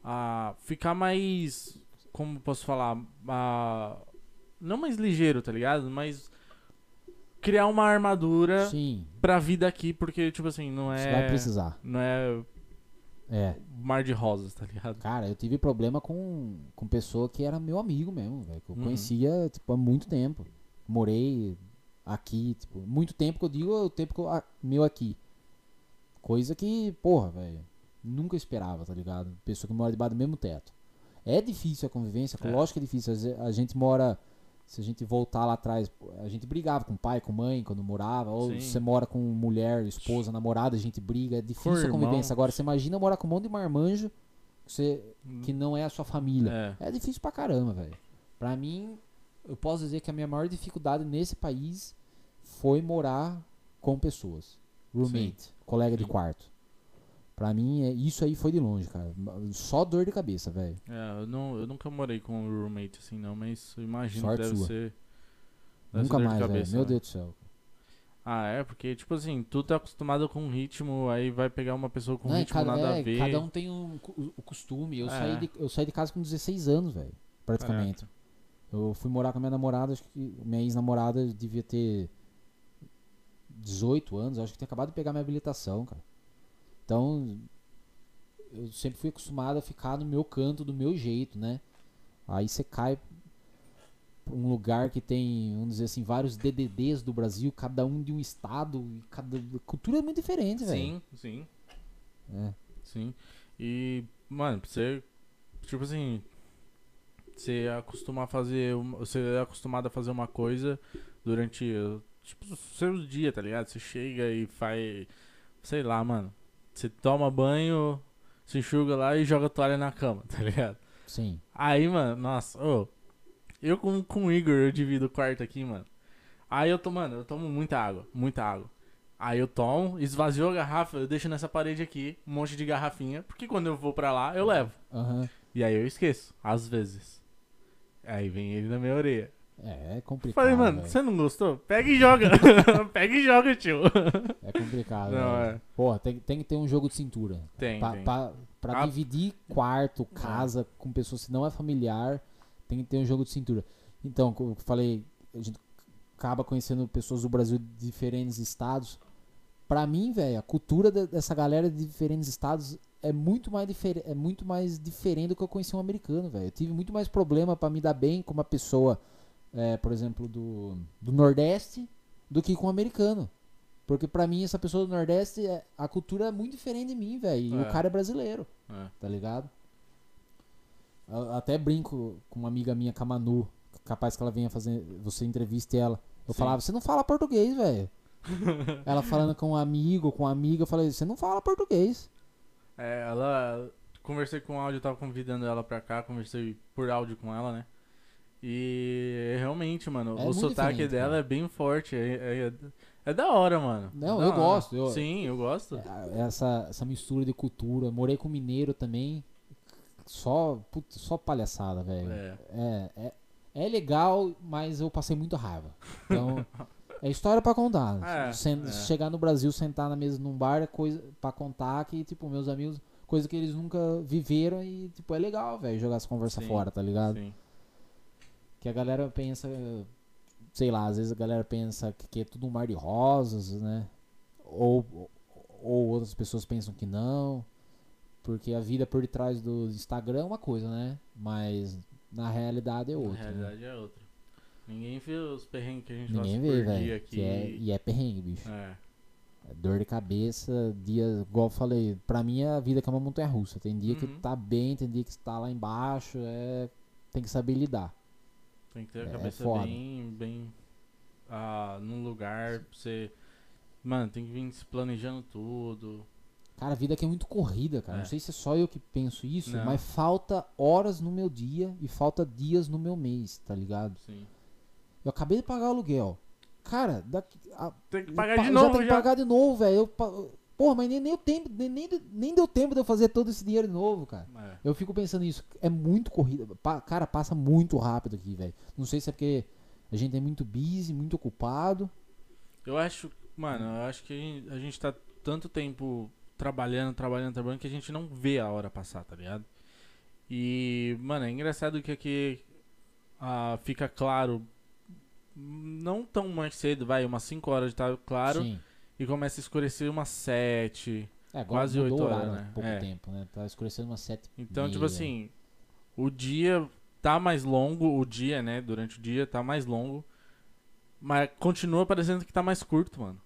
a, a ficar mais. Como posso falar? A, não mais ligeiro, tá ligado? Mas criar uma armadura sim. pra vida aqui, porque, tipo assim, não Você vai é. precisar. Não é É. mar de rosas, tá ligado? Cara, eu tive problema com, com pessoa que era meu amigo mesmo, velho. Que eu Uhum. conhecia, tipo, há muito tempo. Morei aqui, tipo, muito tempo que eu digo, é o tempo que eu, meu aqui. Coisa que, porra, velho, nunca esperava, tá ligado? Pessoa que mora debaixo do mesmo teto. É difícil a convivência, É. lógico que é difícil. A gente mora, se a gente voltar lá atrás, a gente brigava com o pai, com mãe quando morava. Ou Sim. você mora com mulher, esposa, namorada, a gente briga. É difícil a irmão. convivência. Agora, você imagina morar com um monte de marmanjo que você que não é a sua família. É. É difícil pra caramba, velho. Pra mim, eu posso dizer que a minha maior dificuldade nesse país foi morar com pessoas. Roommate, colega de Sim. quarto. Pra mim, é- isso aí foi de longe, cara. Só dor de cabeça, velho. É, eu, não, eu nunca morei com um roommate assim, não, mas eu imagino Sorte que deve sua. ser. deve Nunca ser de mais, velho. cabeça, Meu né? Deus do céu. Ah, é, porque, tipo assim, tu tá acostumado com um ritmo, aí vai pegar uma pessoa com um Não, e ritmo cada, nada é, a ver. cada um tem um, o costume. Eu, É. saí de, eu saí de casa com 16 anos, velho. Praticamente. Eu fui morar com a minha namorada, acho que minha ex-namorada devia ter 18 anos, acho que tinha acabado de pegar minha habilitação, cara. Então, eu sempre fui acostumado a ficar no meu canto, do meu jeito, né? Aí você cai pra um lugar que tem, vamos dizer assim, vários DDDs do Brasil, cada um de um estado, e cada cultura é muito diferente, velho. Sim, sim, É. sim. E, mano, pra você, tipo assim, você acostumar a fazer, você é acostumado a fazer uma coisa durante, tipo, o seu dia, tá ligado? Você chega e faz, sei lá, mano, você toma banho, se enxuga lá e joga toalha na cama, tá ligado? Sim. Aí, mano, nossa, ô. eu com, com o Igor, eu divido o quarto aqui, mano. Aí eu tomo, mano, eu tomo muita água, muita água. Aí eu tomo, esvazio a garrafa, eu deixo nessa parede aqui, um monte de garrafinha, porque quando eu vou pra lá, eu levo. Aham. E aí eu esqueço, às vezes. Aí vem ele na minha orelha. É, é complicado. Falei, mano, velho. você não gostou? Pega e joga. Pega e joga, tio. É complicado. Não, é. Porra, tem, tem que ter um jogo de cintura. Tem, pra, tem. pra- pra Ah. dividir quarto, casa com pessoas que não é familiar, tem que ter um jogo de cintura. Então, como eu falei, a gente acaba conhecendo pessoas do Brasil de diferentes estados. Pra mim, velho, a cultura de- dessa galera de diferentes estados é muito mais diferente, é muito mais diferente do que eu conheci um americano, velho. Eu tive muito mais problema pra me dar bem com uma pessoa, é, por exemplo, do, do Nordeste do que com um americano. Porque pra mim, essa pessoa do Nordeste, é- a cultura é muito diferente de mim, velho. E É. o cara é brasileiro, É. tá ligado? Eu até brinco com uma amiga minha, Camanu, capaz que ela venha fazer, você entreviste ela. Eu Sim. falava, você não fala português, velho. ela falando com um amigo, com uma amiga, eu falei, você não fala português. É, ela. Conversei com áudio, tava convidando ela pra cá, conversei por áudio com ela, né? E realmente, mano, É o muito sotaque dela é bem forte. É, é, é da hora, mano. Não, Da eu hora. gosto, eu- Sim, eu gosto. É, Essa, essa mistura de cultura. Morei com mineiro também. Só, putz, só palhaçada, velho. É. É, é, é legal, mas eu passei muita raiva. Então, é história pra contar. É, Sen- é. Chegar no Brasil, sentar na mesa num bar é coisa pra contar que, tipo, meus amigos, coisa que eles nunca viveram e, tipo, é legal, velho, jogar essa conversa Sim, fora, tá ligado? Sim. Que a galera pensa, sei lá, às vezes a galera pensa que, que é tudo um mar de rosas, né? Ou, ou outras pessoas pensam que não. Porque a vida por detrás do Instagram é uma coisa, né? Mas na realidade é Na outra. né? realidade é outra. Ninguém vê os perrengues que a gente Ninguém vê, por dia velho. aqui. que é- E é perrengue, bicho. É. É dor de cabeça, dia, igual eu falei, pra mim a vida que é uma montanha russa. Tem dia que Uhum. tá bem, tem dia que tá lá embaixo, é. Tem que saber lidar. Tem que ter a É cabeça foda. bem, bem ah, num lugar pra você. Mano, tem que vir se planejando tudo. Cara, a vida aqui é muito corrida, cara. É. Não sei se é só eu que penso isso, Não. mas falta horas no meu dia e falta dias no meu mês, tá ligado? Sim. Eu acabei de pagar o aluguel. Cara, daqui, a- Tem que eu pagar pa- de já novo tem que já. pagar de novo, velho. Eu Porra, mas nem, nem, o tempo, nem, nem, nem deu tempo de eu fazer todo esse dinheiro de novo, cara. É. Eu fico pensando nisso. É muito corrida. Pa- cara, passa muito rápido aqui, velho. Não sei se é porque a gente é muito busy, muito ocupado. Eu acho, mano, eu acho que a gente, a gente tá tanto tempo trabalhando, trabalhando, trabalhando que a gente não vê a hora passar, tá ligado? E, mano, é engraçado que aqui ah, fica claro, não tão mais cedo, vai, umas 5 horas de tá claro, Sim. e começa a escurecer umas 7. É, Quase mudou oito o horário horas, há né? pouco É. tempo, né? Tá escurecendo umas sete. e Então, tipo meia. assim, o dia tá mais longo, o dia, né, durante o dia tá mais longo, mas continua parecendo que tá mais curto, mano.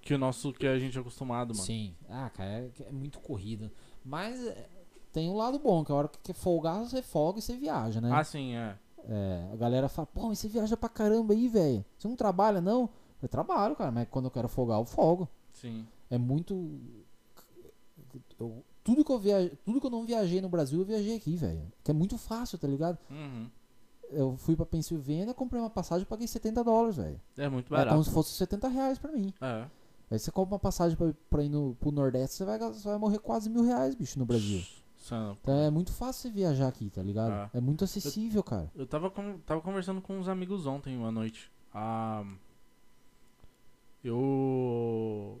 Que o nosso, que a gente é acostumado, mano. Sim. Ah, cara, é, é muito corrida. Mas é, tem um lado bom, que a hora que folgar, você folga e você viaja, né? Ah, sim, é. É, a galera fala, pô, mas você viaja pra caramba aí, velho. Você não trabalha, não? Eu trabalho, cara, mas quando eu quero folgar, eu folgo. Sim. É muito. eu- tudo, que eu viaje, tudo que eu não viajei no Brasil, eu viajei aqui, velho. Que é muito fácil, tá ligado? Uhum. Eu fui pra Pensilvânia, comprei uma passagem e paguei 70 dólares, velho. É muito É como barato. se fosse 70 reais pra mim. É. Aí você compra uma passagem pra, pra ir no, pro Nordeste, você vai, você vai morrer quase mil reais, bicho, no Brasil. Então é muito fácil você viajar aqui, tá ligado? Ah. É muito acessível, cara. Eu tava, com, tava conversando com uns amigos ontem, uma noite. Ah, eu.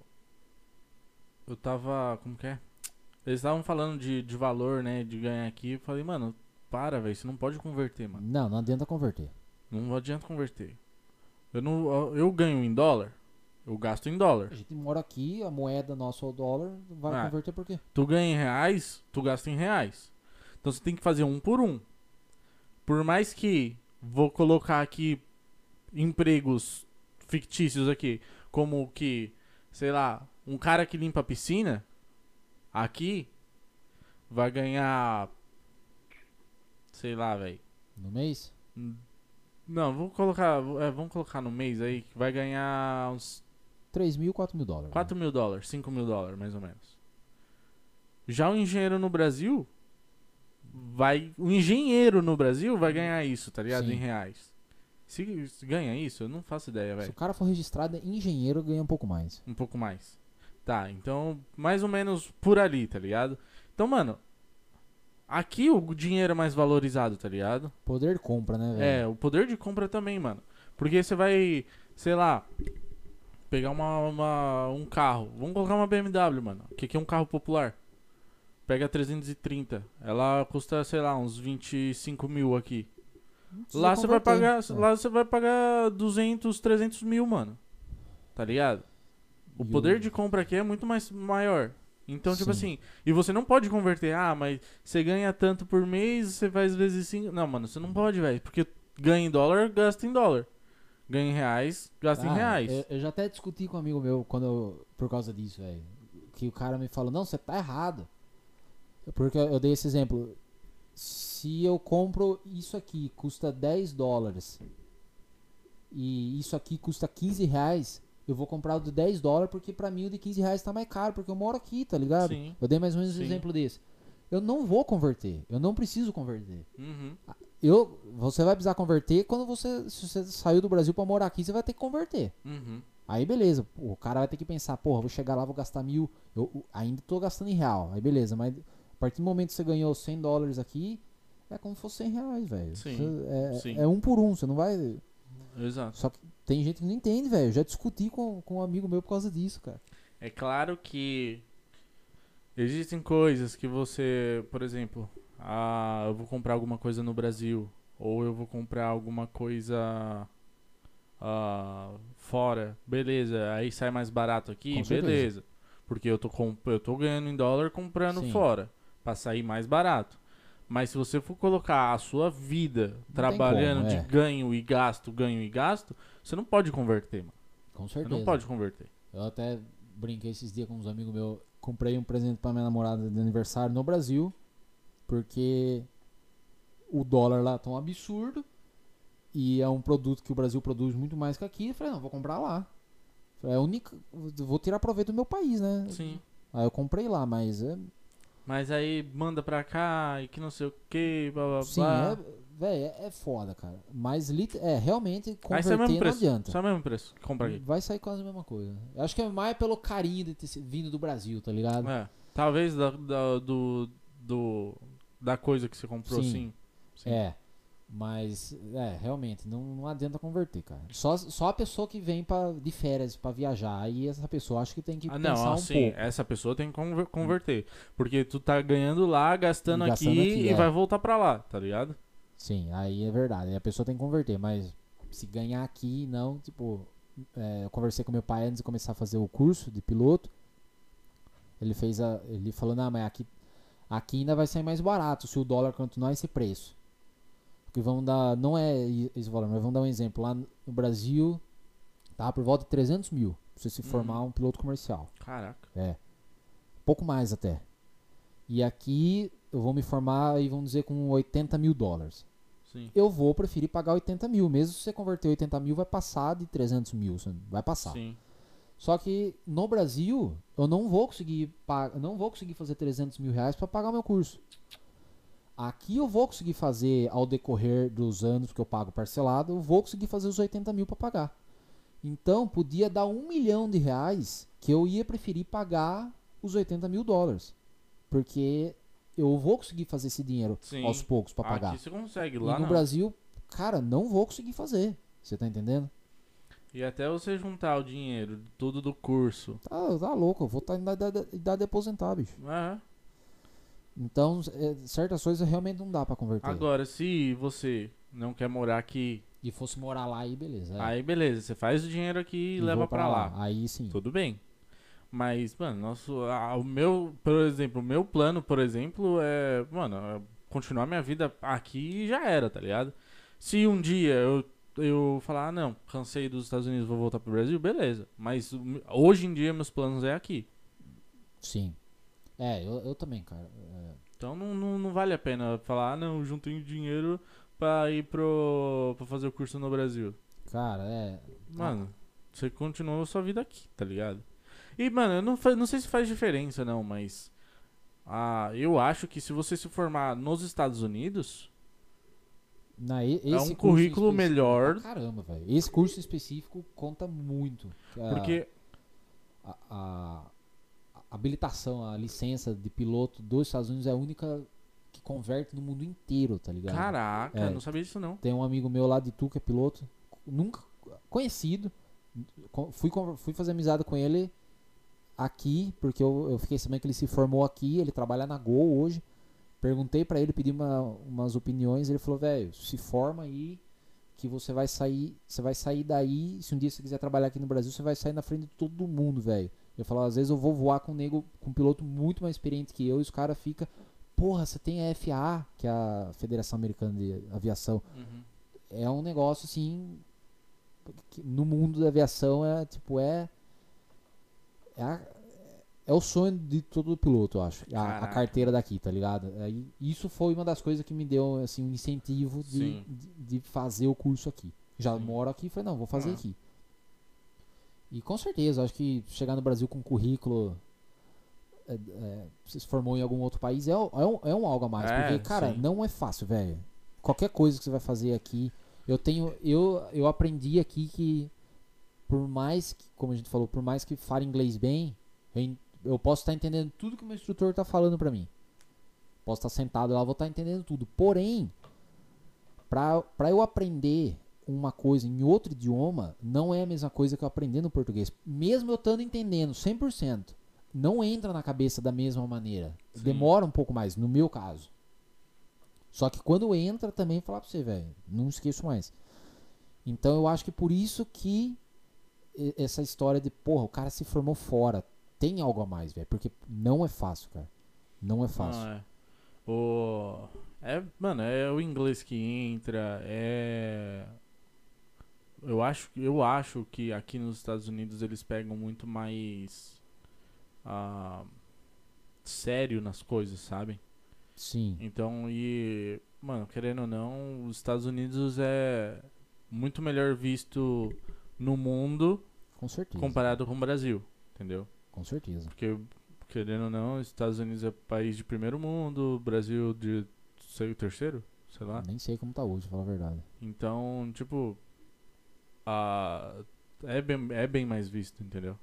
Eu tava. Como que é? Eles estavam falando de, de valor, né? De ganhar aqui. Eu falei, mano, para, velho. Você não pode converter, mano. Não, não adianta converter. Não adianta converter. Eu, não, eu ganho em dólar. Eu gasto em dólar. A gente mora aqui, a moeda nossa é o dólar, vai Ah. converter por quê? Tu ganha em reais, tu gasta em reais. Então você tem que fazer um por um. Por mais que vou colocar aqui empregos fictícios aqui, como que, sei lá, um cara que limpa a piscina aqui vai ganhar sei lá, velho. No mês? Não, vou colocar, é, vamos colocar no mês aí que vai ganhar uns 3 mil, 4 mil dólares. 4 mil dólares, 5 mil dólares, mais ou menos. Já o engenheiro no Brasil vai. O engenheiro no Brasil vai ganhar isso, tá ligado? Sim. Em reais. Se, se ganha isso, eu não faço ideia, Se o velho. cara for registrado em engenheiro, ganha um pouco mais. Um pouco mais. Tá, então, mais ou menos por ali, tá ligado? Então, mano, aqui o dinheiro é mais valorizado, tá ligado? Poder de compra, né, velho? É, o poder de compra também, mano. Porque você vai, sei lá, pegar uma, uma- um carro. Vamos colocar uma BMW, mano. Que aqui é um carro popular. Pega a 330. Ela custa, sei lá, uns 25 mil aqui. Lá você vai pagar, É. lá você vai pagar 200, 300 mil, mano. Tá ligado? O poder de compra aqui é muito mais maior. Então, tipo Sim. assim, e você não pode converter, ah, mas você ganha tanto por mês, você faz vezes 5. Não, mano, você não pode, velho. Porque ganha em dólar, gasta em dólar. Ganha em reais, gasta em Ah, reais. Eu, eu já até discuti com um amigo meu quando eu- por causa disso, velho. Que o cara me falou, não, você tá errado. Porque eu eu dei esse exemplo. Se eu compro isso aqui, custa 10 dólares. E isso aqui custa 15 reais. Eu vou comprar o de 10 dólares porque pra mim o de 15 reais tá mais caro. Porque eu moro aqui, tá ligado? Sim. Eu dei mais ou menos um exemplo desse. Eu não vou converter. Eu não preciso converter. Uhum. Eu, você vai precisar converter quando você, se você saiu do Brasil pra morar aqui, você vai ter que converter. Uhum. Aí beleza, o cara vai ter que pensar, porra, vou chegar lá, vou gastar mil, eu eu ainda tô gastando em real. Aí beleza, mas a partir do momento que você ganhou 100 dólares aqui, é como se fosse 100 reais, velho. Sim, É, sim. é um por um, você não vai... Exato. Só que tem gente que não entende, velho. Eu já discuti com, com um amigo meu por causa disso, cara. É claro que existem coisas que você, por exemplo, ah, eu vou comprar alguma coisa no Brasil ou eu vou comprar alguma coisa ah, fora, beleza, aí sai mais barato aqui, Com certeza. beleza. Porque eu tô, eu tô ganhando em dólar comprando Sim. fora, pra sair mais barato. Mas se você for colocar a sua vida trabalhando como, de é. ganho e gasto, ganho e gasto, você não pode converter, mano. Com Você certeza. não pode converter. Eu até brinquei esses dias com uns amigos meus. Comprei um presente pra minha namorada de aniversário no Brasil. Porque o dólar lá tá um absurdo. E é um produto que o Brasil produz muito mais que aqui. Eu falei, não, vou comprar lá. É a única. Vou tirar proveito do meu país, né? Sim. Aí eu comprei lá, mas é. Mas aí manda pra cá e que não sei o que, blá blá Sim, blá. é, Véi, é, é foda, cara. Mas é, realmente converter não preço. adianta. Sai o mesmo preço. Compra aqui. Vai sair quase a mesma coisa. Eu acho que é mais pelo carinho de ter vindo do Brasil, tá ligado? É. Talvez da, da- do, do. Da coisa que você comprou, Sim. sim. Sim. É. Mas, é, realmente, não, não adianta converter, cara. Só, só a pessoa que vem pra, de férias pra viajar. Aí essa pessoa acho que tem que Ah, pensar não, um assim, pouco. essa pessoa tem que conver- converter. Porque tu tá ganhando lá, gastando, gastando aqui, aqui, e é. vai voltar pra lá, tá ligado? Sim, aí é verdade. Aí a pessoa tem que converter. Mas se ganhar aqui, não, tipo. é, eu conversei com meu pai antes de começar a fazer o curso de piloto. Ele fez a. Ele falou, não, mas aqui, aqui ainda vai sair mais barato se o dólar continuar esse preço. Porque vamos dar. Não é esse valor, mas vamos dar um exemplo. Lá no Brasil, tá por volta de 300 mil. Pra você se Uhum. formar um piloto comercial. Caraca. É. Pouco mais até. E aqui eu vou me formar aí, vamos dizer, com 80 mil dólares. Sim. Eu vou preferir pagar 80 mil. Mesmo se você converter 80 mil, vai passar de 300 mil. Vai passar. Sim. Só que no Brasil, eu não vou conseguir, pa- eu não vou conseguir fazer 300 mil reais para pagar meu curso. Aqui eu vou conseguir fazer ao decorrer dos anos que eu pago parcelado, eu vou conseguir fazer os 80 mil para pagar. Então podia dar um milhão de reais que eu ia preferir pagar os 80 mil dólares. Porque eu vou conseguir fazer esse dinheiro Sim. aos poucos para pagar. Aqui você consegue, E lá no não. Brasil, cara, não vou conseguir fazer. Você tá entendendo? E até você juntar o dinheiro, tudo do curso. Tá, tá louco, eu vou estar em idade, idade de aposentar, bicho. É. Então, é, certas coisas realmente não dá pra converter. Agora, se você não quer morar aqui, E fosse morar lá aí, beleza. é. aí beleza, você faz o dinheiro aqui e, E leva pra lá. Aí sim. Tudo bem. Mas, mano, nosso, a- o meu, por exemplo, o meu plano, por exemplo, é, mano, é continuar minha vida aqui e já era, tá ligado? Se um dia eu, eu falar, ah, não, cansei dos Estados Unidos, vou voltar pro Brasil, beleza. Mas hoje em dia meus planos é aqui. Sim. É, eu, eu também, cara. É, Então não, não, não vale a pena falar, ah, não, juntei dinheiro pra ir pro. pra fazer o curso no Brasil. cara, é. Mano, você continua a sua vida aqui, tá ligado? E, mano, eu não, não sei se faz diferença, não, mas. Ah, eu acho que se você se formar nos Estados Unidos, Na, e- é um currículo específico- melhor. Caramba, velho. Esse curso específico conta muito. Porque. a, a- a habilitação, a licença de piloto dos Estados Unidos é a única que converte no mundo inteiro, tá ligado? Caraca, É. não sabia disso não. Tem um amigo meu lá de Tu que é piloto, nunca conhecido. co- Fui, fui fazer amizade com ele aqui, porque eu, eu fiquei sabendo que ele se formou aqui, ele trabalha na Gol hoje. Perguntei pra ele, pedi uma- umas opiniões, ele falou, velho, se forma aí que você vai sair, você vai sair daí, se um dia você quiser trabalhar aqui no Brasil, você vai sair na frente de todo mundo, velho. Eu falo, às vezes eu vou voar com um nego, com um piloto muito mais experiente que eu, e os caras ficam, porra, você tem a FAA, que é a Federação Americana de Aviação Uhum. é um negócio assim no mundo da aviação é tipo é é, a- é o sonho de todo piloto, eu acho. A, a carteira daqui, tá ligado? Aí, isso foi uma das coisas que me deu assim um incentivo de, de, de fazer o curso aqui. Já Sim. moro aqui, falei, não, vou fazer Ah. aqui. E com certeza, acho que chegar no Brasil com currículo é, é, você se formou em algum outro país é, um- é, um, é um algo a mais. É, porque, cara, sim. não é fácil, velho. Qualquer coisa que você vai fazer aqui. Eu tenho. Eu, eu aprendi aqui que por mais que, como a gente falou, por mais que fale inglês bem, eu, eu posso estar entendendo tudo que o meu instrutor está falando pra mim. Posso estar sentado lá, vou estar entendendo tudo. Porém, pra eu aprender uma coisa em outro idioma, não é a mesma coisa que eu aprender no português. Mesmo eu estando entendendo 100%, não entra na cabeça da mesma maneira. Sim. Demora um pouco mais, no meu caso. Só que quando entra também, falar pra você, velho, não esqueço mais. Então eu acho que por isso que essa história de, porra, o cara se formou fora, tem algo a mais, velho, porque não é fácil, cara. Não é fácil. Não, é. O... É, mano, é o inglês que entra, é... Eu acho, eu acho que aqui nos Estados Unidos eles pegam muito mais... ah, sério nas coisas, sabe? Sim, Então, e... Mano, querendo ou não, os Estados Unidos é muito melhor visto no mundo com certeza. comparado com o Brasil, entendeu? Com certeza. Porque, querendo ou não, os Estados Unidos é país de primeiro mundo, Brasil de sei, o terceiro? sei lá. Nem sei como tá hoje, falar a verdade. Então, tipo, a, é, bem, é bem mais visto, entendeu?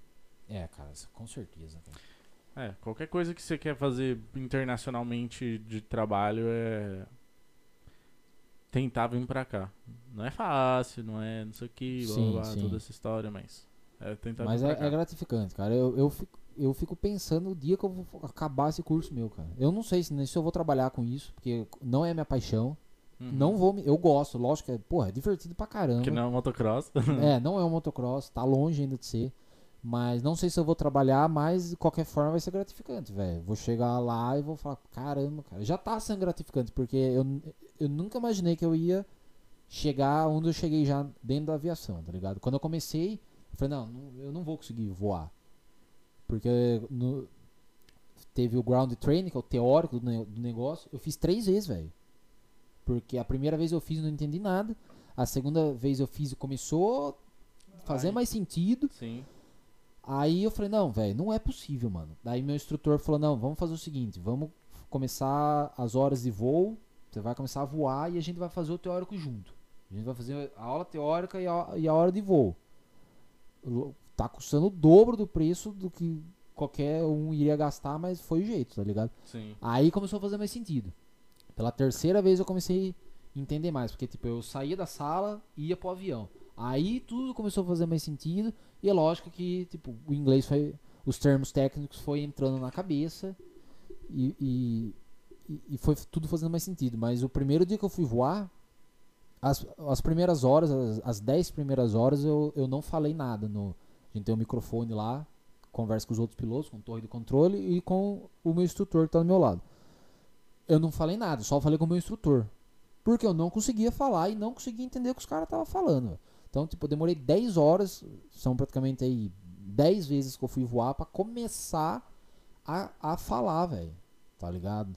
É, cara, com certeza. Cara. É, qualquer coisa que você quer fazer internacionalmente de trabalho é tentar vir pra cá. Não é fácil, não é não sei o que, blá, Sim, blá, sim. toda essa história, mas é tentar Mas é, é gratificante, cara. Eu, eu, fico, eu fico pensando o dia que eu vou acabar esse curso meu, cara. Eu não sei se, nem se eu vou trabalhar com isso, porque não é minha paixão. Uhum. Não vou me. Eu gosto, lógico que é, porra, é divertido pra caramba. Que não é motocross. É, não é um motocross, tá longe ainda de ser. Mas não sei se eu vou trabalhar, mas de qualquer forma vai ser gratificante, velho. Vou chegar lá e vou falar, caramba, cara. Já tá sendo gratificante, porque eu, eu nunca imaginei que eu ia chegar onde eu cheguei já dentro da aviação, tá ligado? Quando eu comecei, eu falei, não, não- eu não vou conseguir voar. Porque no- teve o ground training, que é o teórico do, ne- do negócio, eu fiz três vezes, velho. Porque a primeira vez eu fiz e não entendi nada. A segunda vez eu fiz e começou a fazer Ai. mais sentido. Sim. Aí eu falei, não, velho, não é possível, mano. Daí meu instrutor falou, não, vamos fazer o seguinte, vamos começar as horas de voo, você vai começar a voar e a gente vai fazer o teórico junto. A gente vai fazer a aula teórica e a, e a hora de voo. Tá custando o dobro do preço do que qualquer um iria gastar, mas foi o jeito, tá ligado? Sim. Aí começou a fazer mais sentido. Pela terceira vez eu comecei a entender mais, porque tipo, eu saía da sala e ia pro avião. Aí tudo começou a fazer mais sentido e é lógico que tipo, o inglês foi os termos técnicos foi entrando na cabeça e, e- e foi tudo fazendo mais sentido, mas o primeiro dia que eu fui voar as, as primeiras horas, as, as dez primeiras horas eu, eu não falei nada no a gente tem um microfone lá, conversa com os outros pilotos, com torre de controle e com o meu instrutor que tá do meu lado. Eu não falei nada, só falei com o meu instrutor. Porque eu não conseguia falar e não conseguia entender o que os caras estavam falando. Então, tipo, eu demorei 10 horas, são praticamente aí 10 vezes que eu fui voar pra começar a, a falar, velho. Tá ligado?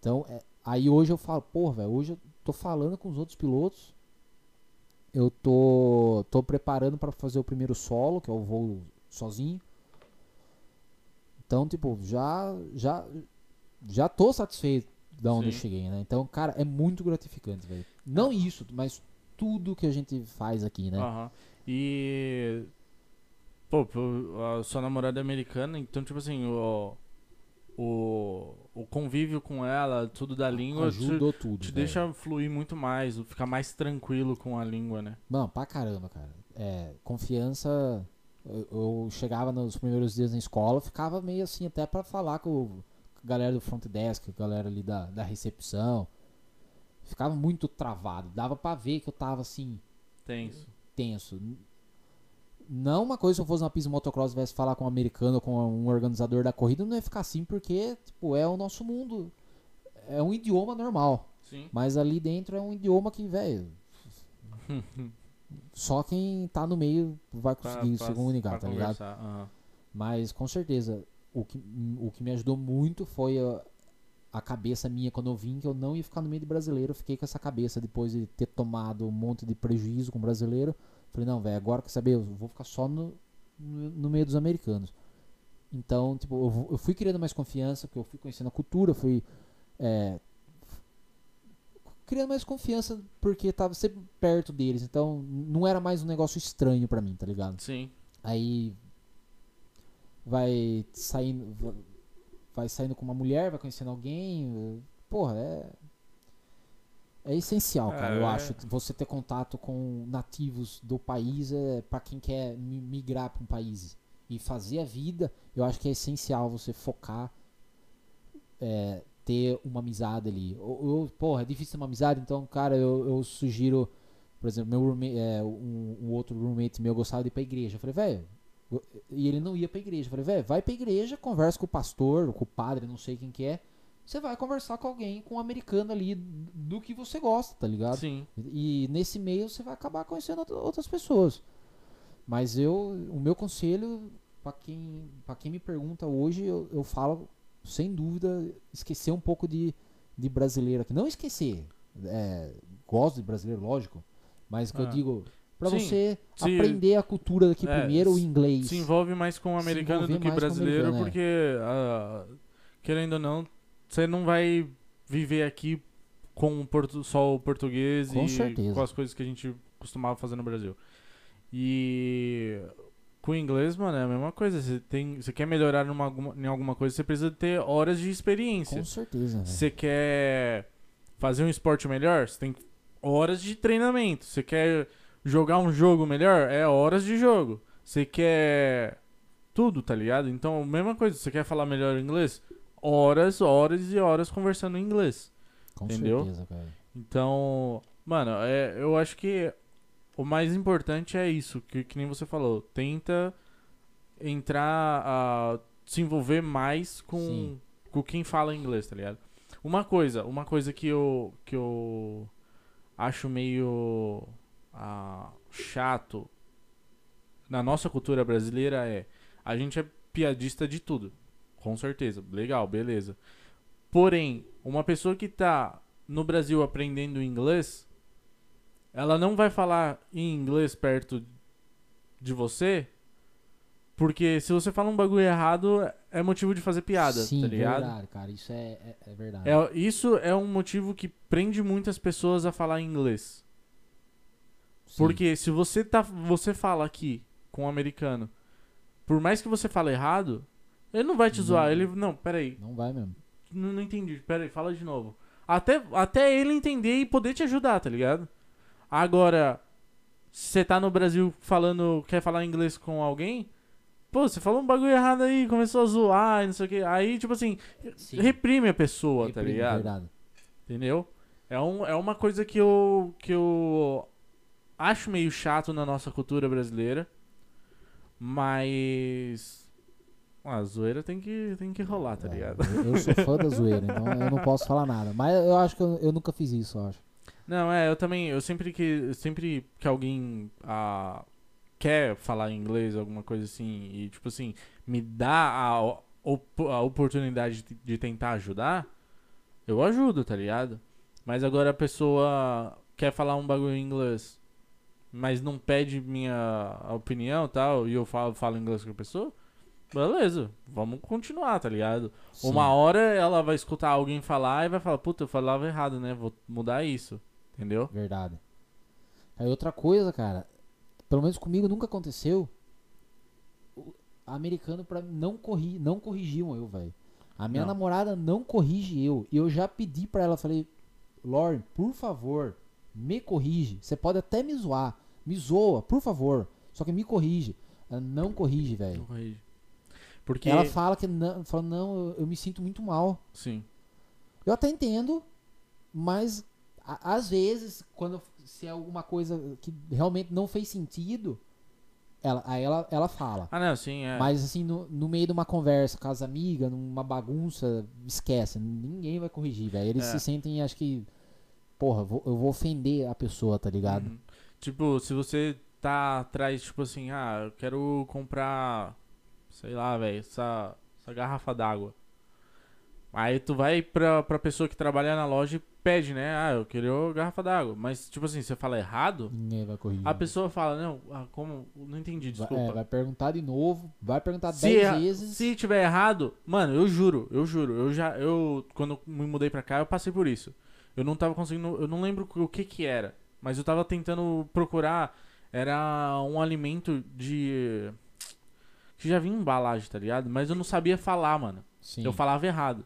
Então, é- aí hoje eu falo, pô, velho, hoje eu tô falando com os outros pilotos. Eu tô, tô preparando pra fazer o primeiro solo, que é o voo sozinho. Então, tipo, já já já tô satisfeito da onde eu Sim. cheguei, né? Então, cara, é muito gratificante, velho. Não isso, mas tudo que a gente faz aqui, né? E. Pô, pô, a sua namorada é americana, então, tipo assim, o. O, o convívio com ela, tudo da língua, te, Ajudou tudo. te velho. deixa fluir muito mais, ficar mais tranquilo com a língua, né? Não, pra caramba, cara. É, confiança. Eu, eu chegava nos primeiros dias na escola, ficava meio assim, até pra falar com, a galera do front desk, a galera ali da, da recepção. Ficava muito travado. Dava pra ver que eu tava assim, Tenso. tenso. Não uma coisa se eu fosse na pista motocross e tivesse falar com um americano ou com um organizador da corrida, não ia ficar assim, porque, tipo, é o nosso mundo. É um idioma normal. Sim. Mas ali dentro é um idioma que, velho. só quem tá no meio vai conseguir se comunicar, tá ligado? aham. Mas com certeza, o que, o que me ajudou muito foi a, a cabeça minha quando eu vim, que eu não ia ficar no meio de brasileiro. Eu fiquei com essa cabeça depois de ter tomado um monte de prejuízo com brasileiro. Falei, não, velho, agora quer saber? Eu vou ficar só no, no, no meio dos americanos. Então, tipo, eu, eu fui criando mais confiança, porque eu fui conhecendo a cultura, fui é, criando mais confiança porque tava sempre perto deles. Então, não era mais um negócio estranho pra mim, tá ligado? Sim. Aí vai saindo va- vai saindo com uma mulher, vai conhecendo alguém, porra, é é essencial, cara. Eu É. acho que você ter contato com nativos do país é para quem quer mi- migrar para um país e fazer a vida. Eu acho que é essencial você focar é, ter uma amizade ali. Ou, ou, porra, é difícil ter uma amizade, então, cara, eu, eu sugiro, por exemplo, meu roommate, é, um, um outro roommate meu gostava de ir pra igreja. Eu falei, velho, eu- e ele não ia pra igreja. Eu falei, velho, vai pra igreja, conversa com o pastor, com o padre, não sei quem que é. Você vai conversar com alguém, com um americano ali do que você gosta, tá ligado? Sim. E nesse meio você vai acabar conhecendo outra- outras pessoas. Mas eu, o meu conselho pra quem, pra quem me pergunta hoje, eu, eu falo sem dúvida esquecer um pouco de, de brasileiro aqui. Não esquecer, é, gosto de brasileiro, lógico, mas que eu Ah. digo pra Sim, você se- aprender a cultura daqui é, primeiro, o inglês. Se envolve mais com o americano do que brasileiro, é. porque, ah, querendo ou não, você não vai viver aqui com o portu- só o português Com e certeza. com as coisas que a gente costumava fazer no Brasil. E com o inglês, mano, é a mesma coisa. Você tem, você quer melhorar numa, em alguma coisa, você precisa ter horas de experiência. Com certeza, velho. Você quer fazer um esporte melhor? Você tem horas de treinamento. Você quer jogar um jogo melhor? É horas de jogo. Você quer tudo, tá ligado? Então, mesma coisa. Você quer falar melhor inglês? Horas, horas e horas conversando em inglês. Com entendeu? certeza, cara. Então, mano, é, eu acho que o mais importante é isso, que, que nem você falou. Tenta entrar, a se envolver mais com, Sim. com quem fala inglês, tá ligado? Uma coisa, uma coisa que eu, que eu acho meio ah, chato na nossa cultura brasileira é a gente é piadista de tudo, com certeza, legal, beleza. Porém, uma pessoa que tá no Brasil aprendendo inglês, ela não vai falar em inglês perto de você, porque se você fala um bagulho errado, é motivo de fazer piada, Sim, tá ligado? verdade, cara. Isso é, é, é verdade. É, isso é um motivo que prende muitas pessoas a falar inglês. Sim. Porque se você tá você fala aqui com um americano, por mais que você fale errado, ele não vai te Não. zoar, ele não, peraí, Não vai mesmo. não, não entendi, peraí, fala de novo. Até até ele entender e poder te ajudar, tá ligado? Agora, se você tá no Brasil falando, quer falar inglês com alguém, pô, você falou um bagulho errado aí, começou a zoar e não sei o que. Aí, tipo assim, Sim. reprime a pessoa, tá Reprime, ligado? Verdade. Entendeu? É, um, é uma coisa que eu, que eu acho meio chato na nossa cultura brasileira. Mas. A zoeira tem que, tem que rolar, tá É, ligado? eu, eu sou fã da zoeira, então eu não posso falar nada. Mas eu acho que eu, eu nunca fiz isso, eu acho. Não, é, eu também. Eu sempre que, sempre que alguém ah, quer falar inglês, alguma coisa assim, e tipo assim, me dá a, op- a oportunidade de, de tentar ajudar, eu ajudo, tá ligado? Mas agora a pessoa quer falar um bagulho em inglês, mas não pede minha opinião e tal, e eu falo, falo inglês com a pessoa, beleza, vamos continuar, tá ligado? Sim. Uma hora ela vai escutar alguém falar e vai falar, puta, eu falava errado, né? Vou mudar isso. Entendeu? Verdade. Aí outra coisa, cara, pelo menos comigo nunca aconteceu. O americano pra mim não corri, não corrigiam eu, velho. A minha Não. namorada não corrige eu. E eu já pedi pra ela, falei, Lauren, por favor, me corrige. Você pode até me zoar, me zoa, por favor. Só que me corrige. Ela não corrige, velho. corrige. Porque. Ela fala que não, fala, não, eu, me sinto muito mal. Sim. Eu até entendo, mas a- às vezes, quando se é alguma coisa que realmente não fez sentido, ela, aí ela, ela fala. Ah, não, sim, é. Mas assim, no, no meio de uma conversa com as amigas, numa bagunça, esquece. Ninguém vai corrigir, velho. Eles É. se sentem, acho que. Porra, eu vou, eu vou ofender a pessoa, tá ligado? Uhum. Tipo, se você tá atrás, tipo assim, ah, eu quero comprar, sei lá, velho, essa, essa garrafa d'água. Aí tu vai pra, pra pessoa que trabalha na loja e pede, né? Ah, eu queria uma garrafa d'água. Mas, tipo assim, você fala errado, vai corrigir. a pessoa fala, não, ah, como? Não entendi, Vai- desculpa. é, vai perguntar de novo, vai perguntar se, 10 erra- vezes. se tiver errado, mano, eu juro, eu juro, eu já, eu, quando eu me mudei pra cá, eu passei por isso. Eu não tava conseguindo, eu não lembro o que que era, mas eu tava tentando procurar, era um alimento de, que já vinha em embalagem, tá ligado? Mas eu não sabia falar, mano. Sim. Eu falava errado.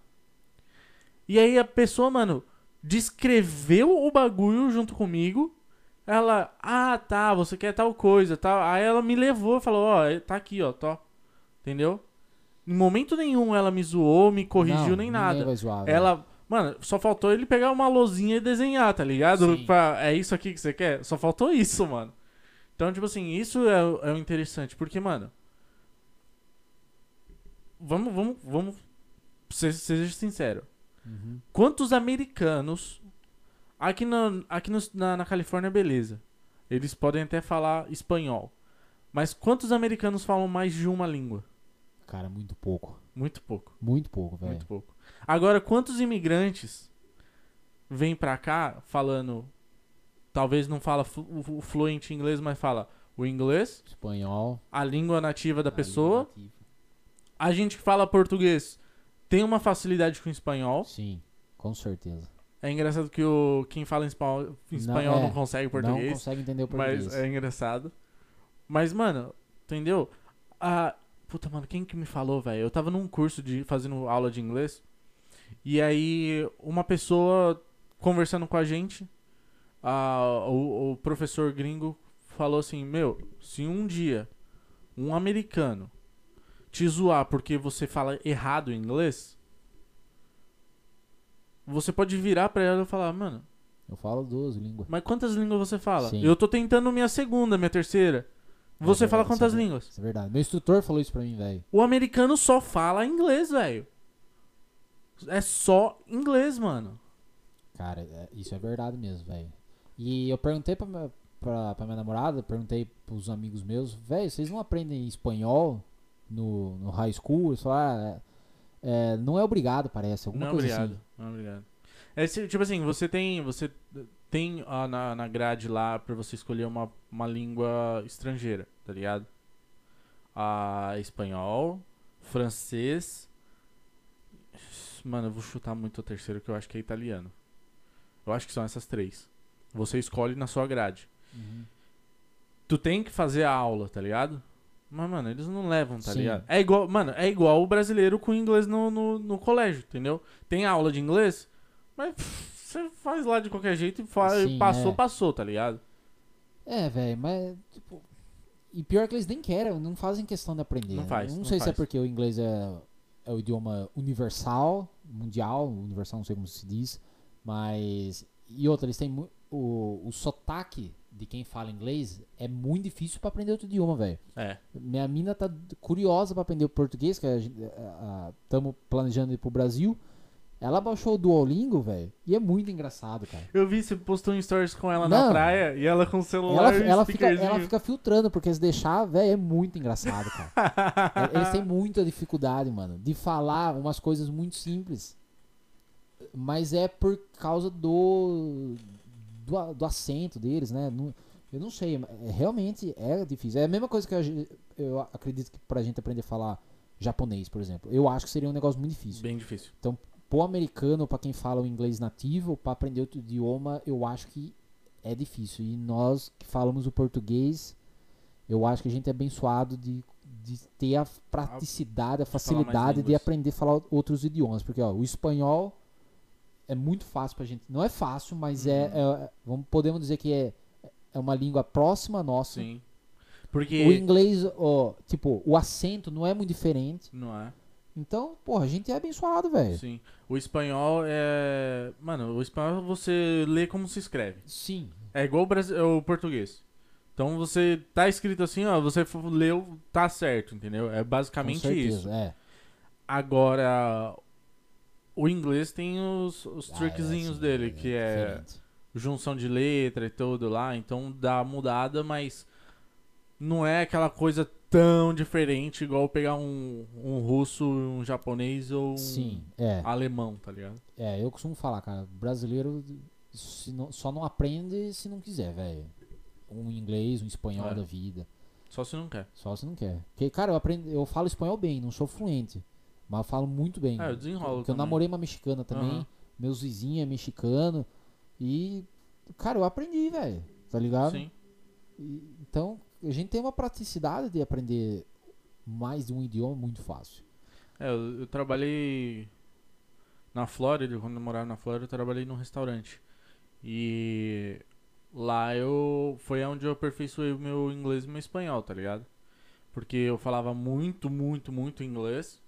E aí a pessoa, mano, descreveu o bagulho junto comigo. Ela, ah, tá, você quer tal coisa, tal. Aí ela me levou e falou, ó, tá aqui, ó, tó. Entendeu? Em momento nenhum ela me zoou, me corrigiu, Não, nem nada. vai zoar. Ela, mano, só faltou ele pegar uma lousinha e desenhar, tá ligado? Sim. Pra- é isso aqui que você quer? Só faltou isso, mano. Então, tipo assim, isso é, é o interessante, porque, mano. Vamos, vamos, vamos. Seja, seja sincero. Uhum. Quantos americanos. Aqui, na, aqui no- na, na Califórnia, beleza. Eles podem até falar espanhol. Mas quantos americanos falam mais de uma língua? Cara, muito pouco. Muito pouco. Muito pouco, velho. Muito pouco. Agora, quantos imigrantes vêm pra cá falando. Talvez não fala o fluente inglês, mas fala o inglês, Espanhol. a língua nativa da a pessoa. nativa. A gente que fala português tem uma facilidade com o espanhol. Sim, com certeza. É engraçado que o quem fala em espanhol, em espanhol não, é, consegue Não português. consegue entender o português. Mas é engraçado. Mas, mano, entendeu? Ah, puta, mano, quem que me falou, velho? Eu tava num curso de fazendo aula de inglês. E aí, uma pessoa conversando com a gente, ah, o, o professor gringo falou assim: Meu, se um dia um americano te zoar porque você fala errado em inglês, você pode virar pra ela e falar: Mano, Eu falo duas línguas. mas quantas línguas você fala? Sim. Eu tô tentando minha segunda, minha terceira. Você É fala verdade, quantas isso é línguas? Isso é verdade. Meu instrutor falou isso pra mim, velho. O americano só fala inglês, velho. É só inglês, mano. Cara, é- isso é verdade mesmo, velho. E eu perguntei pra minha, pra, pra minha namorada, perguntei pros amigos meus, velho, vocês não aprendem espanhol no, no high school? Falaram, ah, é, é, não é obrigado, parece, alguma Não é coisa obrigado. assim. Não é obrigado. É, tipo assim, você tem. Você tem ah, na, na grade lá pra você escolher uma, uma língua estrangeira, tá ligado? Ah, espanhol, francês. Mano, eu vou chutar muito o terceiro que eu acho que é italiano. Eu acho que são essas três. Você escolhe na sua grade. Uhum. tu tem que fazer a aula, tá ligado? Mas, mano, eles não levam, tá Sim. ligado? É igual, mano, é igual o brasileiro com inglês no, no, no colégio, entendeu? Tem aula de inglês, mas você faz lá de qualquer jeito e faz, Sim, passou, é. passou, tá ligado? É, velho, mas, tipo... E pior que eles nem querem, não fazem questão de aprender. Não né? faz, Não, não sei se é faz. porque o inglês é, é o idioma universal, mundial, universal não sei como se diz, mas... E outra, eles têm... O, o sotaque de quem fala inglês é muito difícil pra aprender outro idioma, velho. É. Minha mina tá curiosa pra aprender o português, que estamos planejando ir pro Brasil. Ela baixou o Duolingo, velho, e é muito engraçado, cara. Eu vi, você postou um stories com ela na Não. praia e ela com o celular Ela, e ela, fica, ela fica filtrando, porque se deixar, velho, é muito engraçado, cara. É, Eles têm muita dificuldade, mano, de falar umas coisas muito simples. Mas é por causa do do, do acento deles, né? Não- eu não sei, é- realmente é difícil. É a mesma coisa que gen- eu acredito que pra gente aprender a falar japonês, por exemplo. Eu acho que seria um negócio muito difícil. Bem difícil. Pro americano, pra quem fala o inglês nativo, pra aprender outro idioma, eu acho que é difícil. E nós que falamos o português, eu acho que a gente é abençoado de, de ter a praticidade, a facilidade de aprender a falar outros idiomas. Porque ó, o espanhol é muito fácil pra gente. Não é fácil, mas é, Uhum. é- vamos, podemos dizer que é, é uma língua próxima à nossa. Sim. O Porque. inglês, ó, tipo, o acento não é muito diferente. Não é. Então, porra, a gente é abençoado, velho. Sim. O espanhol é. Mano, o espanhol você lê como se escreve. Sim. É igual o, o português. Então você tá escrito assim, ó, você leu, tá certo, entendeu? É basicamente certeza, isso. É. Agora, o inglês tem os, os Ah, trickzinhos sim, dele, que é diferente. junção de letra e tudo lá, então dá mudada, mas não é aquela coisa tão diferente igual pegar um, um russo, um japonês ou um Sim, é. alemão, tá ligado? É, eu costumo falar, cara, brasileiro não- só não aprende se não quiser, velho. Um inglês, um espanhol É. da vida. Só se não quer. Só se não quer. Porque, cara, eu aprendo, eu falo espanhol bem, não sou fluente. Mas eu falo muito bem. Ah, eu desenrolo Porque eu também. namorei uma mexicana também. Aham. Meus vizinhos é mexicano. E, cara, eu aprendi, velho. Tá ligado? Sim. E- então, a gente tem uma praticidade de aprender mais de um idioma muito fácil. É, eu, eu trabalhei na Flórida, quando eu morava na Flórida, eu trabalhei num restaurante. E lá eu foi onde eu aperfeiçoei o meu inglês e meu espanhol, tá ligado? Porque eu falava muito, muito, muito inglês.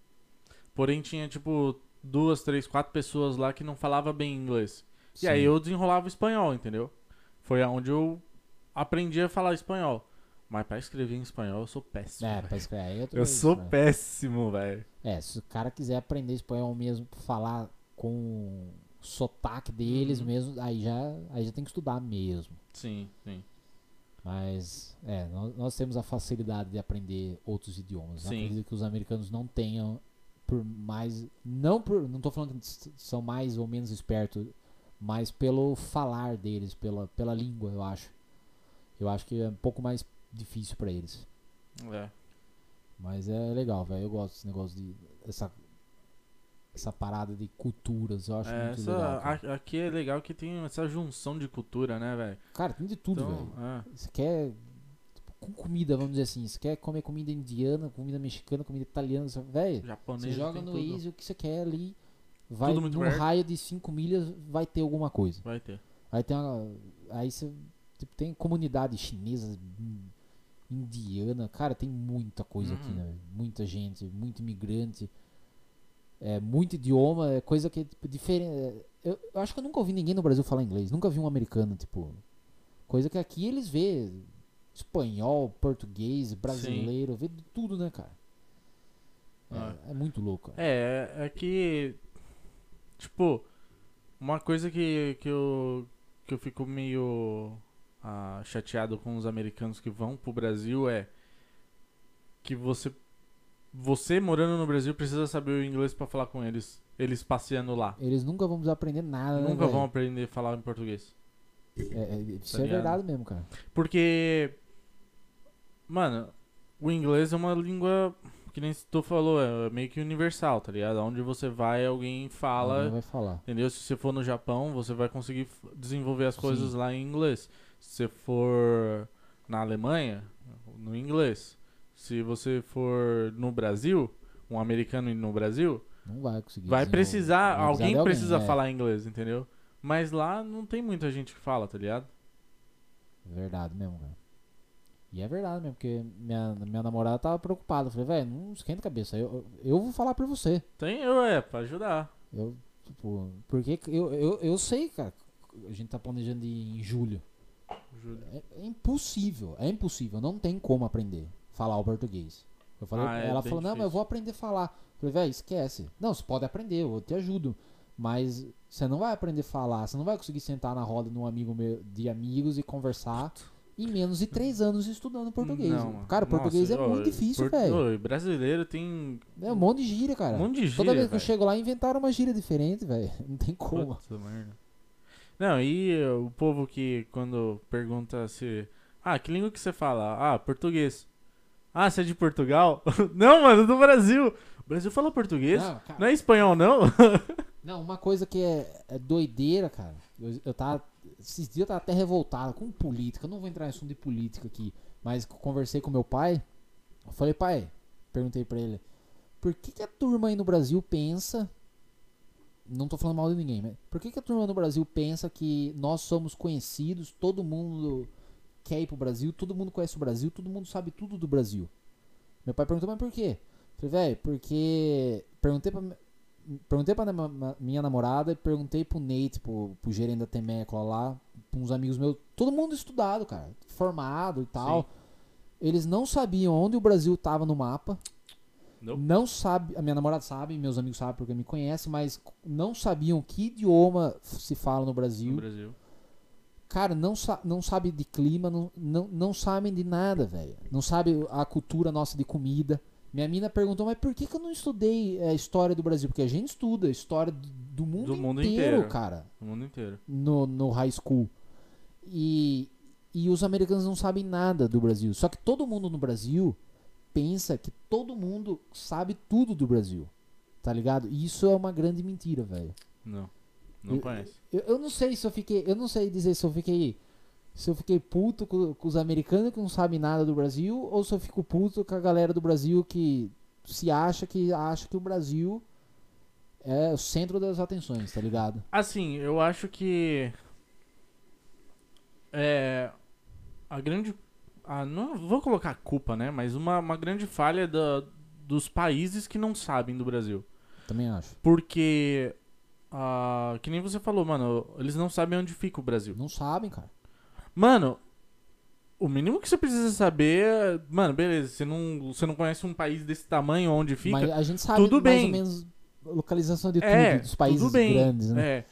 Porém tinha tipo duas, três, quatro pessoas lá que não falava bem inglês. E aí Sim. eu desenrolava o espanhol, entendeu? Foi aonde eu aprendi a falar espanhol. Mas pra escrever em espanhol eu sou péssimo. É, pra escrever. aí é eu coisa, sou né? péssimo, velho. É, se o cara quiser aprender espanhol mesmo, falar com o sotaque deles Uhum. mesmo, aí já, aí já tem que estudar mesmo. Sim, sim. Mas, é, nós, nós temos a facilidade de aprender outros idiomas. Eu Sim. acredito que os americanos não tenham, por mais. Não por. Não tô falando que são mais ou menos espertos, mas pelo falar deles, pela, pela língua, eu acho. Eu acho que é um pouco mais difícil pra eles. É. Mas é legal, velho. Eu gosto desse negócio de. Essa essa parada de culturas, eu acho É, muito essa- legal. Cara. aqui é legal que tem essa junção de cultura, né, velho? Cara, tem de tudo, Então, velho. é. Você quer. Com comida, vamos dizer assim. Você quer comer comida indiana, comida mexicana, comida italiana. Velho, você joga no tudo. Waze o que você quer ali. Vai num perto. raio de 5 milhas, vai ter alguma coisa. Vai ter. Aí tem uma, Aí você. Tipo, tem comunidade chinesa, hum, indiana. Cara, tem muita coisa aqui, Uhum. né? Muita gente, muito imigrante. É, muito idioma, é coisa que é tipo, diferente. Eu, eu acho que eu nunca ouvi ninguém no Brasil falar inglês. Nunca vi um americano, tipo. Coisa que aqui eles vê espanhol, português, brasileiro, vê tudo, né, cara? É, Ah. é muito louco. cara. É, é que. Tipo, uma coisa que, que, eu, que eu fico meio ah, chateado com os americanos que vão pro Brasil é que você. Você morando no Brasil precisa saber o inglês pra falar com eles. Eles passeando lá. Eles nunca vão aprender nada, né, Nunca vão velho? aprender a falar em português. É, é, isso Tá é ligado? verdade mesmo, cara. Porque. Mano, o inglês é uma língua. Que nem tu falou, é meio que universal, tá ligado? Onde você vai, alguém fala. Alguém vai falar. Entendeu? Se você for no Japão, você vai conseguir desenvolver as Sim. coisas lá em inglês. Se você for na Alemanha, no inglês. Se você for no Brasil, um americano indo no Brasil, Não vai conseguir. vai precisar, Vai alguém alguém, precisa é. falar inglês, entendeu? Mas lá não tem muita gente que fala, tá ligado? Verdade mesmo, cara. E é verdade mesmo, porque minha, minha namorada tava preocupada. Eu falei, velho, não esquenta a cabeça. Eu, eu, eu vou falar por você. Tem eu, é, pra ajudar. Eu, tipo, porque eu, eu, eu sei, cara. A gente tá planejando ir em julho. Juro. É, é impossível, é impossível. Não tem como aprender falar o português. Eu falei, Ah, é ela falou, não, mas eu difícil. vou aprender a falar. Eu falei, velho, esquece. Não, você pode aprender, eu te ajudo. Mas você não vai aprender a falar, você não vai conseguir sentar na roda de um amigo meu, de amigos e conversar em menos de três anos estudando português. Não, cara, português nossa, é muito difícil, por- velho. brasileiro tem É um monte de gíria, cara. um monte de Toda gíria, vez que eu chego lá, inventaram uma gíria diferente, velho. Não tem como. Puta merda. Não, e uh, o povo que quando pergunta se. Ah, que língua que você fala? Ah, português. Ah, você é de Portugal? não, mano, do Brasil. O Brasil fala português? Não, Não, é espanhol, não? Não, uma coisa que é, é doideira, cara. Eu, eu tava. Esses dias eu tava até revoltado com política. Eu não vou entrar em assunto de política aqui. Mas conversei com meu pai. Eu falei, pai, perguntei pra ele. Por que, que a turma aí no Brasil pensa. Não tô falando mal de ninguém, mas. Por que, que a turma no Brasil pensa que nós somos conhecidos, todo mundo quer ir pro Brasil, todo mundo conhece o Brasil, todo mundo sabe tudo do Brasil? Meu pai perguntou, mas por quê? Eu falei, velho, porque. Perguntei pra, perguntei pra minha namorada e perguntei pro Nate, pro, pro gerente da Temecla lá, pra uns amigos meus, todo mundo estudado, cara, formado e tal. Eles não sabiam onde o Brasil tava no mapa. Não. Não sabe, a minha namorada sabe, meus amigos sabem porque me conhecem, mas não sabiam que idioma se fala no Brasil. No Brasil. Cara, não, sa não sabe de clima, não, não, não sabem de nada, velho. Não sabe a cultura nossa de comida. Minha mina perguntou, mas por que, que eu não estudei a história do Brasil? Porque a gente estuda a história do, do mundo, Do mundo inteiro, inteiro. cara, No mundo inteiro. no, no high school. E, e os americanos não sabem nada do Brasil. Só que todo mundo no Brasil pensa que todo mundo sabe tudo do Brasil. Tá ligado? E isso é uma grande mentira, velho. Não. Não Eu- conhece. Eu, eu não sei se eu fiquei. Eu não sei dizer se eu fiquei. Se eu fiquei puto com, com os americanos que não sabem nada do Brasil, ou se eu fico puto com a galera do Brasil que se acha que acha que o Brasil é o centro das atenções, tá ligado? Assim, eu acho que. É. A grande. Ah, não vou colocar a culpa, né? Mas uma, uma grande falha da, dos países que não sabem do Brasil. Também acho. Porque. ah, que nem você falou, mano, eles não sabem onde fica o Brasil. Não sabem, cara. Mano, o mínimo que você precisa saber. é- Mano, beleza, você não, você não conhece um país desse tamanho onde fica. Mas a gente sabe tudo mais bem. ou menos localização de é, tudo, dos países grandes, né? É.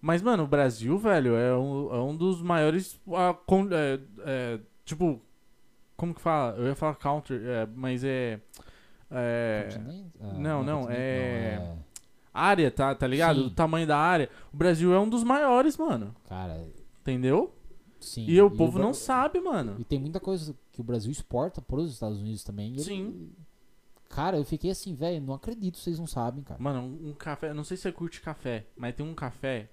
Mas, mano, o Brasil, velho, é um, é um dos maiores. é, é, tipo, como que fala? Eu ia falar counter, é, mas é. É. Ah, não, não, continente é- Área, tá, tá ligado? Sim. O tamanho da área. O Brasil é um dos maiores, mano. Cara, Entendeu? Sim. E o povo Bra- não sabe, mano. E tem muita coisa que o Brasil exporta para os Estados Unidos também. Sim. Cara, eu fiquei assim, velho, não acredito, vocês não sabem, cara. Mano, um, café. Não sei se você curte café, mas tem um café.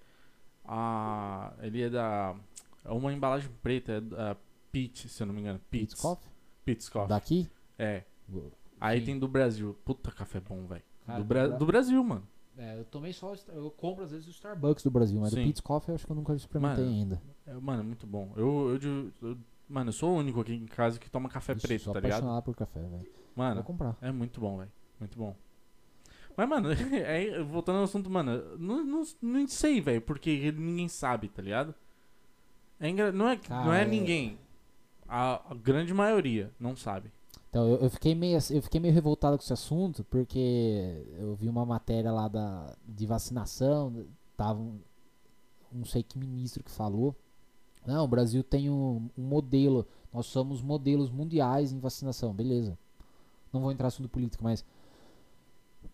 Ah, ele é da. É uma embalagem preta, é da Pitts, se eu não me engano. Pitts. Pitts Coffee? Daqui? É. Aí Sim. tem do Brasil. Puta café bom, velho. Do, Bra- do Brasil, mano. É, eu tomei só. Eu compro às vezes o Starbucks do Brasil, mas Sim. o Pitts Coffee eu acho que eu nunca experimentei Mano, ainda. É, mano, é muito bom. Eu, eu, eu- Mano, eu sou o único aqui em casa que toma café Eu preto, sou tá ligado? por café, velho. Mano, Vou comprar. é muito bom, velho. Muito bom. Mas, mano, é, voltando ao assunto, mano, não, não, não sei, velho, porque ninguém sabe, tá ligado? É engra... não, é, não Cara, é é- ninguém. A, a grande maioria não sabe. Então, eu, eu fiquei meio, eu fiquei meio revoltado com esse assunto, porque eu vi uma matéria lá da, de vacinação, tava um, não sei que ministro que falou. Não, o Brasil tem um, um modelo, nós somos modelos mundiais em vacinação, beleza. Não vou entrar no assunto político, mas.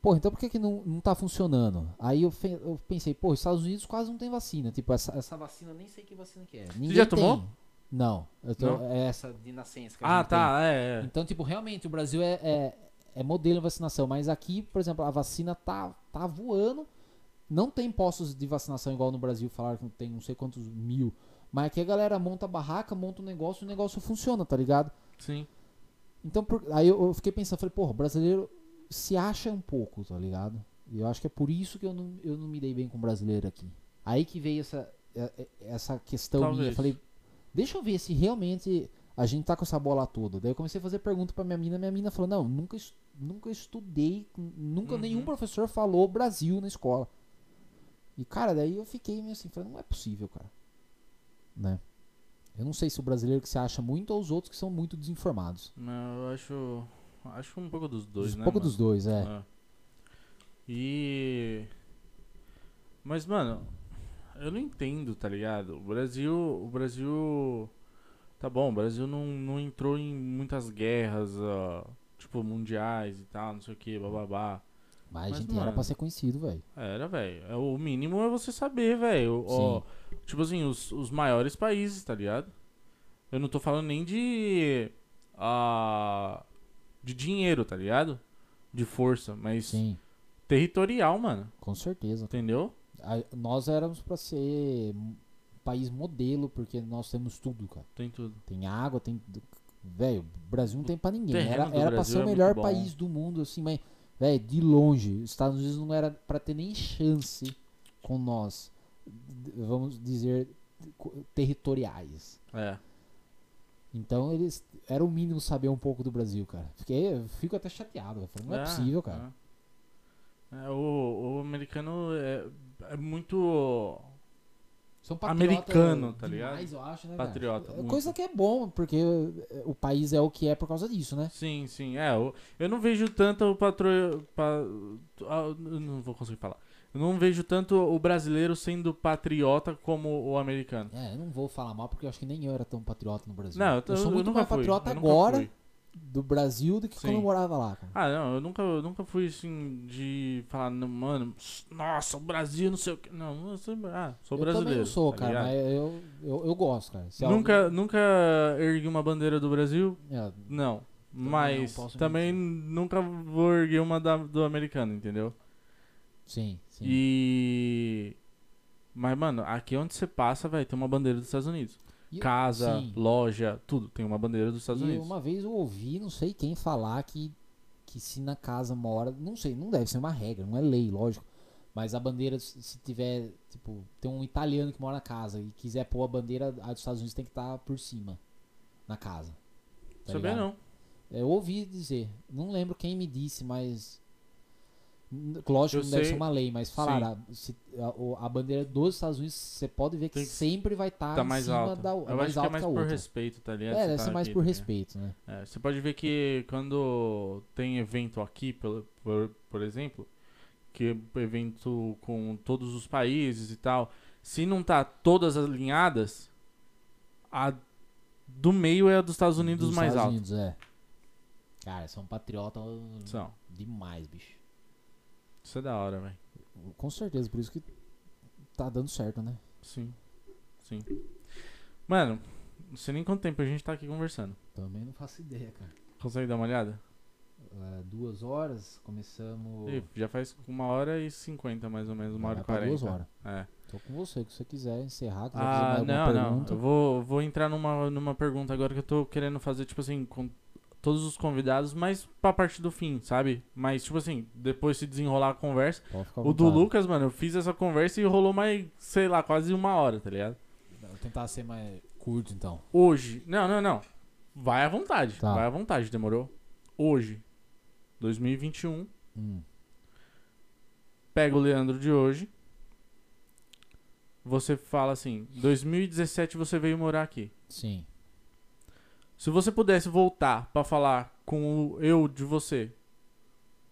Pô, então por que, que não, não tá funcionando? Aí eu, eu pensei, pô, os Estados Unidos quase não tem vacina. Tipo, essa, essa vacina, nem sei que vacina que é. Ninguém já tomou? tem. Não, eu tô, Não? é essa de nascença Ah, tá, é, é. Então, tipo, realmente o Brasil é, é, é modelo em vacinação, mas aqui, por exemplo, a vacina tá, tá voando. Não tem postos de vacinação igual no Brasil, falaram que tem não sei quantos mil. Mas aqui a galera monta a barraca, monta o negócio e o negócio funciona, tá ligado? Sim. Então, por- aí eu, eu fiquei pensando, falei, porra, o brasileiro se acha um pouco, tá ligado? E eu acho que é por isso que eu não, eu não me dei bem com o brasileiro aqui. Aí que veio essa, é- é- essa questão minha. Eu Talvez. falei, deixa eu ver se realmente a gente tá com essa bola toda. Daí eu comecei a fazer pergunta pra minha mina, minha mina falou, não, nunca, nunca estudei, nunca Uhum. nenhum professor falou Brasil na escola. E, cara, daí eu fiquei meio assim, falei, não é possível, cara. Né? Eu não sei se o brasileiro que se acha muito ou os outros que são muito desinformados. Não, eu acho. Acho um pouco dos dois, um né? pouco mano? dos dois, é. É. E. Mas, mano, eu não entendo, tá ligado? O Brasil. O Brasil. Tá bom, o Brasil não, não entrou em muitas guerras, ó, tipo, mundiais e tal, não sei o que, bababá. Mas, Mas, gente era mano, pra ser conhecido, velho. Era, velho. É, O mínimo é você saber, velho. Tipo assim, os, os maiores países, tá ligado? Eu não tô falando nem de. ah de dinheiro, tá ligado? De força, mas Sim, territorial, mano. com certeza. Entendeu? A- nós éramos pra ser um país modelo, porque nós temos tudo, cara. Tem tudo. Tem água, tem. Velho, o Brasil não tem pra ninguém. Era, era pra ser é o muito melhor país do mundo, assim, mas, velho, de longe. Os Estados Unidos não era pra ter nem chance com nós. Vamos dizer, territoriais. É. Então eles. Era o mínimo saber um pouco do Brasil, cara. Fiquei, fico até chateado. Falei, não é, possível, cara. é. É, o, o americano é, é muito São Americano, tá demais, ligado? eu acho, né, patriota. É. Coisa que é bom, porque eh, o país é o que é por causa disso, né? Sim, sim. É, eu, eu não vejo tanto o patro... Pa, ah, eu não vou conseguir falar. Eu não vejo tanto o brasileiro sendo patriota como o americano. É, eu não vou falar mal porque eu acho que nem eu era tão patriota no Brasil. Não, eu, tô- eu sou eu muito nunca mais fui, patriota eu agora. Do Brasil do que quando Sim. eu morava lá, cara. Ah, não, eu nunca, eu nunca fui assim de falar, não, mano, nossa, o Brasil, não sei o que. Não, eu sou, ah, sou eu brasileiro. também não sou, tá cara, ligado? mas eu, eu, eu gosto, cara. Se Nunca, nunca ergui uma bandeira do Brasil? alguém- é, Não. não Mas posso também nunca vou erguer uma da- do americano, entendeu? sim, sim. E. Mas, mano, aqui onde você passa, vai ter uma bandeira dos Estados Unidos. E- Casa, sim. loja, tudo tem uma bandeira dos Estados E Unidos. uma vez eu ouvi, não sei quem falar que, que se na casa mora, não sei, não deve ser uma regra, não é lei, lógico. Mas a bandeira, se tiver, tipo, tem um italiano que mora na casa e quiser pôr a bandeira, a dos Estados Unidos tem que estar por cima, na casa. tá Sabia não. Eu ouvi dizer, não lembro quem me disse, mas. Lógico Eu não deve sei- ser uma lei, mas falaram, a, se- a, a bandeira dos Estados Unidos, você pode ver que, Tem que sempre vai estar Tá em mais cima alta. da Eu mais acho que é alta mais que a por outra. respeito, tá ligado? É, Você deve tá ser mais aqui, por tá ligado? respeito, né? É, você pode ver que quando tem evento aqui, pelo- por, por exemplo, que é evento com todos os países e tal, se não tá todas alinhadas, a do meio é a dos Estados Unidos Dos mais Estados alta. Unidos, é. Cara, são patriota São. demais, bicho. Isso é da hora, velho. Com certeza, por isso que tá dando certo, né? Sim. Sim. Mano, não sei nem quanto tempo a gente tá aqui conversando. Também não faço ideia, cara. Consegue dar uma olhada? é, duas horas, começamos. Ih, já faz uma hora e cinquenta, mais ou menos, uma hora e pra quarenta. duas horas. É. Tô com você, que se você quiser encerrar, quiser fazer Ah, mais não, não. pergunta. Eu vou, vou entrar numa, numa pergunta agora que eu tô querendo fazer, tipo assim, com todos os convidados, mas pra parte do fim, sabe? Mas, tipo assim, depois se desenrolar a conversa. O do. Lucas, mano, eu fiz essa conversa e rolou mais, sei lá, quase uma hora, tá ligado? Vou tentar ser mais curto então. Hoje. Não, não, não. Vai à vontade. Tá. Vai à vontade, demorou? Hoje, 2021. Hum. Pega o Leandro de hoje. Você fala assim: 2017 você veio morar aqui. Sim. Se você pudesse voltar pra falar com o eu de você.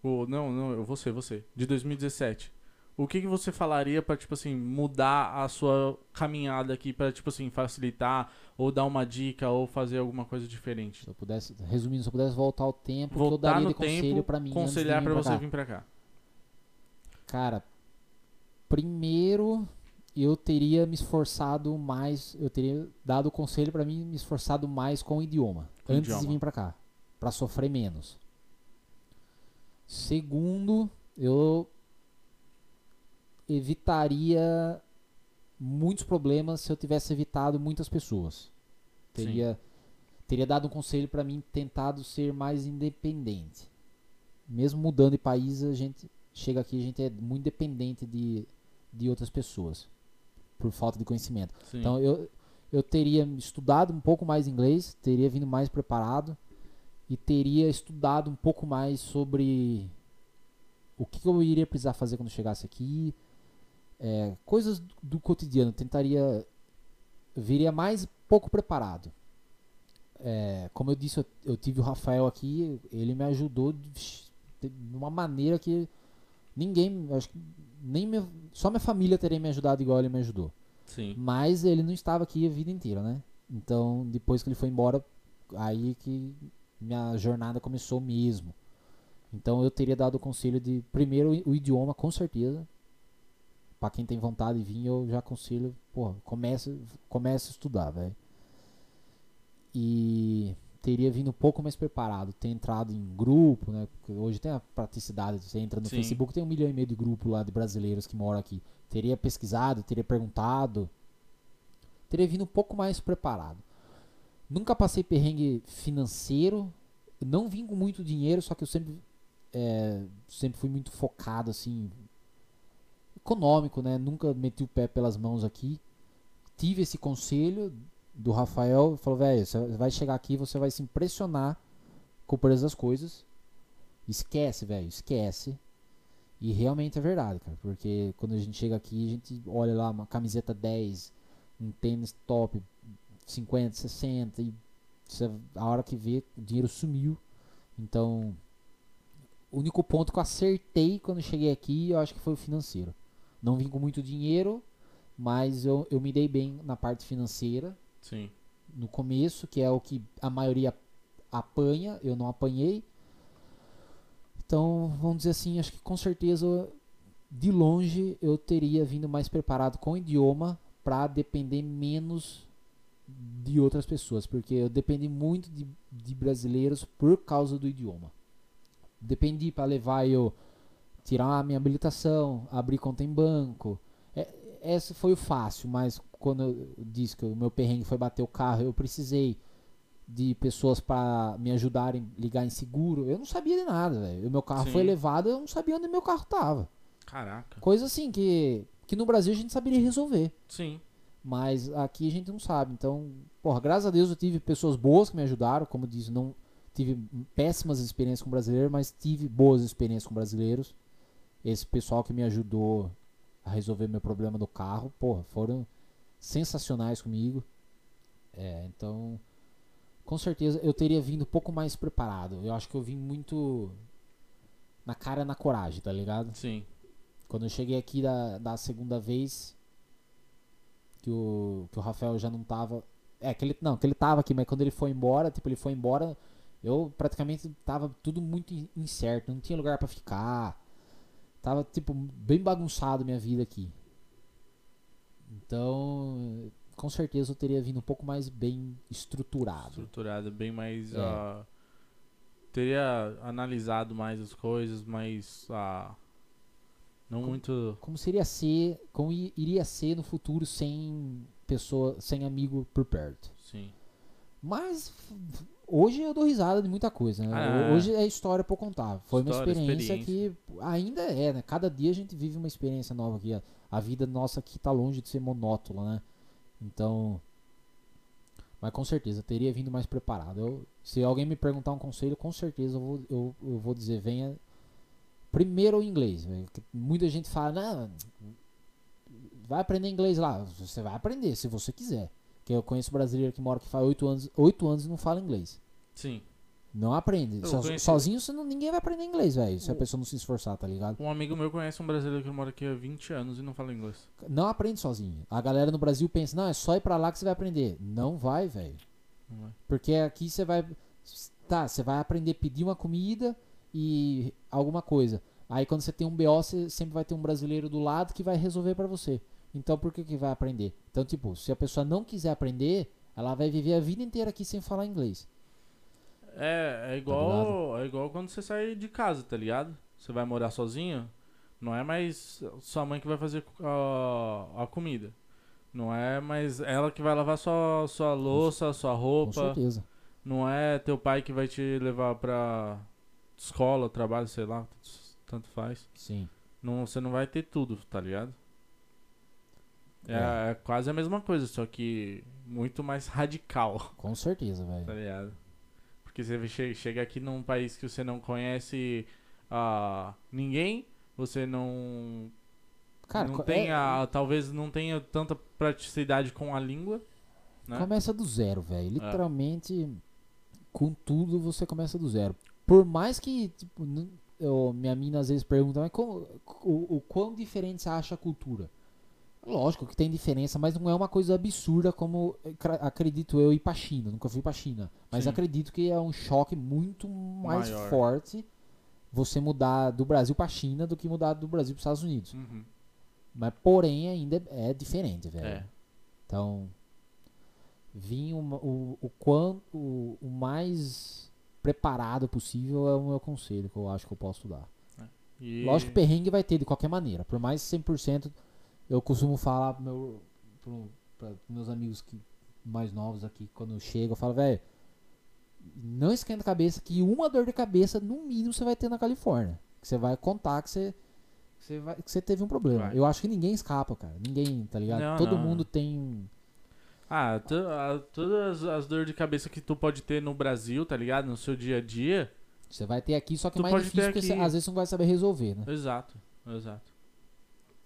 O, não, não, eu você, você. De 2017. O que, que você falaria pra, tipo assim, mudar a sua caminhada aqui pra, tipo assim, facilitar ou dar uma dica ou fazer alguma coisa diferente? Se eu pudesse, resumindo, se eu pudesse voltar ao tempo, que eu Voltar daria no de conselho tempo, pra mim conselhar pra você cá? vir pra cá. Cara, primeiro eu teria me esforçado mais, eu teria dado o conselho pra mim me esforçado mais com o idioma Com antes de idioma. vir pra cá, Pra sofrer menos. Segundo, eu evitaria muitos problemas se eu tivesse evitado muitas pessoas. Teria teria dado um conselho pra mim tentado ser mais independente. Mesmo mudando de país, a gente chega aqui, a gente é muito dependente de, de outras pessoas por falta de conhecimento. Sim. Então eu, eu teria estudado um pouco mais inglês, teria vindo mais preparado e teria estudado um pouco mais sobre o que eu iria precisar fazer quando chegasse aqui, é, coisas do, do cotidiano. Tentaria viria mais pouco preparado. É, como eu disse, eu, eu tive o Rafael aqui, ele me ajudou de, de uma maneira que ninguém, acho que nem minha, só minha família teria me ajudado igual ele me ajudou. Sim. Mas ele não estava aqui a vida inteira, né? Então, depois que ele foi embora, aí que minha jornada começou mesmo. Então, eu teria dado o conselho de, primeiro, o idioma, com certeza. Pra quem tem vontade de vir, eu já aconselho, porra, comece, comece a estudar, velho. E teria vindo um pouco mais preparado, ter entrado em grupo, né? Hoje tem a praticidade, você entra no Sim. Facebook, tem um milhão e meio de grupo lá de brasileiros que moram aqui. Teria pesquisado, teria perguntado, teria vindo um pouco mais preparado. Nunca passei perrengue financeiro, não vim com muito dinheiro, só que eu sempre, é, sempre fui muito focado, assim, econômico, né? Nunca meti o pé pelas mãos aqui. Tive esse conselho do Rafael, falou, velho, você vai chegar aqui, você vai se impressionar com o preço das coisas. Esquece, velho, esquece. E realmente é verdade, cara, porque quando a gente chega aqui, a gente olha lá uma camiseta 10, um tênis top 50, 60 e você, a hora que vê, o dinheiro sumiu. Então, o único ponto que eu acertei quando cheguei aqui, eu acho que foi o financeiro. Não vim com muito dinheiro, mas eu, eu me dei bem na parte financeira Sim. no começo, que é o que a maioria apanha, eu não apanhei. Então, vamos dizer assim, acho que com certeza de longe eu teria vindo mais preparado com o idioma para depender menos de outras pessoas, porque eu dependi muito de, de brasileiros por causa do idioma. Dependi para levar eu tirar a minha habilitação, abrir conta em banco. Esse foi o fácil, mas quando eu disse que o meu perrengue foi bater o carro, eu precisei de pessoas para me ajudarem ligar em seguro. Eu não sabia de nada, velho. O meu carro Sim. foi levado, eu não sabia onde meu carro tava. Caraca. Coisa assim que que no Brasil a gente saberia resolver, Sim. mas aqui a gente não sabe. Então, porra, graças a Deus eu tive pessoas boas que me ajudaram, como disse, não tive péssimas experiências com brasileiros, mas tive boas experiências com brasileiros. Esse pessoal que me ajudou a resolver meu problema do carro, porra, foram sensacionais comigo. É, então, com certeza eu teria vindo um pouco mais preparado. Eu acho que eu vim muito na cara na coragem, tá ligado? Sim. Quando eu cheguei aqui da, da segunda vez, que o, que o Rafael já não tava. É, que ele. Não, que ele tava aqui, mas quando ele foi embora, tipo, ele foi embora, eu praticamente tava tudo muito in- incerto, não tinha lugar pra ficar. Tava, tipo, bem bagunçado minha vida aqui. Então, com certeza eu teria vindo um pouco mais bem estruturado. Estruturada, bem mais. É. ó, teria analisado mais as coisas, mas ah, não Com- muito. Como seria ser, como iria ser no futuro sem pessoa, sem amigo por perto. Sim. Mas hoje eu dou risada de muita coisa, né? Ah. Hoje é história pra eu contar. Foi uma História, experiência, que ainda é, né? Cada dia a gente vive uma experiência nova aqui. A, a vida nossa aqui tá longe de ser monótona, né? Então. Mas com certeza, teria vindo mais preparado. Eu- se alguém me perguntar um conselho, com certeza eu vou, eu, eu vou dizer, venha primeiro o inglês. Muita gente fala, não, vai aprender inglês lá. Você vai aprender, se você quiser. Que eu conheço brasileiro que mora que faz 8 anos, 8 anos e não fala inglês. Sim. Não aprende. So- conheci- sozinho você não- ninguém vai aprender inglês, velho. Se a pessoa não se esforçar, tá ligado? Um amigo meu conhece um brasileiro que mora aqui há 20 anos e não fala inglês. Não aprende sozinho. A galera no Brasil pensa, não, é só ir pra lá que você vai aprender. Não vai, velho. Porque aqui você vai. Tá, você vai aprender a pedir uma comida e alguma coisa. Aí quando você tem um BO, você sempre vai ter um brasileiro do lado que vai resolver pra você. Então por que que vai aprender? Então, tipo, se a pessoa não quiser aprender, ela vai viver a vida inteira aqui sem falar inglês. É, é igual, é igual quando você sai de casa, tá ligado? Você vai morar sozinho, não é mais sua mãe que vai fazer a, a comida. Não é mais ela que vai lavar sua, sua louça, sua Com roupa. certeza. Não é teu pai que vai te levar pra escola, trabalho, sei lá, tanto faz. Sim. Não, você não vai ter tudo, tá ligado? É, É. é quase a mesma coisa, só que muito mais radical. Com certeza, velho. Tá ligado? Porque você che- chega aqui num país que você não conhece ah, ninguém, você não. Cara, não tem é- talvez não tenha tanta praticidade com a língua. Né? Começa do zero, É. velho. Literalmente, com tudo você começa do zero. Por mais que, tipo, eu, minha mina às vezes pergunta, mas como, o, o quão diferente você acha a cultura? Lógico que tem diferença, mas não é uma coisa absurda como eh, acredito eu ir pra China. Nunca fui pra China. Mas Sim. acredito que é um choque muito mais Maior. forte você mudar do Brasil pra China do que mudar do Brasil pros Estados Unidos. Uhum. Mas porém ainda é diferente, velho. É. Então, vim o, o, o, quanto, o, o mais preparado possível é o meu conselho que eu acho que eu posso dar. E... Lógico que perrengue vai ter de qualquer maneira. Por mais 100%, eu costumo falar pro meu, pro, pra meus amigos que, mais novos aqui, quando chega, eu falo, velho, não esquenta a cabeça que uma dor de cabeça, no mínimo, você vai ter na Califórnia. Que você vai contar que você, que você, vai- que você teve um problema. Vai. Eu acho que ninguém escapa, cara. Ninguém, tá ligado? Não, Todo não. mundo tem. Ah, a- todas as dores de cabeça que tu pode ter no Brasil, tá ligado? No seu dia a dia. Você vai ter aqui, só que Tu mais difícil porque você, às vezes você não vai saber resolver, né? Exato, exato.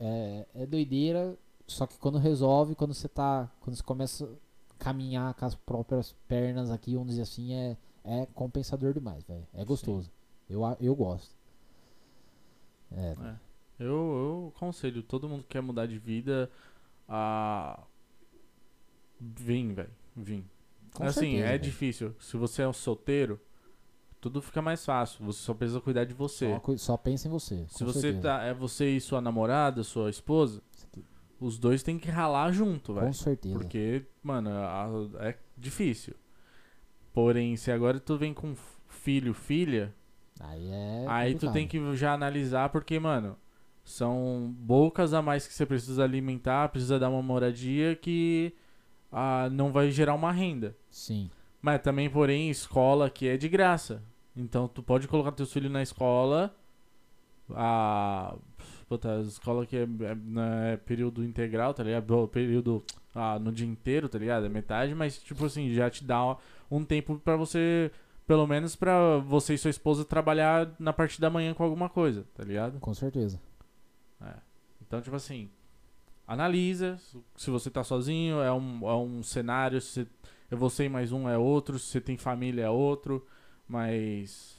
É, é doideira, só que quando resolve, quando você tá. Quando você começa a caminhar com as próprias pernas aqui, vamos dizer assim, é, é compensador demais, velho. É gostoso. Eu, eu gosto. É, É. Eu, eu aconselho todo mundo que quer mudar de vida a. Vim, velho. Vim. com assim, certeza, é velho. difícil. Se você é um solteiro, tudo fica mais fácil. Você só precisa cuidar de você. Só, só pensa em você. Se você certeza. tá. É você e sua namorada, sua esposa, os dois têm que ralar junto, velho. Com certeza. Porque, mano, a- é difícil. Porém, se agora tu vem com filho, filha, Aí é. aí tu tem que já analisar porque, mano, são bocas a mais que você precisa alimentar, precisa dar uma moradia que ah, não vai gerar uma renda. Sim. Mas também, porém, escola que é de graça. Então tu pode colocar teus filhos na escola. A. Puta, a escola que é, é, né, período integral, tá ligado? Período ah, no dia inteiro, tá ligado? É metade, mas tipo assim, já te dá um tempo pra você. Pelo menos pra você e sua esposa trabalhar na parte da manhã com alguma coisa, tá ligado? Com certeza. Então, tipo assim, analisa se- você tá sozinho, é um, é um cenário, se é você e mais um é outro, se você tem família é outro, mas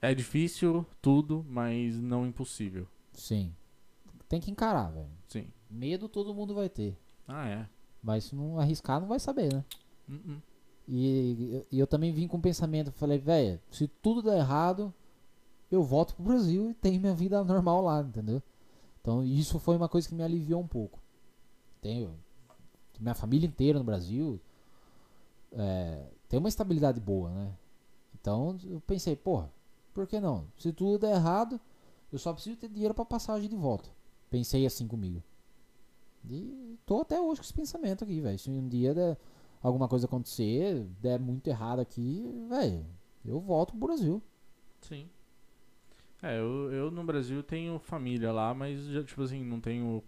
é difícil tudo, mas não impossível. Sim. Tem que encarar, velho. Sim. Medo todo mundo vai ter. Ah, é. Mas se não arriscar, não vai saber, né? Uh-uh. E, e eu também vim com o pensamento, falei, velho, se tudo der errado, eu volto pro Brasil e tenho minha vida normal lá, entendeu? Então isso foi uma coisa que me aliviou um pouco. Tenho minha família inteira no Brasil, é, tem uma estabilidade boa, né? Então eu pensei, porra, por que não? Se tudo der errado, eu só preciso ter dinheiro pra passagem de volta. Pensei assim comigo. E tô até hoje com esse pensamento aqui, velho. Se um dia der alguma coisa acontecer, der muito errado aqui, velho, eu volto pro Brasil. Sim. É, eu, eu no Brasil tenho família lá, mas já, tipo assim, não tenho.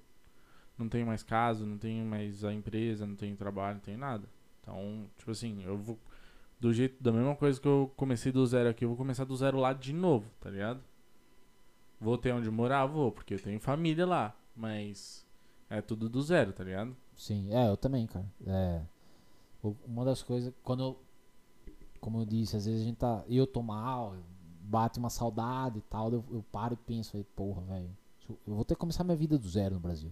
Não tenho mais casa, não tenho mais a empresa, não tenho trabalho, não tenho nada. Então, tipo assim, eu vou. Do jeito, da mesma coisa que eu comecei do zero aqui, eu vou começar do zero lá de novo, tá ligado? Vou ter onde morar, vou, porque eu tenho família lá. Mas é tudo do zero, tá ligado? Sim, é, eu também, cara. É, uma das coisas, quando eu, como eu disse, às vezes a gente tá, eu tô mal, bate uma saudade e tal, eu, eu paro e penso, aí, porra, velho, eu vou ter que começar minha vida do zero no Brasil.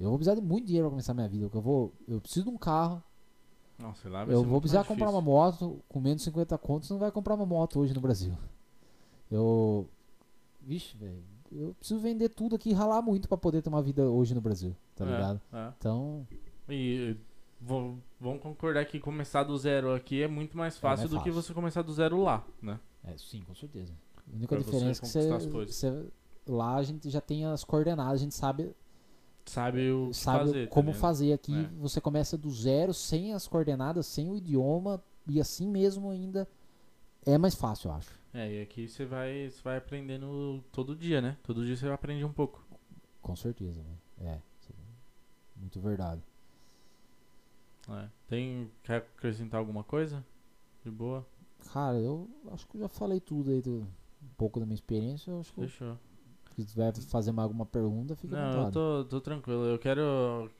Eu vou precisar de muito dinheiro pra começar minha vida, porque eu vou, eu preciso de um carro, Nossa, lá, vai eu vou precisar comprar uma moto com menos de 50 contos, não vai comprar uma moto hoje no Brasil. Eu, vixe, velho, eu preciso vender tudo aqui e ralar muito pra poder ter uma vida hoje no Brasil, tá É, ligado? é. Então, E vou- vamos concordar que começar do zero aqui é muito mais fácil mais do que fácil. você começar do zero lá, né? É, sim, com certeza. A única Pra diferença é que você- lá a gente já tem as coordenadas, a gente sabe, Sabe o sabe fazer. tá como ligado? fazer aqui. É. Você começa do zero, sem as coordenadas, sem o idioma, e assim mesmo ainda é mais fácil, eu acho. É, e aqui você vai, você vai aprendendo todo dia, né? Todo dia você aprende um pouco. Com certeza, velho. É. Muito verdade. É. Tem, quer acrescentar alguma coisa? De boa? Cara, eu acho que eu já falei tudo aí, do, um pouco da minha experiência. Eu acho que Fechou. Se tiver fazer mais alguma pergunta, fica Não, eu tô, tô tranquilo. Eu quero,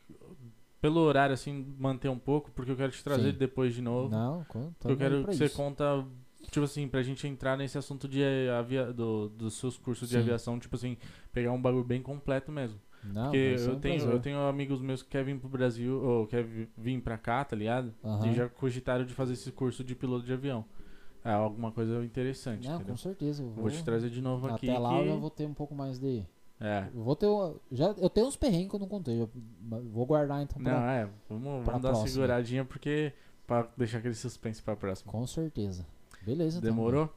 pelo horário, assim, manter um pouco, porque eu quero te trazer Sim. depois de novo. Não, con- Porque eu quero que você isso. conta, tipo assim, pra gente entrar nesse assunto de avia, do, dos seus cursos de Sim. aviação, tipo assim, pegar um bagulho bem completo mesmo. Não, Porque vai eu tenho, prazer. eu tenho amigos meus que querem vir pro Brasil, ou querem vi- vir pra cá, tá ligado? Aham. E já cogitaram de fazer esse curso de piloto de avião. É alguma coisa interessante, Não, entendeu? com certeza. Vou vou, te trazer de novo aqui. Até lá que- eu vou ter um pouco mais de. É. Eu vou ter. Já, eu tenho uns perrengues que eu não contei. eu- vou guardar então pra. Não, é. Vamos, vamos dar uma seguradinha, porque. Pra deixar aquele suspense pra próxima. Com certeza. Beleza, então, Demorou?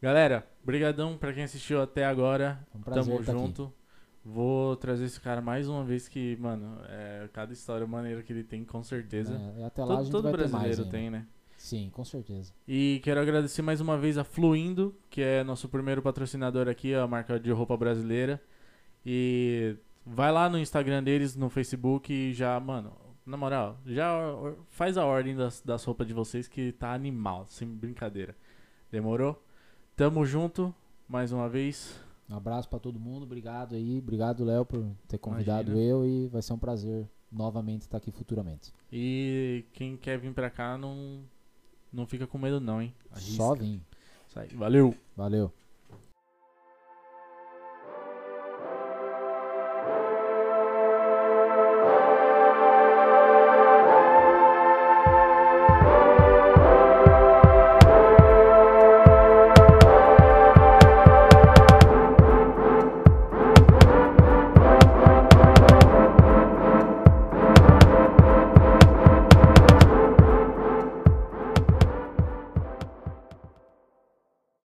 Galera, brigadão pra quem assistiu até agora. Um prazer Tamo estar aqui. junto. Vou trazer esse cara mais uma vez que, mano, é, cada história maneira que ele tem, com certeza. É, até lá a todo gente todo brasileiro tem, né? Sim, com certeza. E quero agradecer mais uma vez a Fluindo, que é nosso primeiro patrocinador aqui, a marca de roupa brasileira. E vai lá no Instagram deles, no Facebook e já, mano, na moral, já faz a ordem das, das roupas de vocês que tá animal, sem brincadeira. Demorou? Tamo junto, mais uma vez. Um abraço pra todo mundo. Obrigado aí. Obrigado, Léo, por ter convidado Imagina. eu. E vai ser um prazer novamente estar aqui futuramente. E quem quer vir pra cá, não, não fica com medo não, hein? Só Arrisca. vim. Isso aí, valeu! Valeu.